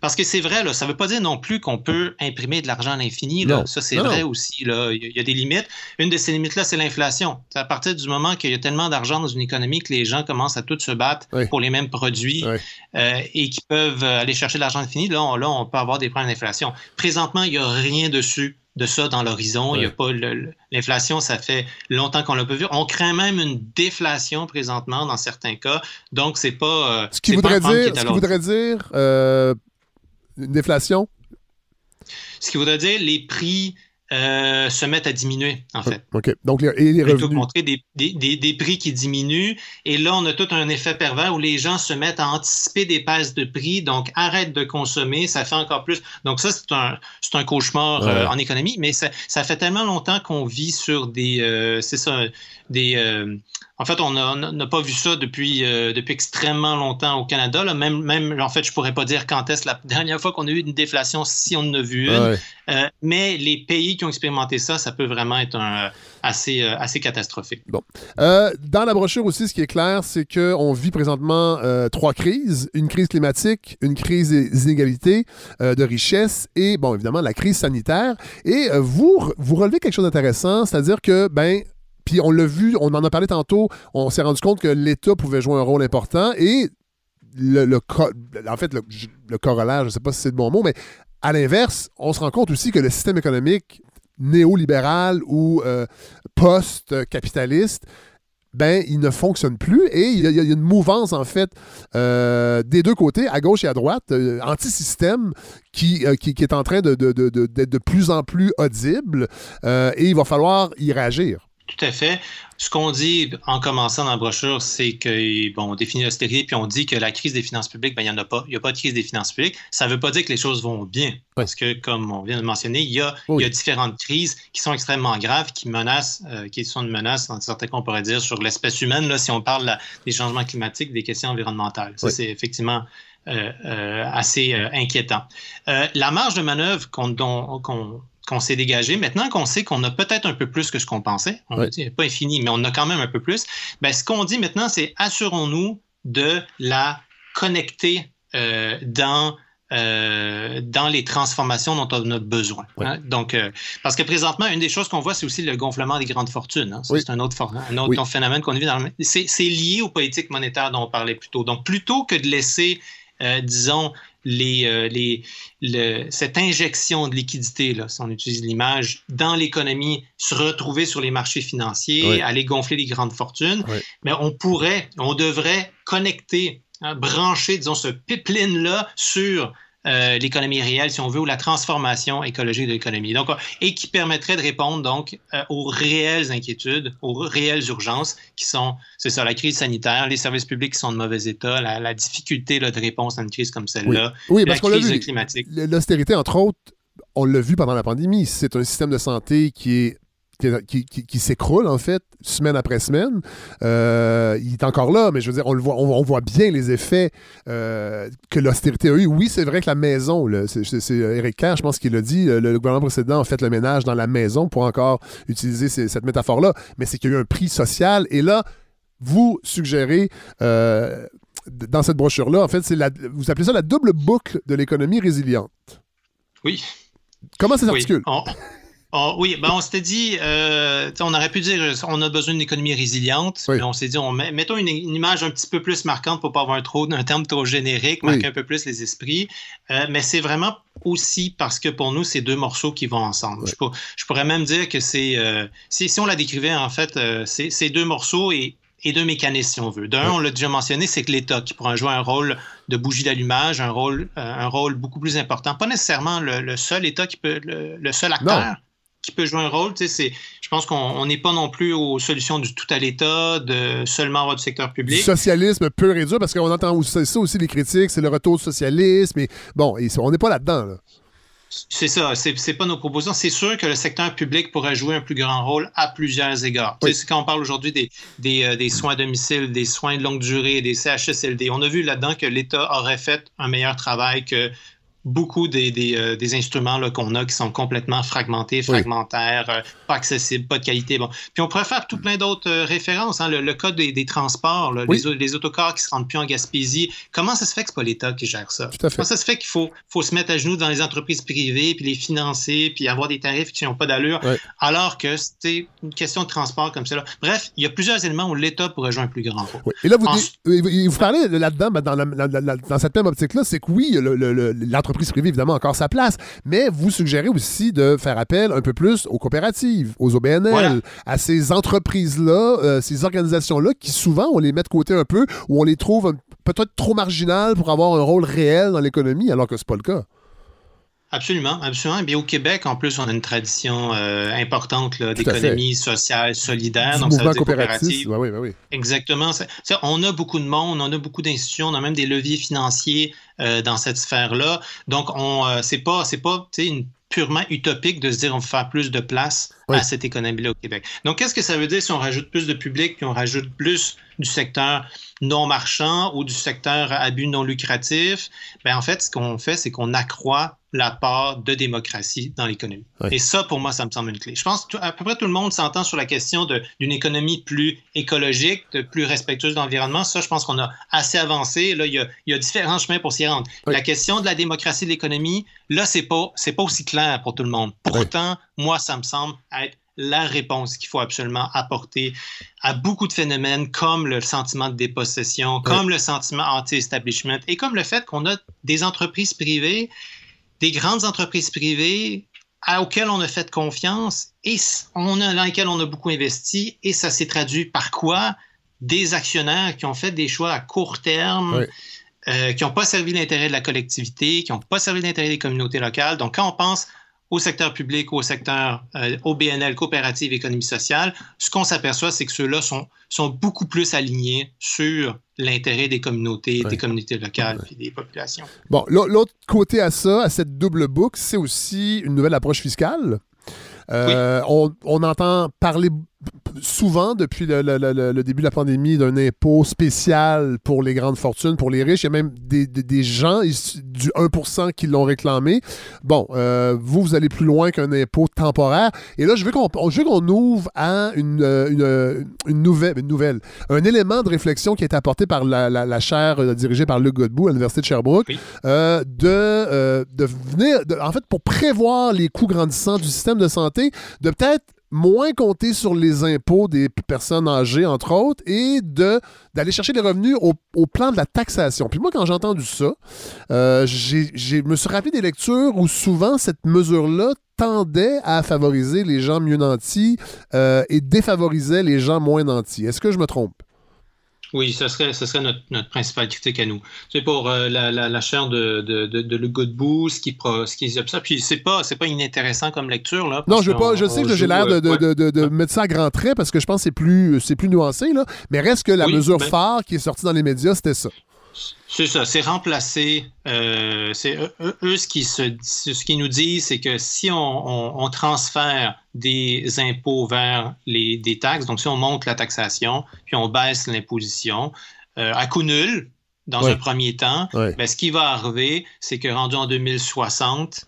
parce que c'est vrai, là, ça ne veut pas dire non plus qu'on peut imprimer de l'argent à l'infini. Ça, c'est vrai aussi. Là. Il y a des limites. Une de ces limites-là, c'est l'inflation. C'est à partir du moment qu'il y a tellement d'argent dans une économie que les gens commencent à tous se battre pour les mêmes produits euh, et qui peuvent aller chercher de l'argent infini, là on, là, on peut avoir des problèmes d'inflation. Présentement, il n'y a rien dessus de ça dans l'horizon. Il y a pas l'inflation, ça fait longtemps qu'on l'a pas vu. On craint même une déflation présentement dans certains cas. Donc c'est pas. Euh, ce qui voudrait dire, ce qui voudrait dire euh, une déflation? Ce qui voudrait dire les prix euh, se mettent à diminuer, en fait. OK. Donc, et les revenus... montrer des, des, des, prix qui diminuent. Et là, on a tout un effet pervers où les gens se mettent à anticiper des baisses de prix, donc arrêtent de consommer, ça fait encore plus. Donc ça, c'est un, un cauchemar euh, en économie, mais ça, ça fait tellement longtemps qu'on vit sur des... Euh, c'est ça, des en fait, on n'a pas vu ça depuis, euh, depuis extrêmement longtemps au Canada. Là. Même, même, en fait, je pourrais pas dire quand est-ce la dernière fois qu'on a eu une déflation, si on en a vu une. Euh, mais les pays qui ont expérimenté ça, ça peut vraiment être un, assez, euh, assez catastrophique. Bon. dans la brochure aussi, ce qui est clair, c'est qu'on vit présentement trois crises. Une crise climatique, une crise des inégalités de richesse et, bon, évidemment, la crise sanitaire. Et vous, vous relevez quelque chose d'intéressant, c'est-à-dire que, ben, puis on l'a vu, on en a parlé tantôt, on s'est rendu compte que l'État pouvait jouer un rôle important et le, en fait, le, corollaire, je ne sais pas si c'est le bon mot, mais à l'inverse, on se rend compte aussi que le système économique néolibéral ou euh, post-capitaliste, ben, il ne fonctionne plus et il y a, une mouvance, en fait, euh, des deux côtés, à gauche et à droite, euh, anti-système, qui, qui, est en train d'être de, de, plus en plus audible et il va falloir y réagir. Tout à fait. Ce qu'on dit en commençant dans la brochure, c'est que bon, on définit l'austérité, puis on dit que la crise des finances publiques, ben, il n'y en a pas. Il n'y a pas de crise des finances publiques. Ça ne veut pas dire que les choses vont bien. Parce que, comme on vient de mentionner, il y a, il y a différentes crises qui sont extrêmement graves, qui menacent, euh, qui sont une menace, dans certains cas, on pourrait dire, sur l'espèce humaine, là, si on parle des changements climatiques, des questions environnementales. Ça, c'est effectivement euh, euh, assez inquiétant. la marge de manœuvre qu'on qu'on s'est dégagé, maintenant qu'on sait qu'on a peut-être un peu plus que ce qu'on pensait, on dit pas infini, mais on a quand même un peu plus, ben, ce qu'on dit maintenant, c'est assurons-nous de la connecter euh, dans euh, dans les transformations dont on a besoin. Hein. Donc, euh, parce que présentement, une des choses qu'on voit, c'est aussi le gonflement des grandes fortunes. Hein. C'est un autre, un autre phénomène qu'on vit dans le... C'est lié aux politiques monétaires dont on parlait plus tôt. Donc, plutôt que de laisser, disons, les, euh, cette injection de liquidité, là, si on utilise l'image, dans l'économie, se retrouver sur les marchés financiers, aller gonfler les grandes fortunes, mais on pourrait, on devrait connecter, hein, brancher, disons, ce pipeline-là sur euh, l'économie réelle, si on veut, ou la transformation écologique de l'économie. Donc, et qui permettrait de répondre donc euh, aux réelles inquiétudes, aux réelles urgences qui sont, c'est ça, la crise sanitaire, les services publics qui sont de mauvais état, la, difficulté de réponse à une crise comme celle-là, oui. la crise climatique. L'austérité, entre autres, on l'a vu pendant la pandémie. C'est un système de santé qui est qui, s'écroule, en fait, semaine après semaine. Euh, il est encore là, mais je veux dire, on, le voit, on, voit bien les effets euh, que l'austérité a eu. Oui, c'est vrai que la maison, c'est Eric Kerr, je pense qu'il l'a dit, le, gouvernement précédent a fait le ménage dans la maison pour encore utiliser cette métaphore-là, mais c'est qu'il y a eu un prix social. Et là, vous suggérez euh, dans cette brochure-là, en fait, c'est vous appelez ça la double boucle de l'économie résiliente. Oui. Comment ça s'articule? Oh, oui, ben on s'était dit, euh, on aurait pu dire, on a besoin d'une économie résiliente, mais on s'est dit, on met, mettons une, image un petit peu plus marquante pour pas avoir un, trop, un terme trop générique, marquer un peu plus les esprits. Euh, mais c'est vraiment aussi parce que pour nous, c'est deux morceaux qui vont ensemble. Je, pourrais même dire que c'est, euh, si, on la décrivait, en fait, c'est deux morceaux et et deux mécanismes, si on veut. D'un, on l'a déjà mentionné, c'est que l'État qui pourra jouer un rôle de bougie d'allumage, un rôle, un rôle beaucoup plus important. Pas nécessairement le, seul État qui peut, le, seul acteur qui peut jouer un rôle. Je pense qu'on n'est pas non plus aux solutions du tout à l'État, de seulement avoir du secteur public. socialisme pur et dur, parce qu'on entend ça aussi les critiques, c'est le retour au socialisme. Et bon, on n'est pas là-dedans. C'est ça, c'est pas nos propositions. C'est sûr que le secteur public pourrait jouer un plus grand rôle à plusieurs égards. Quand on parle aujourd'hui des, des, euh, des, soins à domicile, des soins de longue durée, des CHSLD, on a vu là-dedans que l'État aurait fait un meilleur travail que beaucoup des, des, euh, des instruments qu'on a qui sont complètement fragmentés, fragmentaires, euh, pas accessibles, pas de qualité. Bon. Puis on pourrait faire tout plein d'autres euh, références. Hein, le, le, cas des, des transports, les, les, autocars qui se rendent plus en Gaspésie. Comment ça se fait que c'est pas l'État qui gère ça? Comment ça se fait qu'il faut, faut se mettre à genoux dans les entreprises privées, puis les financer, puis avoir des tarifs qui n'ont pas d'allure, alors que c'était une question de transport comme cela? Bref, il y a plusieurs éléments où l'État pourrait jouer un plus grand rôle. Et là, vous, vous parlez là-dedans, ben, dans, dans, cette même optique-là, c'est que oui, l'entreprise l'entreprise privée, évidemment, encore sa place, mais vous suggérez aussi de faire appel un peu plus aux coopératives, aux OBNL, à ces entreprises-là, euh, ces organisations-là qui souvent, on les met de côté un peu ou on les trouve peut-être trop marginales pour avoir un rôle réel dans l'économie, alors que ce n'est pas le cas. Absolument, absolument. Et bien, au Québec, en plus, on a une tradition euh, importante d'économie sociale, solidaire. donc, ça veut dire coopérative. oui, oui. Exactement. on a beaucoup de monde, on a beaucoup d'institutions, on a même des leviers financiers euh, dans cette sphère-là. Donc, on, euh, c'est pas, c'est pas, une purement utopique de se dire on va faire plus de place à cette économie-là au Québec. Donc, qu'est-ce que ça veut dire si on rajoute plus de public puis on rajoute plus du secteur non marchand ou du secteur à but non lucratif? Bien, en fait, ce qu'on fait, c'est qu'on accroît la part de démocratie dans l'économie. Et ça, pour moi, ça me semble une clé. Je pense que à peu près tout le monde s'entend sur la question d'une économie plus écologique, de plus respectueuse de l'environnement. Ça, je pense qu'on a assez avancé. Là, il y a, il y a différents chemins pour s'y rendre. La question de la démocratie de l'économie, là, c'est pas, c'est pas aussi clair pour tout le monde. Pourtant, moi, ça me semble être la réponse qu'il faut absolument apporter à beaucoup de phénomènes comme le sentiment de dépossession, comme le sentiment anti-establishment et comme le fait qu'on a des entreprises privées des grandes entreprises privées auxquelles on a fait confiance et on a, dans lesquelles on a beaucoup investi. Et ça s'est traduit par quoi? Des actionnaires qui ont fait des choix à court terme, euh, qui n'ont pas servi l'intérêt de la collectivité, qui n'ont pas servi l'intérêt des communautés locales. Donc, quand on pense au secteur public au secteur euh, OBNL, coopérative, économie sociale, ce qu'on s'aperçoit, c'est que ceux-là sont, sont beaucoup plus alignés sur l'intérêt des communautés, des communautés locales et des populations. Bon, l'autre côté à ça, à cette double boucle, c'est aussi une nouvelle approche fiscale. Euh, on, on, entend parler souvent, depuis le, début de la pandémie, d'un impôt spécial pour les grandes fortunes, pour les riches. Il y a même des, gens du 1 qui l'ont réclamé. Bon, euh, vous, vous allez plus loin qu'un impôt temporaire. Et là, je veux qu'on ouvre à une, euh, une, nouvelle, une nouvelle, un élément de réflexion qui a été apporté par la, chaire euh, dirigée par Luc Godbout à l'Université de Sherbrooke, de, de venir, en fait, pour prévoir les coûts grandissants du système de santé, de peut-être moins compter sur les impôts des personnes âgées, entre autres, et de, d'aller chercher des revenus au, plan de la taxation. Puis moi, quand j'ai entendu ça, euh, je me suis rappelé des lectures où souvent cette mesure-là tendait à favoriser les gens mieux nantis euh, et défavorisait les gens moins nantis. Est-ce que je me trompe? Oui, ce serait, ce serait notre, notre, principale critique à nous. C'est pour euh, la, la, la, chaire de, de, de, de Le Godbout, ce qui, ce qui ça. Puis c'est pas, c'est pas inintéressant comme lecture. Là, non, je, veux pas, je sais que j'ai l'air de, de, de, mettre ça à grands traits parce que je pense que c'est plus, c'est plus nuancé, là. Mais reste que la mesure ben phare qui est sortie dans les médias, c'était ça. C'est ça, c'est remplacer. Euh, c'est eux, ce qui se, ce qui nous disent, c'est que si on, transfère des impôts vers les des taxes, donc si on monte la taxation puis on baisse l'imposition euh, à coût nul dans un premier temps, ben, ce qui va arriver, c'est que rendu en 2060,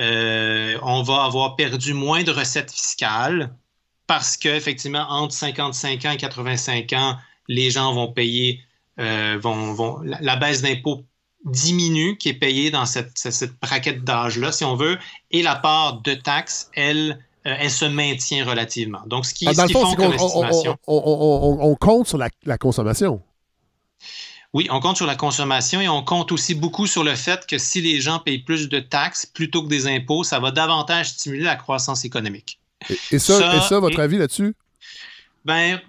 euh, on va avoir perdu moins de recettes fiscales parce qu'effectivement, entre 55 ans et 85 ans, les gens vont payer euh, vont, la, baisse d'impôt diminue qui est payée dans cette, cette braquette d'âge-là, si on veut, et la part de taxes, elle, euh, elle se maintient relativement. Donc, ce qui, Ah, dans ce qu'ils font c'est comme qu'on on- estimation. on, on- on- on compte sur la, la consommation. Oui, on compte sur la consommation et on compte aussi beaucoup sur le fait que si les gens payent plus de taxes plutôt que des impôts, ça va davantage stimuler la croissance économique. Et, et ça, Ça, et ça, votre et- avis là-dessus? Ben,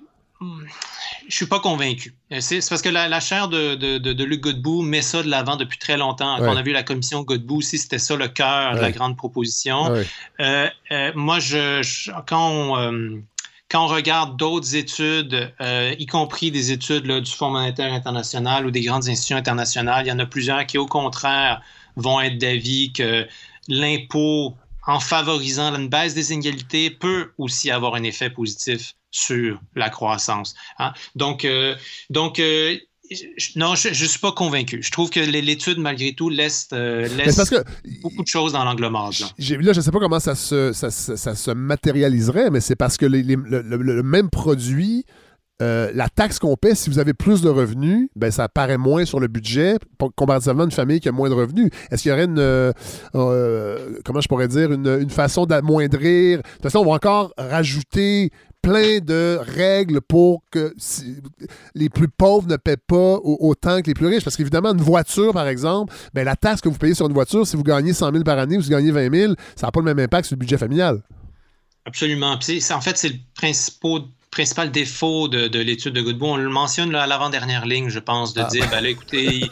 je suis pas convaincu. Euh, C'est parce que la, la chaire de, de, de, Luc Godbout met ça de l'avant depuis très longtemps. Ouais. Quand on a vu la commission Godbout aussi, c'était ça le cœur de la grande proposition. Ouais. Euh, euh, moi, je, je- quand, on, euh, quand on regarde d'autres études, euh, y compris des études là, du Fonds monétaire international ou des grandes institutions internationales, il y en a plusieurs qui, au contraire, vont être d'avis que l'impôt, en favorisant une baisse des inégalités, peut aussi avoir un effet positif sur la croissance. hein. Donc, euh, donc euh, non, je ne suis pas convaincu. Je trouve que l'étude, malgré tout, laisse, euh, Mais c'est laisse parce que beaucoup de choses dans l'angle mort. là. je ne sais pas comment ça se, ça, se- ça se matérialiserait, mais c'est parce que les- les- le, le- le même produit, euh, la taxe qu'on paie, si vous avez plus de revenus, ben, ça paraît moins sur le budget comparativement à une famille qui a moins de revenus. Est-ce qu'il y aurait une, euh, euh, comment je pourrais dire, une, une façon d'amoindrir? De toute façon, on va encore rajouter plein de règles pour que si- les plus pauvres ne paient pas au- autant que les plus riches. Parce qu'évidemment, une voiture, par exemple, ben, la taxe que vous payez sur une voiture, si vous gagnez 100 000 par année ou si vous gagnez 20 000, ça n'a pas le même impact sur le budget familial. Absolument. En fait, c'est le principal, principal défaut de, de l'étude de Godbout. On le mentionne là, à l'avant-dernière ligne, je pense, de Ah. dire, ben là, écoutez, il,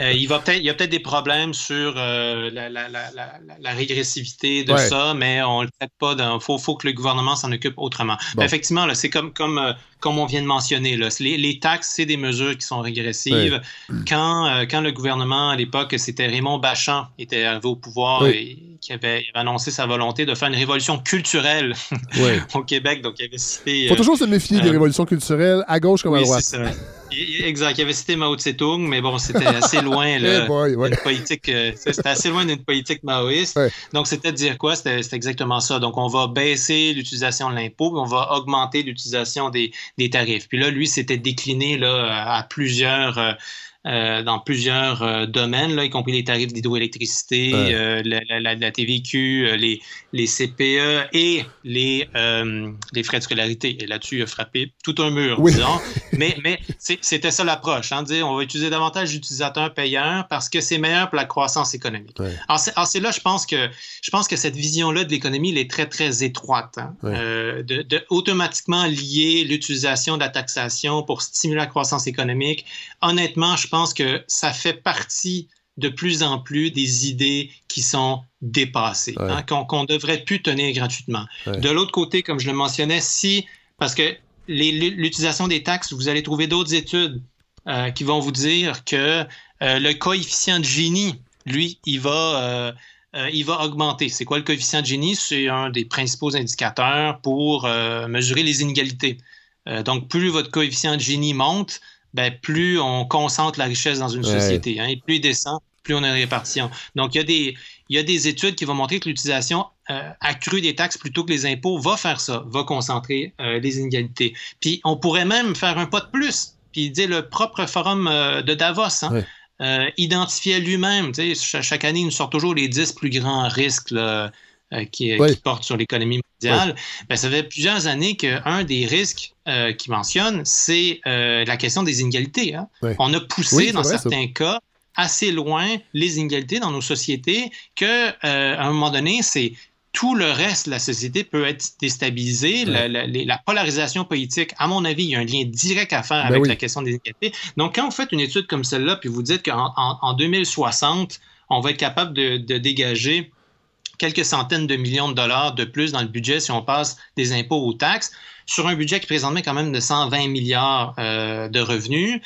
euh, il va peut-être, il y a peut-être des problèmes sur euh, la, la- la- la- la régressivité de Ouais. ça, mais on le traite pas. Il faut, faut que le gouvernement s'en occupe autrement. Bon. Effectivement, là, c'est comme, comme, euh, comme on vient de mentionner. Là, les, les taxes, c'est des mesures qui sont régressives. Quand, quand le gouvernement, à l'époque, c'était Raymond Bachand, était arrivé au pouvoir et qui avait, il avait annoncé sa volonté de faire une révolution culturelle (laughs) Ouais. au Québec. Donc, il avait cité. Il faut euh, toujours se méfier des euh, révolutions culturelles, à gauche comme à oui, droite. ça. Exact. Il avait cité Mao Tse-tung, mais bon, c'était (laughs) assez loin là, Eh boy, ouais. d'une politique. euh, c'était assez loin d'une politique maoïste. Ouais. Donc, c'était de dire quoi? C'était c'était exactement ça. Donc, on va baisser l'utilisation de l'impôt, puis on va augmenter l'utilisation des, des tarifs. Puis là, lui, c'était décliné là à plusieurs. Euh, dans plusieurs euh, domaines, là, y compris les tarifs d'hydroélectricité, Ouais. euh, la, la- la- la TVQ, les, les CPE et les, les frais de scolarité. Et là-dessus, il a frappé tout un mur, Oui. disons. (laughs) Mais, mais c'était ça l'approche, hein, dire on va utiliser davantage d'utilisateurs payeurs parce que c'est meilleur pour la croissance économique. Ouais. Alors, c'est là, je pense que je pense que cette vision-là de l'économie, elle est très, très étroite. hein. Ouais. De, de automatiquement lier l'utilisation de la taxation pour stimuler la croissance économique. Honnêtement, je pense que ça fait partie de plus en plus des idées qui sont dépassées, Ouais. hein, qu'on qu'on devrait plus tenir gratuitement. Ouais. De l'autre côté, comme je le mentionnais, si, parce que l'utilisation des taxes, vous allez trouver d'autres études euh, qui vont vous dire que euh, le coefficient de Gini, lui, il va, euh, il va augmenter. C'est quoi le coefficient de Gini? C'est un des principaux indicateurs pour mesurer les inégalités. Donc, plus votre coefficient de Gini monte, ben, plus on concentre la richesse dans une Ouais. société. hein, et plus il descend, plus on a une répartition. Donc, il y a des, il y a des études qui vont montrer que l'utilisation euh, accrue des taxes plutôt que les impôts va faire ça, va concentrer euh, les inégalités. Puis, on pourrait même faire un pas de plus. Puis, dire le propre forum euh, de Davos, hein, Ouais. euh, identifiait lui-même, tu sais, cha- chaque année, il nous sort toujours les 10 plus grands risques là, euh, qui, Ouais. qui portent sur l'économie mondiale. Ben, ça fait plusieurs années qu'un des risques euh, qu'il mentionne, c'est euh, la question des inégalités. hein. On a poussé, dans vrai, ça. certains cas, assez loin les inégalités dans nos sociétés que, euh, à un moment donné, c'est tout le reste de la société peut être déstabilisé. La, la- les- la polarisation politique, à mon avis, il y a un lien direct à faire Ben avec oui. la question des inégalités. Donc, quand vous faites une étude comme celle-là, puis vous dites qu'en en, en 2060, on va être capable de, de dégager quelques centaines de millions de dollars de plus dans le budget si on passe des impôts aux taxes, sur un budget qui présentement quand même de 120 milliards euh, de revenus.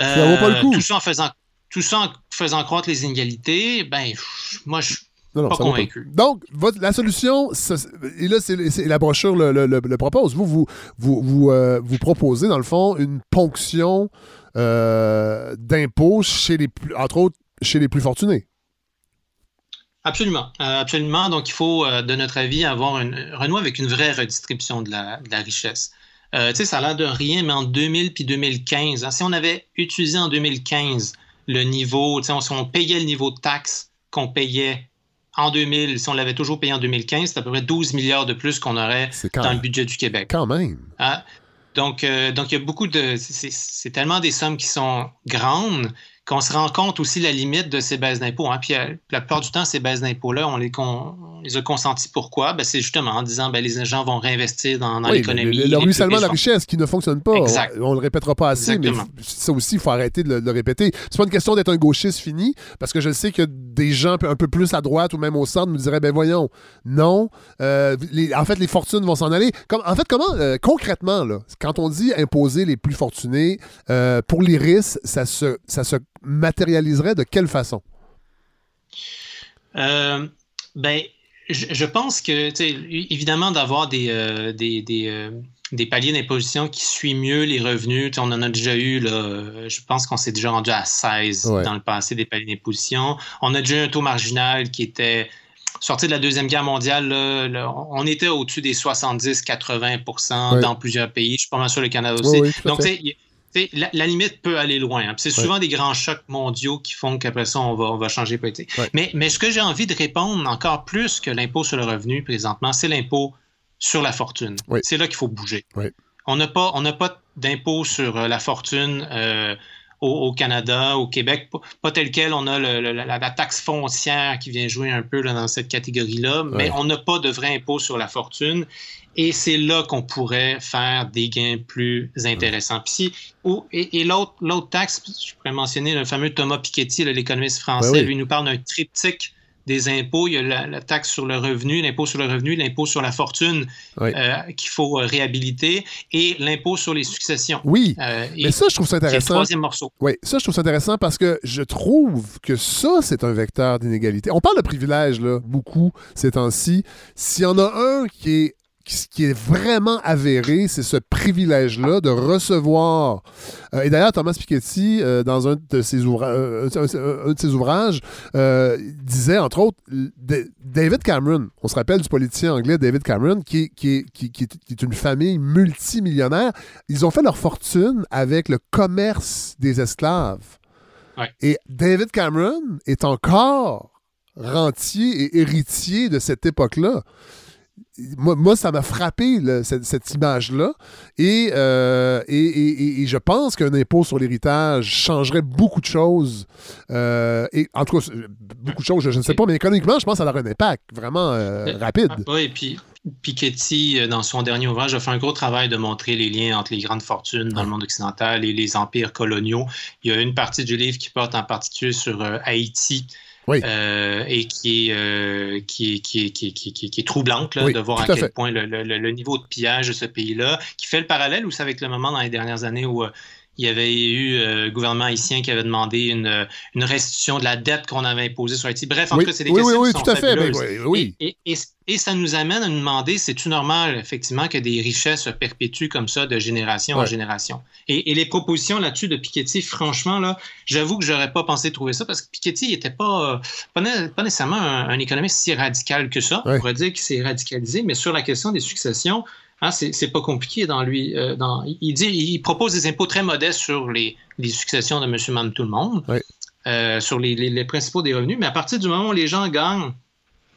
Ça vaut pas le coup. Tout ça en faisant, tout ça en faisant croître les inégalités, ben, moi, je Non, non, Pas convaincu. Donc, votre- la solution, et là, c'est c'est- la brochure le, le- le- le propose. Vous, vous, vous, vous, euh, vous proposez, dans le fond, une ponction euh, d'impôts chez les plus, entre autres, chez les plus fortunés. Absolument, Euh, absolument. Donc, il faut, euh, de notre avis, avoir une, renouer avec une vraie redistribution de la, de la richesse. Euh, tu sais, ça a l'air de rien, mais en 2000 puis 2015, hein, si on avait utilisé en 2015 le niveau, tu sais, on- si on payait le niveau de taxe qu'on payait en 2000, si on l'avait toujours payé en 2015, c'est à peu près 12 milliards de plus qu'on aurait dans même. le budget du Québec. Quand même. Ah, donc, euh, donc, il y a beaucoup de. C'est tellement des sommes qui sont grandes qu'on se rend compte aussi la limite de ces baisses d'impôts. hein. Puis euh, la plupart du temps, ces baisses d'impôts-là, on les, con- on les a consentis pourquoi? Ben, c'est justement en disant ben, les gens vont réinvestir dans, dans Oui, l'économie. Le, les ruissellement de la richesse qui ne fonctionne pas. Exact. On, on le répétera pas assez, Exactement. mais ça aussi, il faut arrêter de le, de le répéter. C'est pas une question d'être un gauchiste fini, parce que je sais que des gens un peu plus à droite ou même au centre me diraient, ben voyons, non. euh, les- en fait, les fortunes vont s'en aller. Comme, en fait, comment, euh, concrètement, là, quand on dit imposer les plus fortunés, euh, pour l'IRIS, ça se, ça se matérialiserait de quelle façon? Euh, ben, je, je pense que, tu sais, évidemment, d'avoir des, euh, des, des, euh, des paliers d'imposition qui suivent mieux les revenus. Tu sais, on en a déjà eu, là, euh, je pense qu'on s'est déjà rendu à 16 Ouais. dans le passé des paliers d'imposition. On a déjà eu un taux marginal qui était sorti de la Deuxième Guerre mondiale. là, là, on était au-dessus des 70-80 Ouais. dans plusieurs pays. Je suis pas mal sûr le Canada aussi. à Donc, tu sais, la, la limite peut aller loin. hein. C'est Ouais. souvent des grands chocs mondiaux qui font qu'après ça, on va, on va changer politique. Ouais. Mais, mais ce que j'ai envie de répondre encore plus que l'impôt sur le revenu présentement, c'est l'impôt sur la fortune. C'est là qu'il faut bouger. On n'a pas, on n'a pas d'impôt sur euh, la fortune euh, au, au Canada, au Québec, pas, pas tel quel. On a le- le- la, la taxe foncière qui vient jouer un peu là, dans cette catégorie-là, mais on n'a pas de vrai impôt sur la fortune. Et c'est là qu'on pourrait faire des gains plus intéressants. Puis si- ou- et et l'autre l'autre taxe, je pourrais mentionner le fameux Thomas Piketty, l'économiste français, Ben oui. lui nous parle d'un triptyque des impôts. Il y a la, la taxe sur le revenu, l'impôt sur le revenu, l'impôt sur la fortune Oui. euh, qu'il faut euh, réhabiliter et l'impôt sur les successions. Oui. Euh, Mais ça, je trouve ça c'est le intéressant. troisième morceau. Oui, ça, je trouve ça intéressant parce que je trouve que ça, c'est un vecteur d'inégalité. On parle de privilèges, là, beaucoup, ces temps-ci. S'il y en a un qui est, qui, qui est vraiment avéré, c'est ce privilège-là de recevoir. euh, et d'ailleurs, Thomas Piketty, euh, dans un de ses, ouvra- euh, un, un- un de ses ouvrages, disait, entre autres, David Cameron, on se rappelle du politicien anglais David Cameron, qui, est- qui, est- qui- qui est, qui est une famille multimillionnaire. Ils ont fait leur fortune avec le commerce des esclaves. Ouais. Et David Cameron est encore rentier et héritier de cette époque-là. Moi, moi, ça m'a frappé, cette, cette image-là. Et, euh, et, et- et- et je pense qu'un impôt sur l'héritage changerait beaucoup de choses. Euh, et en tout cas, beaucoup de choses, je, je ne sais pas, mais économiquement, je pense que ça aurait un impact vraiment euh, rapide. Ah, oui, et puis Piketty, dans son dernier ouvrage, a fait un gros travail de montrer les liens entre les grandes fortunes dans le monde occidental et les empires coloniaux. Il y a une partie du livre qui porte en particulier sur Haïti. Oui. euh, et qui est, euh, qui est, qui est, qui est, qui qui est- troublante là, Oui, de voir à à quel point le, le- le- le niveau de pillage de ce pays-là, qui fait le parallèle aussi avec le moment dans les dernières années où euh, il y avait eu euh, le gouvernement haïtien qui avait demandé une, euh, une restitution de la dette qu'on avait imposée sur Haïti. Bref, en Oui, tout cas, c'est des oui, questions oui, qui oui, sont tout à fait. Ben, oui. Et, et- et- et ça nous amène à nous demander, c'est-tu normal, effectivement, que des richesses se perpétuent comme ça de génération en génération? Et, les propositions là-dessus de Piketty, franchement, là, j'avoue que j'aurais pas pensé trouver ça parce que Piketty n'était pas, euh, pas, né- pas nécessairement un, un économiste si radical que ça. On pourrait dire qu'il s'est radicalisé, mais sur la question des successions, hein, c'est pas compliqué dans lui. euh, dans, il, dit, il propose des impôts très modestes sur les, les successions de monsieur, madame, tout le monde, euh, sur les, les- les principaux des revenus, mais à partir du moment où les gens gagnent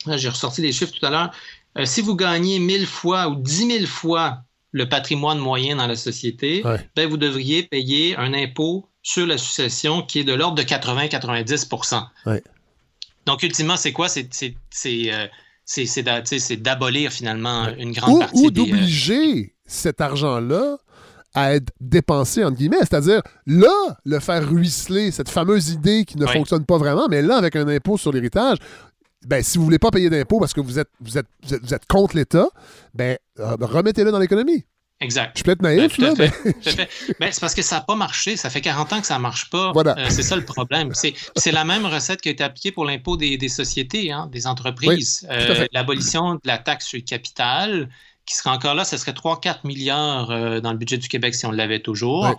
Là, J'ai ressorti les chiffres tout à l'heure. Euh, si vous gagnez 1000 fois ou 10 000 fois le patrimoine moyen dans la société, ben, vous devriez payer un impôt sur la succession qui est de l'ordre de 80-90 Ouais. Donc, ultimement, c'est quoi? C'est c'est- d'abolir finalement une grande Ou, partie ou euh, d'obliger cet argent-là à être dépensé, entre guillemets. C'est-à-dire, là, le faire ruisseler, cette fameuse idée qui ne fonctionne pas vraiment, mais là, avec un impôt sur l'héritage, ben, si vous voulez pas payer d'impôt parce que vous êtes, vous êtes, vous êtes, vous êtes contre l'État, ben, euh, remettez-le dans l'économie. Exact. Je peux être Ben, naïf, à là, mais-. (laughs) Ben, c'est parce que ça n'a pas marché. Ça fait 40 ans que ça ne marche pas. Voilà. Euh, c'est ça le problème. C'est, la même recette qui a été appliquée pour l'impôt des, des sociétés, hein, des entreprises. Oui, fait. l'abolition de la taxe sur le capital, qui serait encore là, ce serait 3-4 milliards euh, dans le budget du Québec si on l'avait toujours.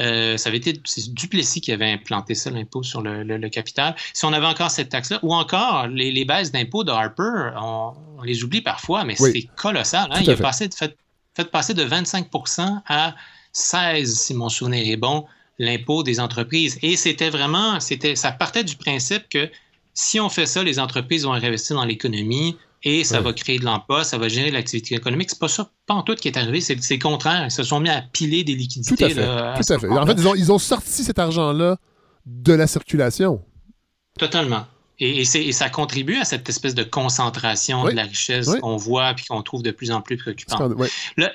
Euh, ça avait été c'est Duplessis qui avait implanté ça, l'impôt sur le, le- le capital. Si on avait encore cette taxe-là, ou encore les, les baisses d'impôts de Harper, on, on les oublie parfois, mais Oui. c'est colossal. hein. Il a passé de fait, fait passer de 25% à 16, si mon souvenir est bon, l'impôt des entreprises. Et c'était vraiment, c'était, ça partait du principe que si on fait ça, les entreprises vont réinvestir dans l'économie et ça va créer de l'emploi, ça va générer de l'activité économique. C'est pas ça, pas en tout qui est arrivé, c'est le contraire. Ils se sont mis à piler des liquidités. Tout à fait. là, Tout à fait. En fait, ils ont, ils ont sorti cet argent-là de la circulation. Totalement. Et, et c'est- et ça contribue à cette espèce de concentration Oui. de la richesse Oui. qu'on voit et qu'on trouve de plus en plus préoccupante. Le-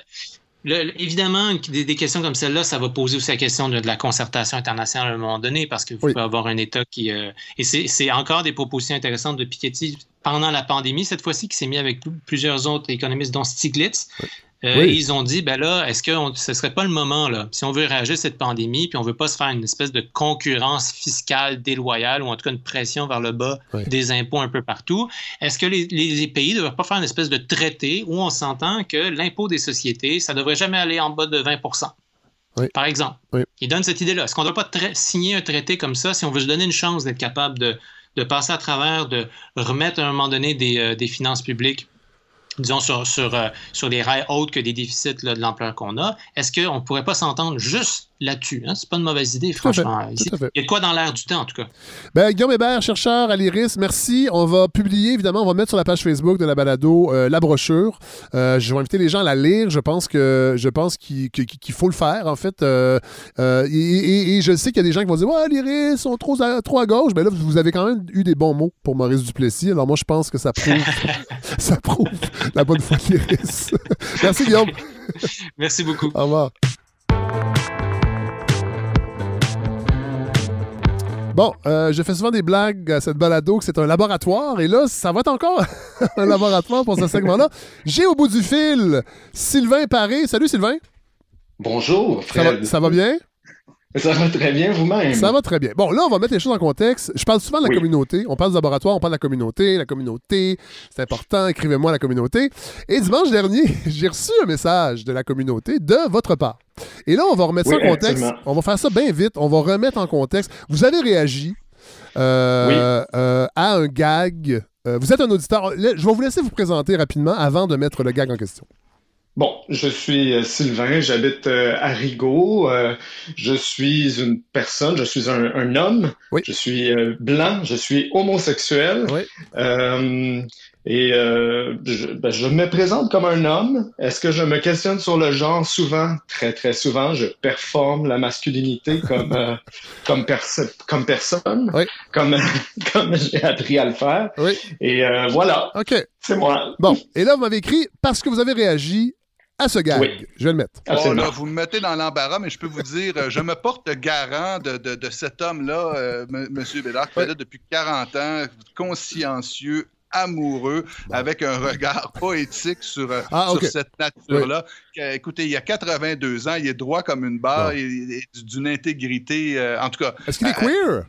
le- évidemment, des, des questions comme celle-là, ça va poser aussi la question de, de la concertation internationale à un moment donné, parce qu'il faut Oui. avoir un État qui... euh, et c'est encore des propositions intéressantes de Piketty pendant la pandémie, cette fois-ci, qui s'est mis avec pl- plusieurs autres économistes, dont Stiglitz. Euh, Oui. Ils ont dit, ben là, est-ce que on- ce serait pas le moment, là, si on veut réagir à cette pandémie, puis on veut pas se faire une espèce de concurrence fiscale déloyale, ou en tout cas une pression vers le bas Oui. des impôts un peu partout, est-ce que les, les pays ne devraient pas faire une espèce de traité où on s'entend que l'impôt des sociétés, ça devrait jamais aller en bas de 20 Oui. Par exemple. Ils donnent cette idée-là. Est-ce qu'on ne doit pas signer un traité comme ça si on veut se donner une chance d'être capable de, de passer à travers, de remettre à un moment donné des, euh, des finances publiques? Disons, sur, sur, euh, sur des rails autres que des déficits de l'ampleur qu'on a, est-ce qu'on ne pourrait pas s'entendre juste là-dessus? Hein? C'est pas une mauvaise idée, fait, franchement. tout. Il y a de quoi dans l'air du temps, en tout cas. Ben, Guillaume Hébert, chercheur à l'IRIS, merci. On va publier, évidemment, on va mettre sur la page Facebook de la balado euh, la brochure. Euh, je vais inviter les gens à la lire. Je pense que je pense qu'il faut le faire, en fait. Euh, et, et- et je sais qu'il y a des gens qui vont dire Ouais, l'IRIS sont trop à, trop à gauche. Mais là, vous avez quand même eu des bons mots pour Maurice Duplessis. Alors, moi, je pense que ça prouve, (laughs) ça prouve la bonne foi de l'IRIS. merci, Guillaume. Merci beaucoup. Au revoir. Bon, euh, je fais souvent des blagues à cette balado que c'est un laboratoire et là, ça va être encore (laughs) un laboratoire pour ce segment-là. J'ai au bout du fil Sylvain Paré. Salut Sylvain. Bonjour, Ça Fred. va, ça va bien? Ça va très bien vous-même. Ça va très bien. Bon, là, on va mettre les choses en contexte. Je parle souvent de la Oui. communauté. On parle du laboratoire, on parle de la communauté. La communauté, c'est important. Écrivez-moi la communauté. Et dimanche dernier, (laughs) j'ai reçu un message de la communauté de votre part. Et là, on va remettre Oui, ça en contexte. absolument. On va faire ça bien vite. On va remettre en contexte. Vous avez réagi euh, euh, à un gag. Euh, vous êtes un auditeur. Je vais vous laisser vous présenter rapidement avant de mettre le gag en question. Bon, je suis euh, Sylvain, j'habite euh, à Rigaud. Euh, je suis une personne, je suis un, un homme. Oui. Je suis blanc, je suis homosexuel. Oui. Euh, et euh, je, ben, je me présente comme un homme. Est-ce que je me questionne sur le genre? Souvent? Très, très souvent. Je performe la masculinité comme, euh, (laughs) comme, perso- comme personne, Oui. comme, (laughs) comme j'ai appris à le faire. Oui. Et euh, voilà, OK. c'est moi. Bon. Et là, vous m'avez écrit parce que vous avez réagi à ce gag. Oui. Je vais le mettre. Oh, là, vous me mettez dans l'embarras, mais je peux vous dire, euh, je me porte garant de, de- de cet homme-là, euh, M. Monsieur Bédard, qui Ouais. fait là depuis 40 ans, consciencieux, amoureux, avec un regard (laughs) poétique sur, euh, Ah, sur cette nature-là. Écoutez, il y a 82 ans, il est droit comme une barre, Bon. il est d'une intégrité, euh, en tout cas. Est-ce qu'il est Euh, queer?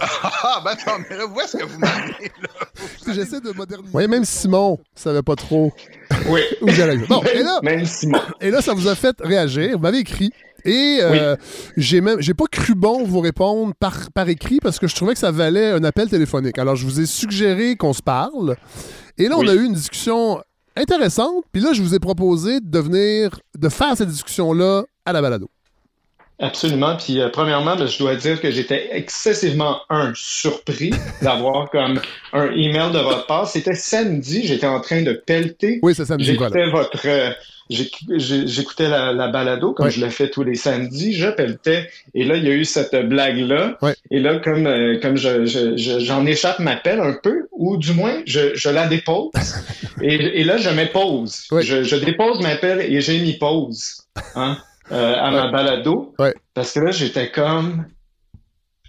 Ah, ben non, mais là, où est-ce que vous m'amenez, là? J'essaie de moderniser. Oui, même Simon savait pas trop Oui. (laughs) où j'allais. Bon, et là, Même Simon. et là, ça vous a fait réagir. Vous m'avez écrit. Et euh, j'ai même j'ai pas cru bon vous répondre par, par écrit parce que je trouvais que ça valait un appel téléphonique. Alors je vous ai suggéré qu'on se parle. Et là, on Oui. a eu une discussion intéressante. Puis là, je vous ai proposé de venir, de faire cette discussion-là à la balado. Absolument. Puis euh, premièrement, ben, je dois dire que j'étais excessivement un surpris d'avoir comme un email de votre part. C'était samedi, j'étais en train de pelleter. Oui, c'est samedi, voilà. J'écoutais votre euh, j'écoutais la, la balado comme je le fais tous les samedis, je pelletais et là il y a eu cette blague là Ouais. et là comme euh, comme je, je- je- j'en échappe ma pelle un peu ou du moins je, je la dépose (laughs) et, et là je mets pause. Ouais. Je, je dépose ma pelle et j'ai mis pause hein, euh, à ma balado Ouais. parce que là j'étais comme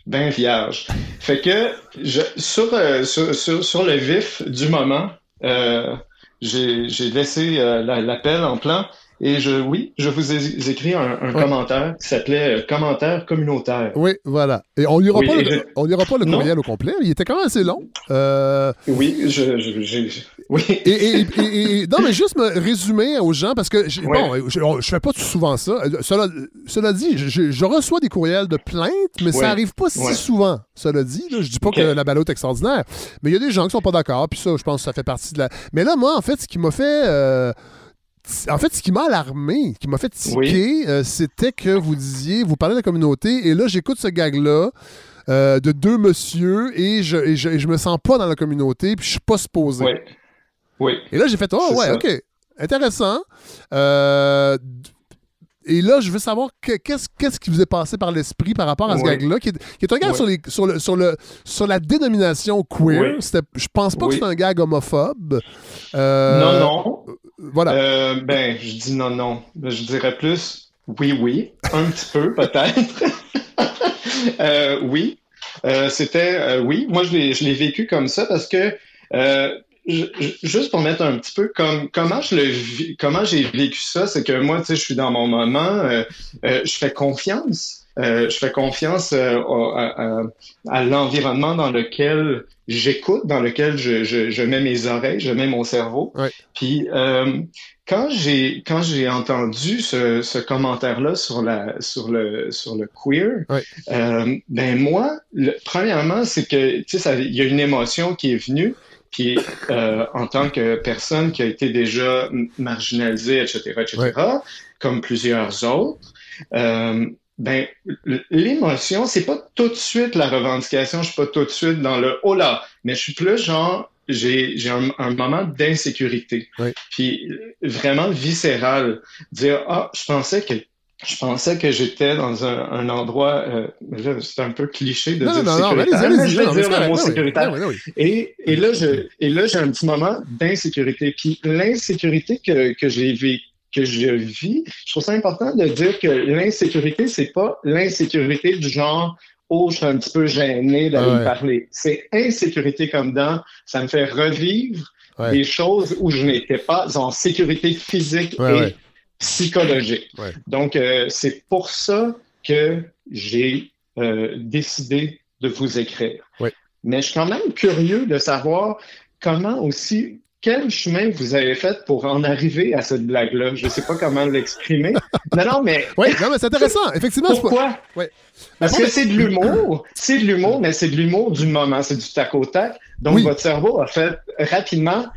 ben vierge. Fait que je, sur, euh, sur, sur, sur le vif du moment, euh, j'ai laissé la- l'appel en plan et je oui, je vous ai écrit un, un Ouais. commentaire qui s'appelait euh, commentaire communautaire. Oui, voilà. Et on lira Oui, pas, et le, je- on lira pas le Non. courriel au complet. Il était quand même assez long. Euh, Oui, je, oui. Et, et- et- et- non, mais juste me résumer aux gens, parce que, Ouais. bon, je, je fais pas souvent ça. Cela, cela dit, je, reçois des courriels de plainte, mais ça Ouais. arrive pas si souvent. Cela dit, là, je dis pas que la ballotte est extraordinaire, mais il y a des gens qui sont pas d'accord, puis ça, je pense que ça fait partie de la... Mais là, moi, en fait, ce qui m'a fait... euh, en fait, ce qui m'a alarmé, qui m'a fait tiquer, euh, c'était que vous disiez, vous parlez de la communauté, et là, j'écoute ce gag-là. euh, de deux monsieur et je, et je, et je me sens pas dans la communauté, puis je suis pas supposé. Oui. Oui. Et là, j'ai fait, oh ouais, ça. OK, intéressant. Euh, et là, je veux savoir que- qu'est-ce qui vous est passé par l'esprit par rapport à ce gag-là, qui est, qui est un gag sur, les, sur, le, sur, le, sur la dénomination queer. Oui. Je pense pas que c'est un gag homophobe. Euh, Non, non. Voilà. Euh, ben, je dis non, non. Je dirais plus oui, oui. Un petit peu, peut-être. (laughs) Euh, oui. Euh, C'était euh, oui. Moi, je l'ai je l'ai vécu comme ça parce que euh, je- juste pour mettre un petit peu comme comment je le comment j'ai vécu ça, c'est que moi, tu sais, je suis dans mon moment, euh, euh, je fais confiance. Euh, je fais confiance euh, à, à- à l'environnement dans lequel j'écoute, dans lequel je, je, je mets mes oreilles, je mets mon cerveau. Puis euh, quand j'ai quand j'ai entendu ce, ce commentaire-là sur la sur le sur le queer, euh, ben moi, le- premièrement, c'est que tu sais, il y a une émotion qui est venue. Puis euh, en tant que personne qui a été déjà marginalisée, etc., etc., comme plusieurs autres, euh, ben l'émotion, c'est pas tout de suite la revendication. Je suis pas tout de suite dans le oh là, mais je suis plus genre j'ai j'ai un, un moment d'insécurité, puis vraiment viscéral, dire ah je pensais que je pensais que j'étais dans un, un endroit, euh, c'est un peu cliché de Non, dire non, non, sécuritaire, mais je vais dire le mot sécuritaire. Et, et là, je, et là, j'ai un petit moment d'insécurité. Puis l'insécurité que, que j'ai vé- que je vis, je trouve ça important de dire que l'insécurité, c'est pas l'insécurité du genre Oh, je suis un petit peu gêné d'aller Ouais. me parler. C'est insécurité comme dans, ça me fait revivre Ouais. des choses où je n'étais pas en sécurité physique Ouais, et ouais. Psychologique. (laughs) Ouais. Donc, euh, c'est pour ça que j'ai euh, décidé de vous écrire. Ouais. Mais je suis quand même curieux de savoir comment aussi, quel chemin vous avez fait pour en arriver à cette blague-là. Je ne sais pas comment l'exprimer. (laughs) non, non, mais. Oui, non, mais c'est intéressant. Effectivement, pas- Pourquoi? Ouais. Parce que c'est de l'humour. (clears throat) C'est de l'humour, mais c'est de l'humour du moment. C'est du tac au tac. Donc, Oui. votre cerveau a fait rapidement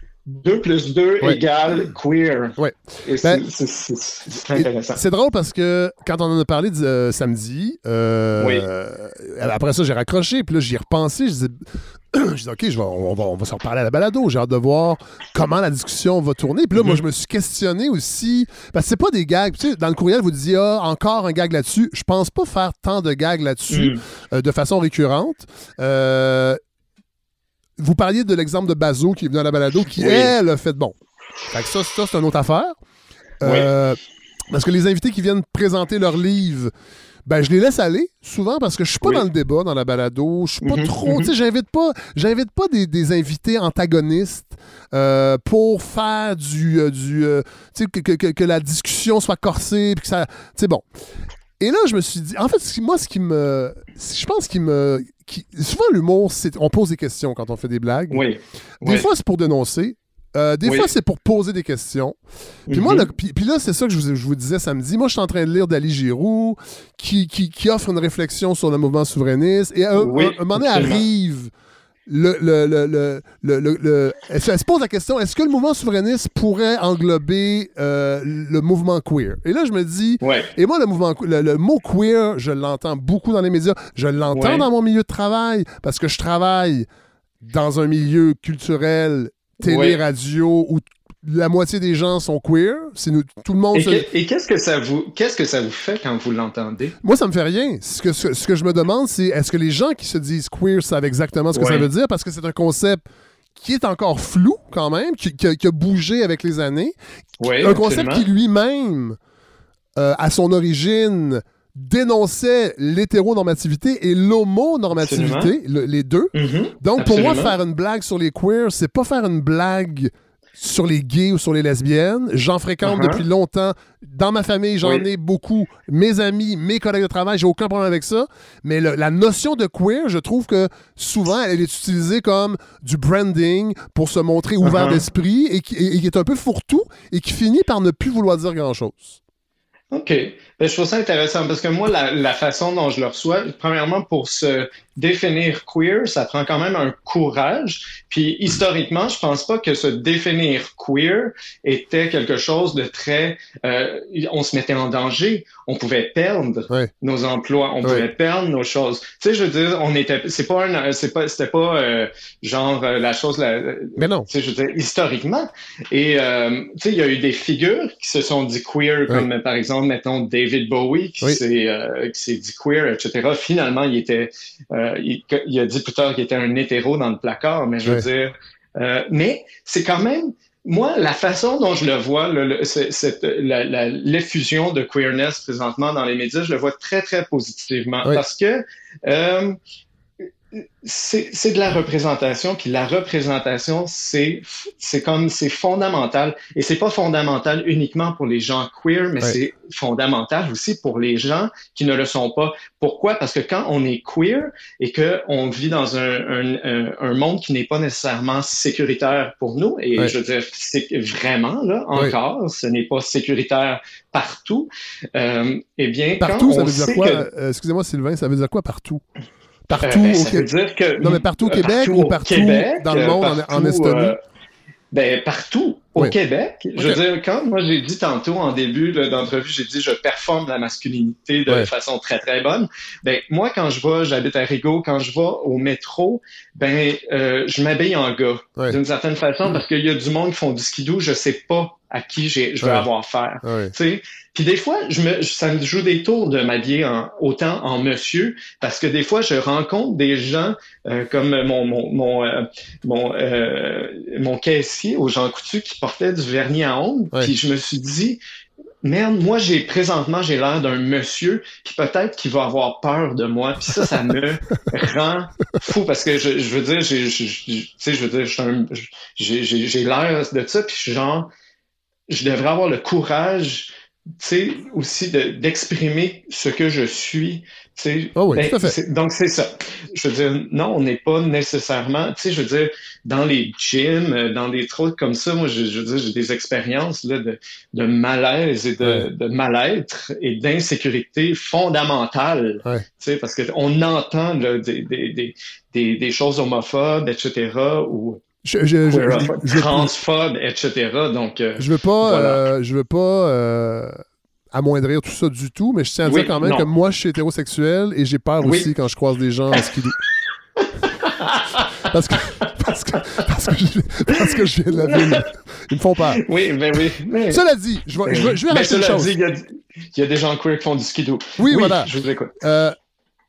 2 plus 2 Ouais. égale queer. Ouais. Ben, c'est- intéressant. C'est drôle parce que quand on en a parlé euh, samedi, euh, Oui. euh, après ça, j'ai raccroché, puis là, j'y ai repensé. Je disais, (clears throat) je disais, OK, je vais- on, va, on va se reparler à la balado. J'ai hâte de voir comment la discussion va tourner. Puis là, moi, Mhm. je me suis questionné aussi. Parce que c'est pas des gags. Tu sais, dans le courriel, vous disiez, ah, encore un gag là-dessus. Je pense pas faire tant de gags là-dessus euh, de façon récurrente. Vous parliez de l'exemple de Bazo qui est venu à la balado, qui, Oui. elle, a fait bon. Fait que ça, ça c'est une autre affaire. Euh, Parce que les invités qui viennent présenter leur livre, ben, je les laisse aller souvent parce que je suis pas Oui. dans le débat, dans la balado. Je suis pas Mhm, trop. Tu sais, j'invite pas, j'invite pas des, des invités antagonistes euh, pour faire du. euh, du euh, tu sais, que, que- que- que la discussion soit corsée. Puis que ça. Tu sais, bon. Et là, je me suis dit, en fait, moi, ce qui me. Je pense qu'il me. qui- souvent, l'humour, c'est. On pose des questions quand on fait des blagues. Oui. Des Oui. fois, c'est pour dénoncer. Euh, des Oui. fois, c'est pour poser des questions. Puis Mhm. moi, le- puis, puis là, c'est ça que je vous, je vous disais samedi. Moi, je suis en train de lire d'Ali Giroux, qui, qui, qui offre une réflexion sur le mouvement souverainiste. Et un, Oui, un- un moment donné absolument. arrive le, le, le, le, le- le- le- elle, se pose la question est-ce que le mouvement souverainiste pourrait englober euh, le mouvement queer? Et là, je me dis Ouais. et moi, le, mouvement, le, le mot queer, je l'entends beaucoup dans les médias. Je l'entends Ouais. dans mon milieu de travail parce que je travaille dans un milieu culturel, télé, Ouais. radio, où la moitié des gens sont queer. C'est nous, tout le monde. Et, se- et qu'est-ce que ça vous qu'est-ce que ça vous fait quand vous l'entendez? Moi, ça me fait rien. Ce que, ce, ce que je me demande, c'est est-ce que les gens qui se disent queer savent exactement ce que ça veut dire? Parce que c'est un concept qui est encore flou quand même, qui, qui a, qui a bougé avec les années. Un concept absolument. qui lui-même, euh, à son origine, dénonçait l'hétéronormativité et l'homonormativité, le- les deux. Mhm, Donc, pour moi, faire une blague sur les queers, c'est pas faire une blague sur les gays ou sur les lesbiennes. J'en fréquente Uh-huh. depuis longtemps. Dans ma famille, j'en Oui. ai beaucoup. Mes amis, mes collègues de travail, j'ai aucun problème avec ça. Mais le- la notion de queer, je trouve que souvent, elle est utilisée comme du branding pour se montrer ouvert Uh-huh. d'esprit et qui, et- et qui est un peu fourre-tout et qui finit par ne plus vouloir dire grand-chose. OK. Je trouve ça intéressant parce que moi, la, la façon dont je le reçois, premièrement, pour se définir queer, ça prend quand même un courage. Puis historiquement, je pense pas que se définir queer était quelque chose de très. Euh, on se mettait en danger. On pouvait perdre nos emplois. On pouvait perdre nos choses. Tu sais, je veux dire, on était. C'est pas un. C'est pas. C'était pas euh, genre euh, la chose. La, Mais non. Tu sais, je veux dire, historiquement. Et euh, tu sais, il y a eu des figures qui se sont dit queer, comme par exemple, mettons David Bowie, qui s'est euh, dit queer, etc. Finalement, il était. Euh, il, il a dit plus tard qu'il était un hétéro dans le placard, mais je veux dire. Euh, mais c'est quand même moi, la façon dont je le vois, l'effusion de queerness présentement dans les médias, je le vois très, très positivement Oui. parce que euh, c'est de la représentation, puis la représentation, c'est c'est comme c'est fondamental, et c'est pas fondamental uniquement pour les gens queer, mais Ouais. c'est fondamental aussi pour les gens qui ne le sont pas. Pourquoi? Parce que quand on est queer et que on vit dans un, un, un, un monde qui n'est pas nécessairement sécuritaire pour nous, et Ouais. je veux dire, c'est vraiment là Ouais. encore, ce n'est pas sécuritaire partout. Euh, eh bien, Partout, quand ça on veut dire sait quoi? que- Euh, Excusez-moi, Sylvain, ça veut dire quoi partout? Partout euh, ben, au Québec. que Non, mais partout au euh, Québec ou partout Québec, dans le euh, monde, en- en partout, Estonie? ben, partout au Oui. Québec. Je veux dire, quand moi j'ai dit tantôt en début d'entrevue, j'ai dit je performe la masculinité de façon très très bonne. Ben moi quand je vais, j'habite à Rigaud, quand je vais au métro, ben euh, je m'habille en gars d'une certaine façon parce qu'il y a du monde qui font du skidoo, je sais pas à qui je vais avoir affaire. Tu sais, puis des fois, je me, ça me joue des tours de m'habiller en, autant en monsieur, parce que des fois, je rencontre des gens euh, comme mon mon mon euh, mon, euh, mon caissier au Jean Coutu qui portait du vernis à ongles, Ouais. puis je me suis dit. Merde, moi j'ai présentement j'ai l'air d'un monsieur, puis peut-être qu'il va avoir peur de moi, puis ça, ça me (laughs) rend fou parce que je, je veux dire, j'ai, je- je- tu sais, je veux dire, j'ai, j'ai, j'ai l'air de ça, puis je suis genre, je devrais avoir le courage, sais, aussi de, d'exprimer ce que je suis, tu sais. Ah oui, Ben, tout à fait. donc c'est ça. Je veux dire, non, on n'est pas nécessairement, tu sais, je veux dire, dans les gyms, euh, dans des trucs comme ça, moi, je, je veux dire, j'ai des expériences là de, de malaise et de, de mal-être et d'insécurité fondamentale, Ouais. tu sais, parce que on entend là, des, des, des, des, des choses homophobes, etc., ou Je, je, je, queerophobes, je- je- transphobes, etc. Donc, euh, je veux pas, Voilà. euh, je veux pas euh, amoindrir tout ça du tout, mais je tiens à Oui, dire quand même non. que moi, je suis hétérosexuel et j'ai peur Oui. aussi quand je croise des gens en skidoo. (laughs) parce, que, parce, que, parce, que je, parce que je viens de la ville. Ils me font peur. Oui, ben oui. mais- Cela dit, je vais, je vais, je vais une chose. il y, a, il y a des gens queer qui font du skidoo. Oui, voilà. Je vous écoute. Euh,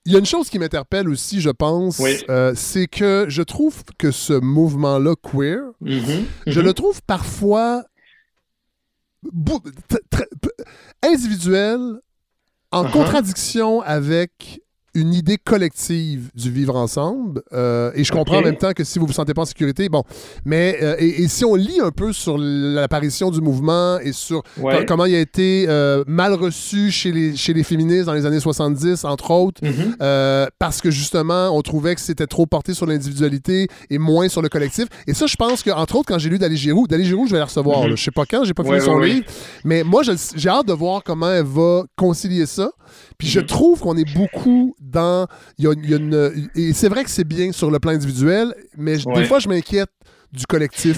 Il y a une chose qui m'interpelle aussi, je pense, Oui. euh, c'est que je trouve que ce mouvement-là queer, Mhm, je le trouve parfois individuel, en Uh-huh. contradiction avec une idée collective du vivre ensemble. Euh, et je comprends en même temps que si vous vous sentez pas en sécurité, bon. Mais euh, et, et si on lit un peu sur l'apparition du mouvement et sur Ouais. comment il a été euh, mal reçu chez les, chez les féministes dans les années 70, entre autres, Mhm. euh, parce que justement, on trouvait que c'était trop porté sur l'individualité et moins sur le collectif. Et ça, je pense que, entre autres, quand j'ai lu Dali Giroux, Dali Giroux, je vais la recevoir. Mhm. là. Je sais pas quand, j'ai pas Ouais, fini son ouais, livre. Mais moi, j'ai hâte de voir comment elle va concilier ça. Puis je Mhm. trouve qu'on est beaucoup dans. Il y a, il y a une, et c'est vrai que c'est bien sur le plan individuel, mais des fois, je m'inquiète du collectif.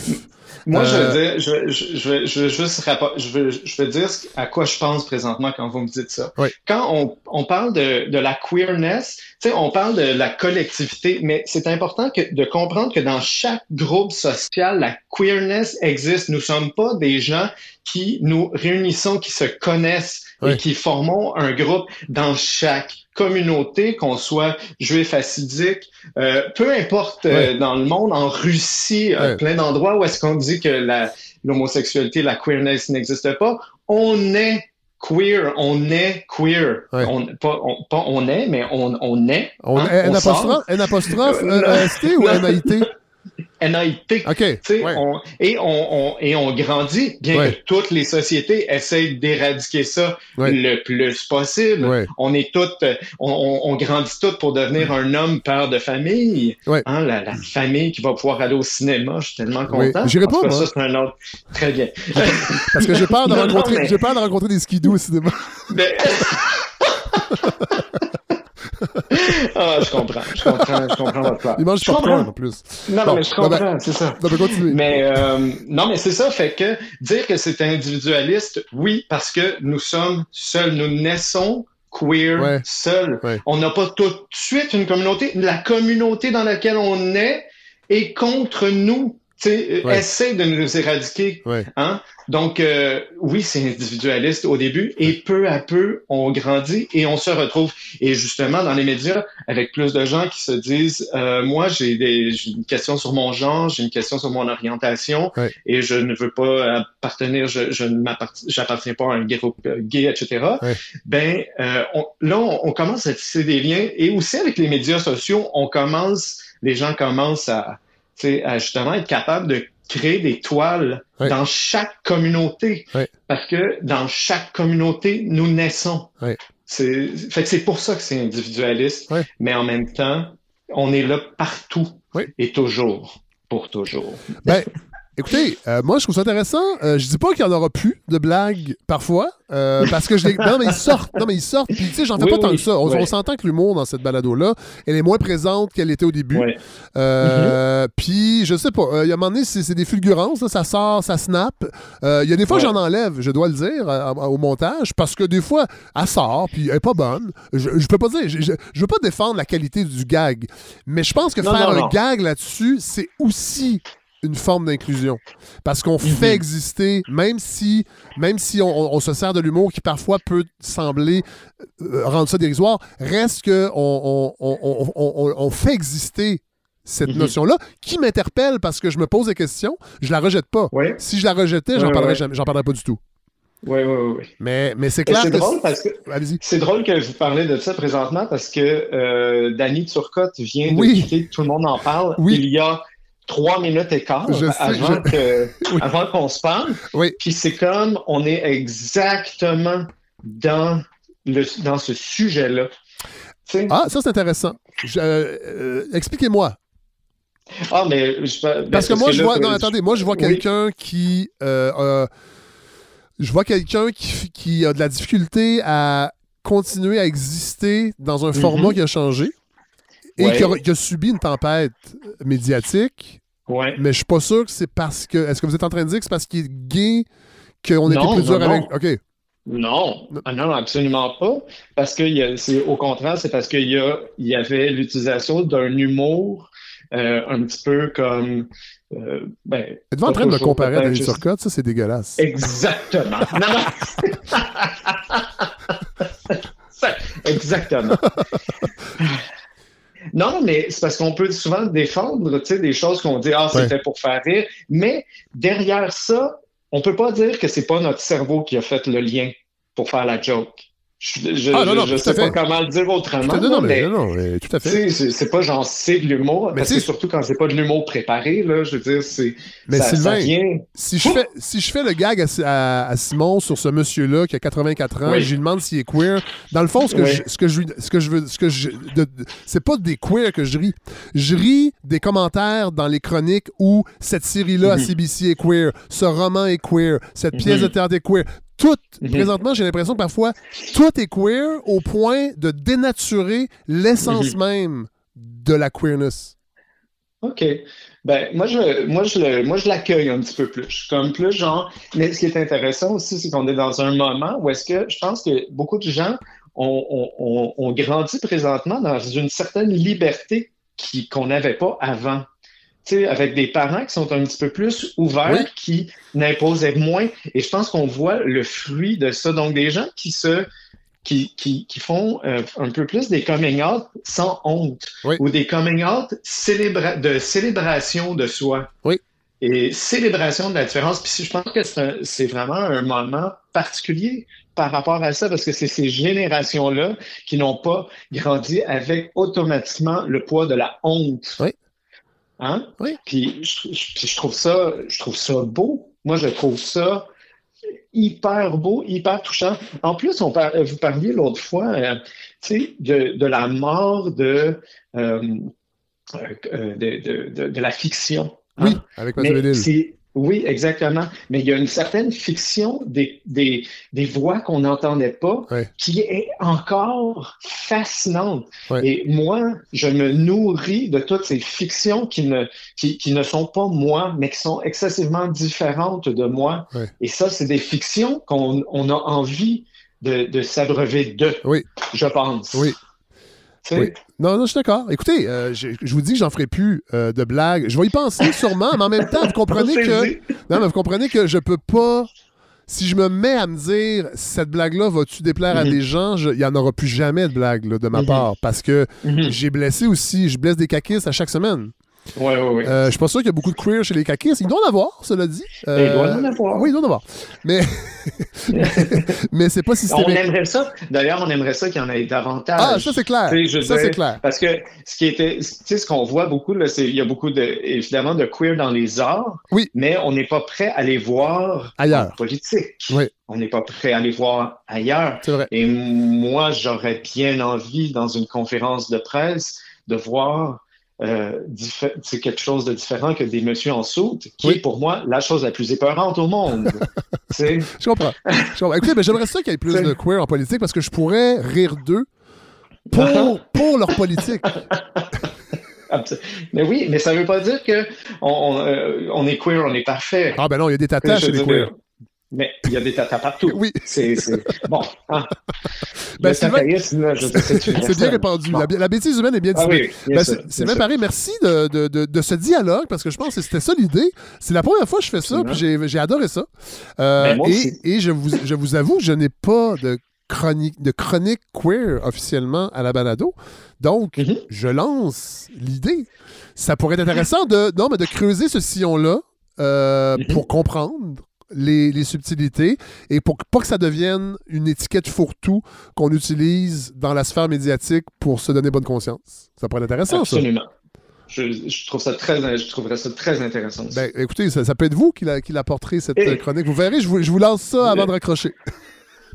Moi, je veux dire, je, je, je, vais- je veux juste rappor- je veux, je veux dire ce- à quoi je pense présentement quand vous me dites ça. Oui. Quand on, on parle de, de la queerness, on parle de la collectivité, mais c'est important que, de comprendre que dans chaque groupe social, la queerness existe. Nous sommes pas des gens qui nous réunissons, qui se connaissent Oui. et qui formons un groupe dans chaque communauté, qu'on soit juif, assidique, euh, peu importe euh, dans le monde, en Russie, euh, plein d'endroits où est-ce qu'on dit que la- l'homosexualité, la queerness n'existe pas, on est queer, on est queer. Ouais. On, pas, on, pas on est, mais on, on est. On, hein, un, on apostrophe, (laughs) apostrophe Euh, ST ou. NAIT? NAIT. OK. Tu sais, ouais. on- et, on, on- et on grandit, bien Ouais. que toutes les sociétés essayent d'éradiquer ça Ouais. le plus possible. On est toutes, on, on- on grandit toutes pour devenir un homme père de famille. Hein, la, la famille qui va pouvoir aller au cinéma, je suis tellement content. J'irai pas, moi. Ça, c'est un autre. Très bien. (laughs) Parce que j'ai peur de Non, non, rencontrer, mais- j'ai peur de rencontrer des skidoo au cinéma. Mais- (laughs) (laughs) ah, je comprends, je comprends, je comprends votre plan. Il mange du popcorn en plus. Non, Bon, mais je ben, ben, comprends, c'est ça. ben. Mais euh, non, mais c'est ça, fait que dire que c'est individualiste, oui, parce que nous sommes seuls, nous naissons queer Ouais. seuls. Ouais. On n'a pas tout de suite une communauté. La communauté dans laquelle on est est contre nous. Sais, Ouais. essaie de nous éradiquer. Ouais. Hein? Donc, euh, oui, c'est individualiste au début et peu à peu, on grandit et on se retrouve. Et justement, dans les médias, avec plus de gens qui se disent, euh, moi, j'ai une question sur mon genre, j'ai une question sur mon orientation Ouais. et je ne veux pas appartenir, je, je j'appartiens pas à un groupe euh, gay, etc. Ben, euh, on- là, on, on commence à tisser des liens et aussi avec les médias sociaux, on commence, les gens commencent à, à justement être capables de créer des toiles dans chaque communauté. Parce que dans chaque communauté, nous naissons. C'est, fait que c'est pour ça que c'est individualiste. Mais en même temps, on est là partout. Et toujours. Pour toujours. Ben, écoutez, euh, moi, je trouve ça intéressant. Euh, je dis pas qu'il y en aura plus de blagues parfois, euh, parce que je les... Non, mais ils sortent. Non, mais ils sortent. Puis, tu sais, j'en fais Oui, pas tant que ça. On, Ouais. s'entend que l'humour dans cette balado-là, elle est moins présente qu'elle était au début. Ouais. Euh, Puis, je sais pas. Il y a un moment donné, c'est des fulgurances. là, ça sort, ça snap. Il y a des fois, Ouais. j'en enlève, je dois le dire, à- à- au montage, parce que des fois, elle sort, puis elle est pas bonne. Je, je peux pas dire. Je, je, je veux pas défendre la qualité du gag, mais je pense que Non, faire non, un non. gag là-dessus, c'est aussi une forme d'inclusion. Parce qu'on Mhm. fait exister, même si, même si on, se sert de l'humour qui parfois peut sembler euh, rendre ça dérisoire, reste que on, fait exister cette Mhm. notion-là qui m'interpelle parce que je me pose des questions, je la rejette pas. Ouais. Si je la rejetais, j'en Ouais, parlerais ouais. parlerais pas du tout. Oui, oui, oui. Mais, mais c'est clair C'est drôle parce que c'est drôle que vous parlez de ça présentement parce que euh, Danny Turcotte vient Oui. de quitter Tout le monde en parle. Oui. Il y a trois minutes et quart Je avant je- (laughs) Oui. qu'on se parle. Oui. Puis c'est comme on est exactement dans le dans ce sujet-là. Ah, ça c'est intéressant. Euh, euh, Expliquez-moi. Ah, mais je- ben, Parce que moi, je là, vois. Non, attendez, moi, je vois oui. quelqu'un qui. euh, euh, je vois quelqu'un qui, qui a de la difficulté à continuer à exister dans un format qui a changé et Mhm. Ouais. qui, a, qui a subi une tempête médiatique. Ouais. Mais je suis pas sûr que c'est parce que. Est-ce que vous êtes en train de dire que c'est parce qu'il est gay qu'on était plus dur avec. non. OK. Non, Ah non, absolument pas. Parce que c'est au contraire, c'est parce qu'il y a, il y avait l'utilisation d'un humour euh, un petit peu comme. euh, ben, Êtes-vous en train de me toujours, comparer à juste- Turcotte? Ça, c'est dégueulasse. Exactement. Non, non. (laughs) (laughs) Ça, Exactement. (laughs) Non, mais c'est parce qu'on peut souvent défendre tu sais, des choses qu'on dit, ah, c'est Ouais. fait pour faire rire. Mais derrière ça, on peut pas dire que c'est pas notre cerveau qui a fait le lien pour faire la joke. Je, je, Ah, non, non, je- je sais pas comment le dire autrement. Tout à- non, non, mais, non, mais tout à fait. sais, c'est c'est pas genre c'est de l'humour, Mais parce tu que sais- surtout quand c'est pas de l'humour préparé, là, je veux dire, c'est. Mais ça, Sylvain, ça vient. Si je, fais, si je fais le gag à, à- à Simon sur ce monsieur-là qui a 84 ans, Oui. et je lui demande s'il est queer, dans le fond, ce que, Oui. je, ce que je, ce que je veux, ce que je, c'est pas des queers que je ris. Je ris des commentaires dans les chroniques où cette série-là à Mhm. CBC est queer, ce roman est queer, cette pièce Mhm. de théâtre est queer. Tout, (laughs) présentement, j'ai l'impression que parfois, tout est queer au point de dénaturer l'essence Mhm. même de la queerness. OK. Ben, moi, je, moi, je, moi, je l'accueille un petit peu plus. Je suis Comme plus genre. Mais ce qui est intéressant aussi, c'est qu'on est dans un moment où est-ce que je pense que beaucoup de gens ont, ont, ont- ont grandi présentement dans une certaine liberté qui, qu'on n'avait pas avant. Avec des parents qui sont un petit peu plus ouverts, Oui. qui n'imposaient moins. Et je pense qu'on voit le fruit de ça. Donc, des gens qui se qui, qui, qui font euh, un peu plus des coming out sans honte Oui. ou des coming out célébra- de célébration de soi. Oui. Et célébration de la différence. Puis je pense que c'est vraiment un moment particulier par rapport à ça, parce que c'est ces générations-là qui n'ont pas grandi avec automatiquement le poids de la honte. Oui. Hein? Oui. Puis je, je- puis je trouve ça, je trouve ça beau. Moi, je trouve ça hyper beau, hyper touchant. En plus, on par- vous parliez l'autre fois, euh, tu sais, de, de la mort de, euh, euh, de, de- de- de la fiction. hein? Oui, avec Mathieu Mais Bellil. c'est Oui, exactement. Mais il y a une certaine fiction des, des, des voix qu'on n'entendait pas qui est encore fascinante. Et moi, je me nourris de toutes ces fictions qui ne, qui, qui ne sont pas moi, mais qui sont excessivement différentes de moi. Et ça, c'est des fictions qu'on on a envie de, de s'abreuver de, Oui. je pense. Oui. Tu sais? Non, non, je suis d'accord. Écoutez, euh, je, je vous dis que j'en ferai plus euh, de blagues. Je vais y penser (laughs) sûrement, mais en même temps, vous comprenez que. Non, mais vous comprenez que je peux pas. Si je me mets à me dire cette blague-là va-tu déplaire à Mhm. des gens, il n'y en aura plus jamais de blague là, de ma Mhm. part. Parce que Mhm. j'ai blessé aussi, je blesse des caquistes à chaque semaine. Ouais, ouais, ouais. Euh, je suis pas sûr qu'il y a beaucoup de queer chez les caquistes. Il doit en avoir, cela dit. Euh, Il doit en avoir. Oui, il doit en avoir. Mais, (laughs) mais c'est pas On systémique. aimerait ça. D'ailleurs, on aimerait ça qu'il y en ait davantage. Ah, ça c'est clair. Ça c'est clair. Parce que ce qui était, tu sais, ce qu'on voit beaucoup, c'est il y a beaucoup de, évidemment, de queer dans les arts. Oui. Mais on n'est pas prêt à les voir Ailleurs. en politique. Oui. On n'est pas prêt à les voir ailleurs. C'est vrai. Et moi, j'aurais bien envie, dans une conférence de presse, de voir euh, c'est quelque chose de différent que des messieurs en soute, qui Oui. est pour moi la chose la plus épeurante au monde. (laughs) Je comprends. Je comprends. Écoutez, ben, j'aimerais ça qu'il y ait plus de queer en politique parce que je pourrais rire d'eux pour, (laughs) pour leur politique. (laughs) Mais oui, mais ça veut pas dire que on, on, euh, on est queer, on est parfait. Ah ben non, il y a des tatas chez les veux queer. dire, Mais il y a des tatas partout. Oui. C'est, Bon. Hein. Ben, c'est bien répandu. Bon. La, la bêtise humaine est bien Ah dissimulée. oui, Ben, c'est- bien. Paré, merci de, de- de- de ce dialogue parce que je pense que c'était ça l'idée. C'est la première fois que je fais ça, puis j'ai j'ai adoré ça. Euh, Ben, et et je, vous, je vous avoue, je n'ai pas de chronique, de chronique queer officiellement à la balado. Donc, Mhm. je lance l'idée. Ça pourrait être intéressant de, non, mais de creuser ce sillon-là euh, Mhm. pour comprendre les, les subtilités et pour pas que ça devienne une étiquette fourre-tout qu'on utilise dans la sphère médiatique pour se donner bonne conscience. Ça pourrait être intéressant, ça. Absolument. Je, je trouve ça très, je trouverais ça très intéressant. Ben, écoutez, ça, ça peut être vous qui, la- l'apporterez cette Et- euh, chronique. Vous verrez, je vous, je vous lance ça avant de raccrocher.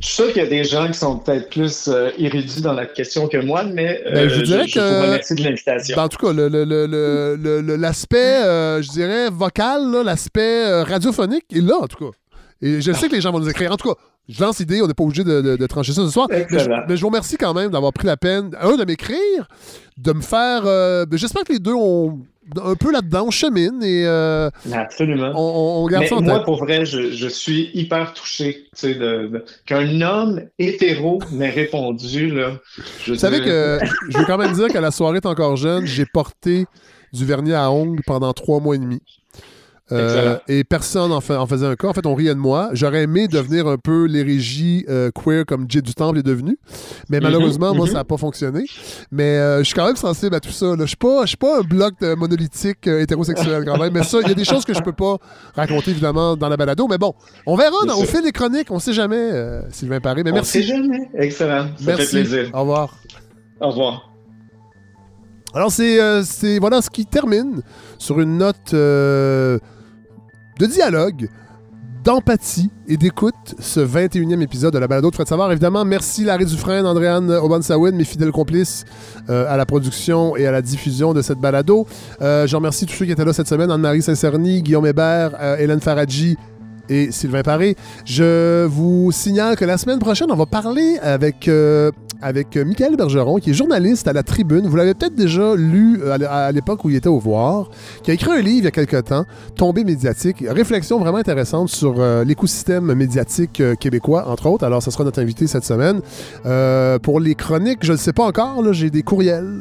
Je suis sûr qu'il y a des gens qui sont peut-être plus euh, érudits dans la question que moi, mais euh, Ben, je dirais je, que- vous remercie de l'invitation. Ben, en tout cas, le- le- le- l'aspect, euh, je dirais, vocal, l'aspect euh, radiophonique est là, en tout cas. Et je sais que les gens vont nous écrire. En tout cas, je lance l'idée, on n'est pas obligé de, de- de trancher ça ce soir. Mais je, mais je vous remercie quand même d'avoir pris la peine, un, de m'écrire, de me faire. ben, J'espère que les deux ont un peu là-dedans, on chemine et euh, Absolument. on, garde Mais ça en moi, tête. pour vrai, je, je suis hyper touché de, de- qu'un homme hétéro m'ait répondu. Là, je Vous savez que je veux quand même dire qu'à la soirée est encore jeune, j'ai porté du vernis à ongles pendant trois mois et demi. Euh, et personne en, faisait un cas. En fait, on riait de moi. J'aurais aimé devenir un peu l'érigie euh, queer comme Jay du Temple est devenu. Mais malheureusement, moi, mhm. ça n'a pas fonctionné. Mais euh, je suis quand même sensible à tout ça. Je suis pas, je suis pas un bloc de monolithique hétérosexuel quand même. Mais ça, il y a des choses que je peux pas raconter évidemment dans la balado. Mais bon, on verra dans- au fil des chroniques. On sait jamais, Sylvain Paré. Mais On merci. sait jamais. Excellent. Ça Merci. fait plaisir. Au revoir. Au revoir. Alors, c'est voilà ce qui termine sur une note de dialogue, d'empathie et d'écoute ce 21e épisode de la balado de Fred Savard. Évidemment, merci Larry Dufresne, Andréane Obansawin, mes fidèles complices euh, à la production et à la diffusion de cette balado. Euh, je remercie tous ceux qui étaient là cette semaine, Anne-Marie Saint-Cerny, Guillaume Hébert, euh, Hélène Faradji, et Sylvain Paré. Je vous signale que la semaine prochaine, on va parler avec, avec euh, Michael Bergeron, qui est journaliste à la Tribune. Vous l'avez peut-être déjà lu euh, à l'é- à l'époque où il était au Voir, qui a écrit un livre il y a quelque temps, Tombée médiatique, réflexion vraiment intéressante sur euh, l'écosystème médiatique québécois, entre autres. Alors, ce sera notre invité cette semaine. Pour les chroniques, je ne sais pas encore, j'ai des courriels.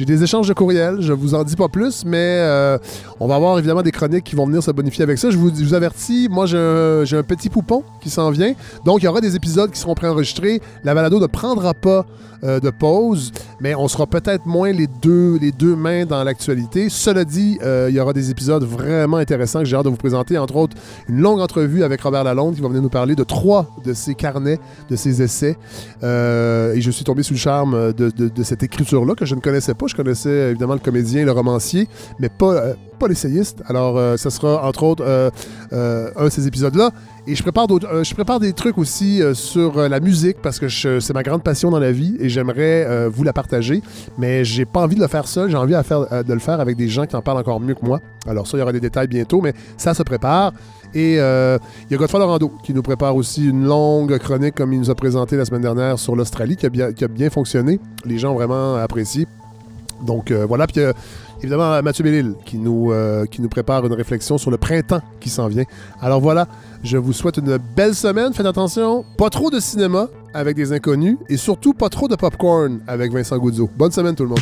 J'ai des échanges de courriels, je vous en dis pas plus, mais euh, on va avoir évidemment des chroniques qui vont venir se bonifier avec ça. Je vous, avertis, moi j'ai un, un petit poupon qui s'en vient, donc il y aura des épisodes qui seront préenregistrés. La balado ne prendra pas euh, de pause, mais on sera peut-être moins les deux, les deux mains dans l'actualité. Cela dit, euh, il y aura des épisodes vraiment intéressants que j'ai hâte de vous présenter, entre autres une longue entrevue avec Robert Lalonde qui va venir nous parler de trois de ses carnets, de ses essais. Et je suis tombé sous le charme de cette écriture-là que je ne connaissais pas. Je connaissais évidemment le comédien, le romancier, mais pas, euh, l'essayiste. Alors, euh, ce sera entre autres euh, un de ces épisodes-là. Et je prépare, je prépare des trucs aussi sur la musique parce que c'est ma grande passion dans la vie et j'aimerais vous la partager. Mais j'ai pas envie de le faire seul, j'ai envie de le faire avec des gens qui en parlent encore mieux que moi. Alors, ça, il y aura des détails bientôt, mais ça se prépare. Et il y a Godfrey Lorando qui nous prépare aussi une longue chronique comme il nous a présenté la semaine dernière sur l'Australie qui qui a bien fonctionné. Les gens ont vraiment apprécié. Donc euh, voilà, puis euh, évidemment Mathieu Bellil qui nous, euh, qui nous prépare une réflexion sur le printemps qui s'en vient. Alors voilà, je vous souhaite une belle semaine. Faites attention, pas trop de cinéma avec des inconnus et surtout pas trop de popcorn avec Vincent Goudzo. Bonne semaine tout le monde.